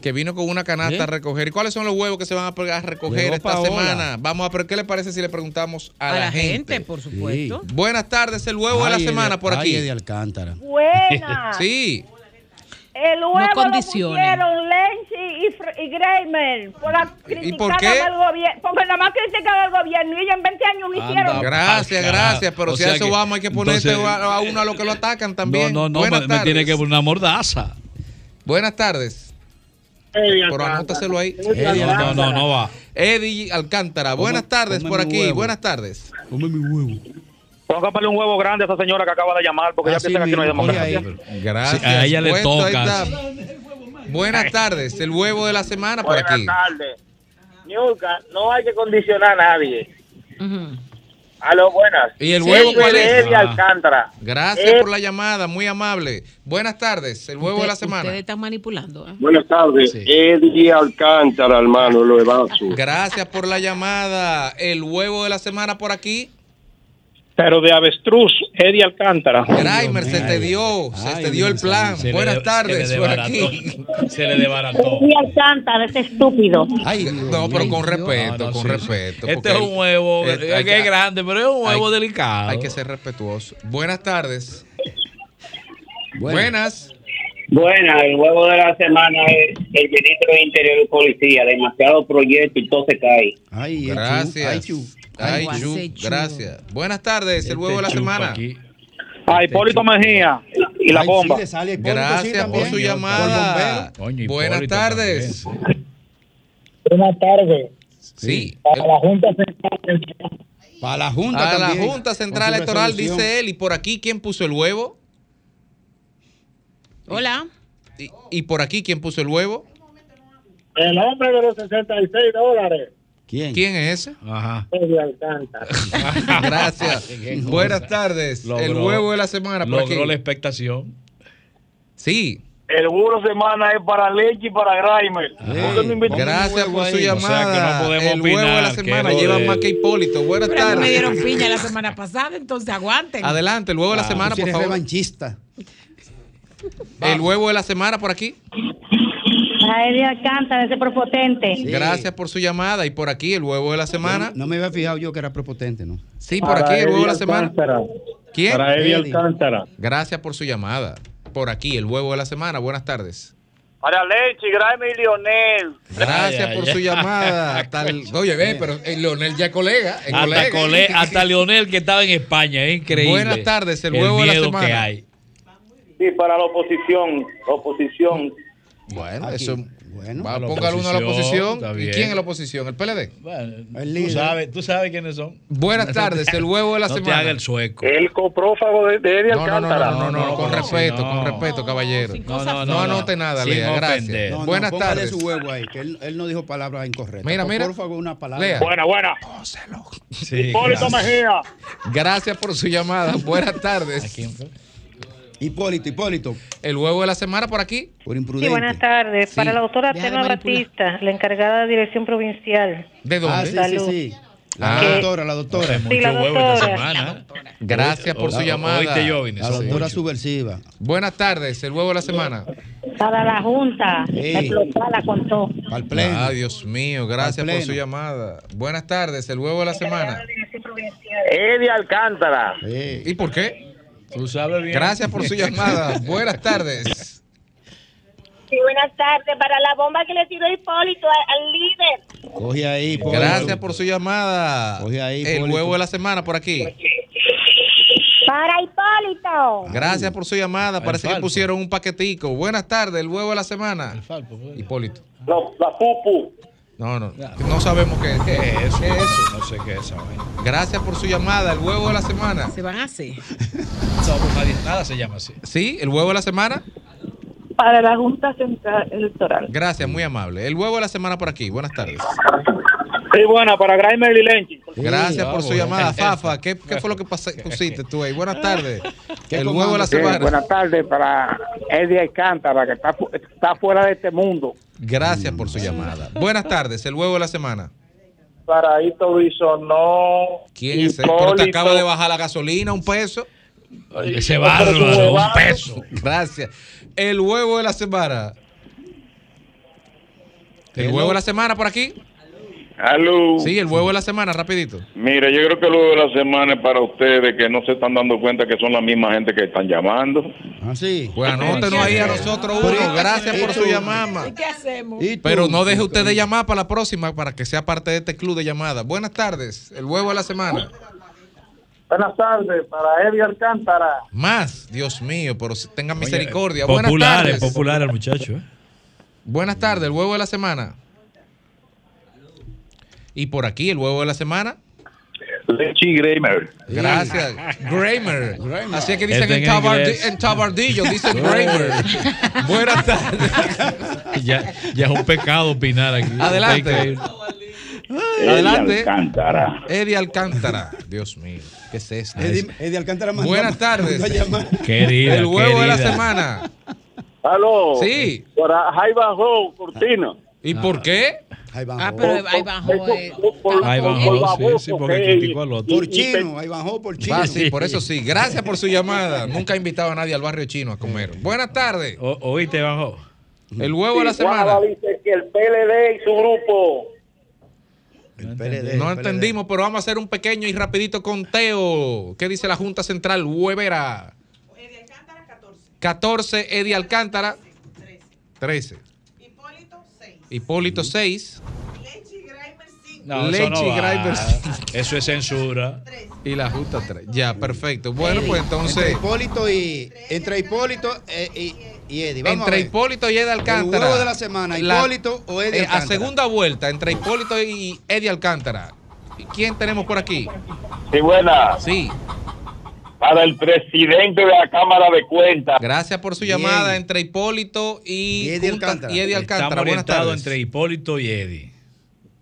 Que vino con una canasta a recoger. ¿Y cuáles son los huevos que se van a a recoger Llegó esta Paola. semana? Vamos a ver qué le parece si le preguntamos a, la, gente. por supuesto. Buenas tardes, el huevo de la semana Eddie- por ay, aquí. Eddie Alcántara. Buena. Sí. El huevo lo condicione. pusieron y, y Greimer por la por criticar qué? al gobierno. Porque nada más critican al gobierno y ellos en 20 años no hicieron. Gracias, gracias. Pero O si a eso que- vamos, hay que ponerte entonces- a uno a lo que lo atacan también. No, no, no, me, tiene que poner una mordaza. Buenas tardes. Pero anótaselo ahí. Eddie No, no, no, no va. Eddie Alcántara. Buenas tardes por aquí. Buenas tardes. Come mi huevo. Póngale un huevo grande a esa señora que acaba de llamar, porque ella piensa que aquí no hay democracia. Gracias. Sí, a ella le toca. Buenas tardes. El huevo de la semana por Buenas aquí. tardes. Niurka, no hay que condicionar a nadie. A lo buenas. ¿Y el huevo cuál es? Eddie Ah. Alcántara. Gracias Eh, por la llamada, muy amable. Buenas tardes. El huevo de la semana. Ustedes están manipulando. ¿eh? Buenas tardes, Eddie Alcántara, hermano, lo evaso. Gracias por la llamada. El huevo de la semana por aquí. Pero de avestruz, Eddie Alcántara. Grimer, se te dio, se te dio el plan. Se le- Buenas se tardes le por desbarató. aquí. Se le desbarató. Y Alcántara, ese estúpido. no, pero con respeto, No, no, con sí, respeto. sí. Este es un huevo, es hay que es grande, pero es un huevo hay- delicado. Hay que ser respetuoso. Buenas tardes. Buenas. Buena, el huevo de la semana es el ministro de Interior y Policía. Demasiado proyecto y todo se cae. Ay, Gracias. Chu. Ay, Ay, Chu, gracias. Buenas tardes, Este el huevo de la semana. A Hipólito Mejía y la Ay, bomba. sí, sale sí, Gracias por su llamada. Coño, Buenas tardes. Buenas tardes. Sí. Para la Junta Central. Para la Junta A la también, Junta con Central Electoral, dice él. Y por aquí, ¿quién puso el huevo? Hola. Y, y por aquí, ¿quién puso el huevo? El hombre de los 66 dólares. ¿Quién? ¿Quién es ese? Ajá. Gracias. Buenas tardes. el huevo de la semana por Logró aquí. la expectación. Sí. El huevo de semana es para Leche y para Grimer. ¿Por qué no invitan Gracias por su ahí? llamada. no podemos el huevo de la semana lleva de- más que Hipólito. Buenas Pero a mí me dieron tardes. piña la semana pasada, entonces aguanten. Adelante, el huevo de la Ah, semana, por favor. revanchista. El huevo de la semana por aquí. A Eddie Alcántara, ese prepotente. Gracias por su llamada. Y por aquí, el huevo de la semana. No me había fijado yo que era prepotente, ¿no? Sí, por aquí, el huevo de la semana. ¿Quién? Para Eddie Alcántara. Gracias por su llamada. Por aquí, el huevo de la semana. Buenas tardes. Para Leche, Grimer y Lionel. Gracias Ay, por ay, su ay. llamada. Hasta el- Oye, ve, pero el Leonel ya es colega. es Hasta, colega. Cole- hasta Leonel que estaba en España, es increíble. Buenas tardes, el huevo de la miedo semana. que hay. Sí, para la oposición. La oposición. Bueno, Aquí. eso. Bueno, Va, póngale uno a la oposición, ¿Y quién es la oposición? ¿El PLD? Bueno, El tú sabes, tú sabes quiénes son. Buenas tardes, el huevo de la no te semana. haga el sueco. El coprófago de, de Eddie No, no, no, Alcántara. no, no, no, No, con respeto, con respeto, caballero. No, no, No, no, no. anote nada, Lea, gracias. ofender. No, no, Buenas tardes. su huevo ahí, que él, él no dijo palabras incorrectas. Mira, mira. Porfa, una palabra. Lea. Buena, buena. Sí, Hipólito gracias. Mejía. Gracias por su llamada. Buenas tardes. quién fue? Hipólito, Hipólito, El huevo de la semana por aquí. por Sí, imprudente. buenas tardes. Sí. Para la doctora Deja de. Batista, la encargada de Dirección Provincial. ¿De dónde? Ah, sí, sí, Salud. sí. La Ah. doctora, la doctora. Mucho la huevo esta doctora. semana. Gracias por su llamada. Jovine, La doctora subversiva. Buenas tardes, el huevo de la semana. Para la Junta. Sí. Explotada con todo. Al pleno. Ah, Dios mío, gracias por su llamada. Buenas tardes, el huevo de la semana. Eddie Alcántara. Sí. ¿Y por qué? Tú sabes bien. Gracias por su llamada. Buenas tardes. Sí, buenas tardes. Para la bomba que le tiró Hipólito al líder. Coge ahí, Hipólito. Gracias por su llamada. Coge ahí, El Hipólito. huevo de la semana por aquí. Para Hipólito. Gracias por su llamada. Parece que pusieron un paquetico. Buenas tardes, el huevo de la semana. Hipólito. La, la pupu. No, no. No sabemos qué, qué ¿Qué es eso? ¿Qué es eso? No sé qué es esa vaina. Gracias por su llamada, el huevo de la semana. Se van así. No, pues nadie- nada se llama así. ¿Sí? ¿El huevo de la semana? Para la Junta Central Electoral. Gracias, muy amable. El huevo de la semana por aquí. Buenas tardes. Sí, buena, para Grimer y Lenchi. Gracias por su llamada, Fafa. ¿Qué, qué fue lo que pasa- pusiste tú ahí? Buenas tardes. El huevo de la Sí, semana. buenas tardes para Eddie Alcántara, que está, fu- está fuera de este mundo. Gracias por su llamada. Buenas tardes, el huevo de la semana. Para Hito Bisonó. ¿Quién es ese? Pero te acaba de bajar la gasolina un peso. Ese bárbaro, un peso. Gracias. El huevo de la semana. El huevo de la semana por aquí. Aló. Sí, el huevo de la semana, rapidito. Mira, yo creo que lo de la semana es para ustedes que no se están dando cuenta que son la misma gente que están llamando. Ah, sí. Pues anótenos ahí a nosotros uno. Gracias por su llamada. ¿Qué hacemos? Pero no deje usted de llamar para la próxima para que sea parte de este club de llamadas. Buenas tardes. El huevo de la semana. Buenas tardes, para Eddie Alcántara. Más, Dios mío, pero tengan misericordia. Buenas Popular, tardes. es popular el muchacho. ¿eh? Buenas tardes, el huevo de la semana. Y por aquí, el huevo de la semana. Lechi Kramer. Gracias, Kramer. Así es que dicen Este en, en tabardi- en tabardillo, dicen Kramer. Buenas tardes. Ya, ya es un pecado opinar aquí. Adelante. Adelante. Alcántara. Eddie Alcántara. Dios mío, ¿qué es esto? Eddie, Eddie Alcántara mandó- Buenas tardes. Querida, el huevo de la semana. Aló. Sí. Para Jaiba Cortina. ¿Y por qué? Ahí Ah, pero ahí bajó. eh. Ahí bajó, sí, sí, porque criticó al otro. Por chino, ahí bajó por chino. Ah, sí, por eso sí. Gracias por su llamada. Nunca he invitado a nadie al barrio chino a comer. Buenas tardes. Oíste, bajó. El huevo de la semana. Dice que el PLD y su grupo. No entendimos, pero vamos a hacer un pequeño y rapidito conteo. ¿Qué dice la Junta Central? Huevera. 14, Eddie Alcántara. 13. Hipólito 6. No, eso Leche no y va. Grimer. Eso es censura. Y la Junta 3. Ya, perfecto. Bueno, pues Entre entonces, Hipólito y. Entre Hipólito eh, y, y Eddie. Vamos entre a ver. Hipólito y Eddie Alcántara. El huevo de la semana, La- Hipólito o Eddie eh, a Alcántara. segunda vuelta, entre Hipólito y Eddie Alcántara. ¿Quién tenemos por aquí? Sí, buena. Sí. Para el presidente de la Cámara de Cuentas. Gracias por su Bien. llamada entre Hipólito y, Y Eddie Alcántara. y Eddie Alcántara. Estamos Buenas tardes. entre Hipólito y Eddie.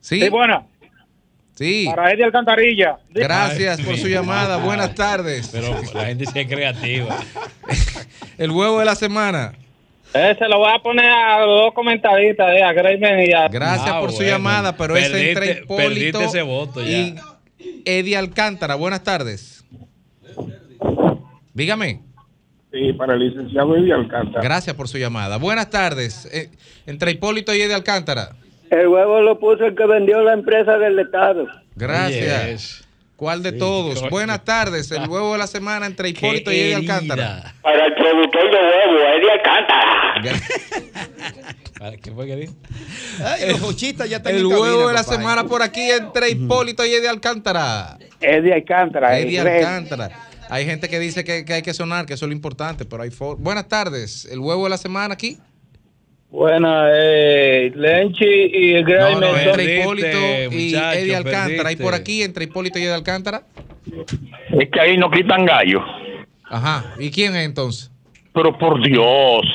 Sí, Sí, buena. sí. Para Eddie Alcantarilla. Gracias Ay, por su llamada. Buenas tardes. Pero la gente sí es creativa. El huevo de la semana. Ese lo voy a poner a los dos comentaristas, eh, a Grayman y a. Gracias Ah, por su llamada, pero es entre Perdiste- Hipólito perdiste ese voto ya. y Eddie Alcántara. Buenas tardes. Dígame. Sí, para el licenciado Eddie Alcántara. Gracias por su llamada. Buenas tardes. Eh, entre Hipólito y Eddie Alcántara. El huevo lo puso el que vendió la empresa del Estado. Gracias. Yes. ¿Cuál de Sí, todos? Buenas tardes. El huevo de la semana entre Hipólito y Eddie Alcántara. Para el productor de huevo, Eddie Alcántara. ¿Qué fue que dijo? Ay, los hochistas ya están El en huevo cabina, de la papá. semana por aquí entre Hipólito y Eddie Alcántara. Eddie Alcántara. Eddie Alcántara. Hay gente que dice que, que hay que sonar, que eso es lo importante, pero hay for- Buenas tardes. El huevo de la semana aquí. Buena, eh, Lenchi y el No, no, entre Perdiste, Hipólito y muchacho, Eddie Alcántara. Y perdiste. por aquí, entre Hipólito y Eddie Alcántara. Es que ahí no quitan gallo. Ajá. ¿Y quién es entonces? Pero por Dios.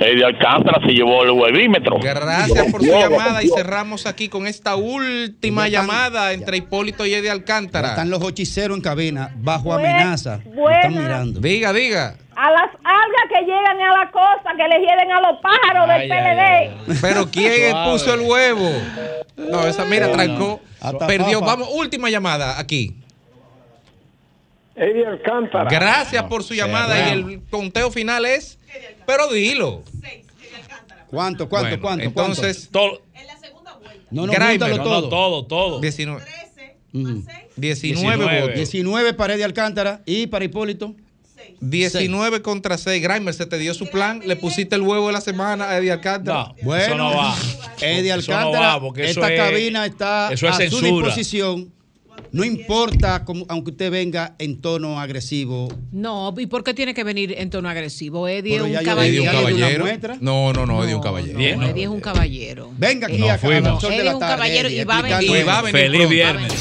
Eddie Alcántara se llevó el huevímetro. Gracias por su llamada y cerramos aquí con esta última están- llamada entre Hipólito y Eddie Alcántara. Están los hechiceros en cabina, bajo amenaza. Buena. Están mirando. Diga, diga. A las algas que llegan a la costa, que le hieden a los pájaros del Ay, PLD. ay. Pero ¿quién puso el huevo? No, esa, mira, trancó. Hasta Perdió. papa. Vamos, última llamada aquí. Eddie Alcántara. Gracias por su llamada y el conteo final es. Pero dilo. ¿Cuánto, cuánto, Bueno, cuánto? entonces, Todo, cuánto? No, no, Grimer, no, todo. no, todo, todo. 19, Ujú. 19 19. votos. 19 para Eddie Alcántara y para Hipólito. 19 contra 6. Grimer, se te dio su plan. Le pusiste el huevo de la semana a Eddie Alcántara. No, Bueno, eso no va. Eddie Eso no Alcántara, va, esta es- cabina está a su censura. disposición. No importa, cómo- aunque usted venga en tono agresivo. No, ¿y por qué tiene que venir en tono agresivo? Eddie es un dije un caballero. algo. una caballero. muestra? No, no, no, Eddie un No, caballero. no, Eddie es un caballero. Venga aquí No, a, a Eddie es un caballero Eddie, y va a venir. Y va a venir Feliz viernes.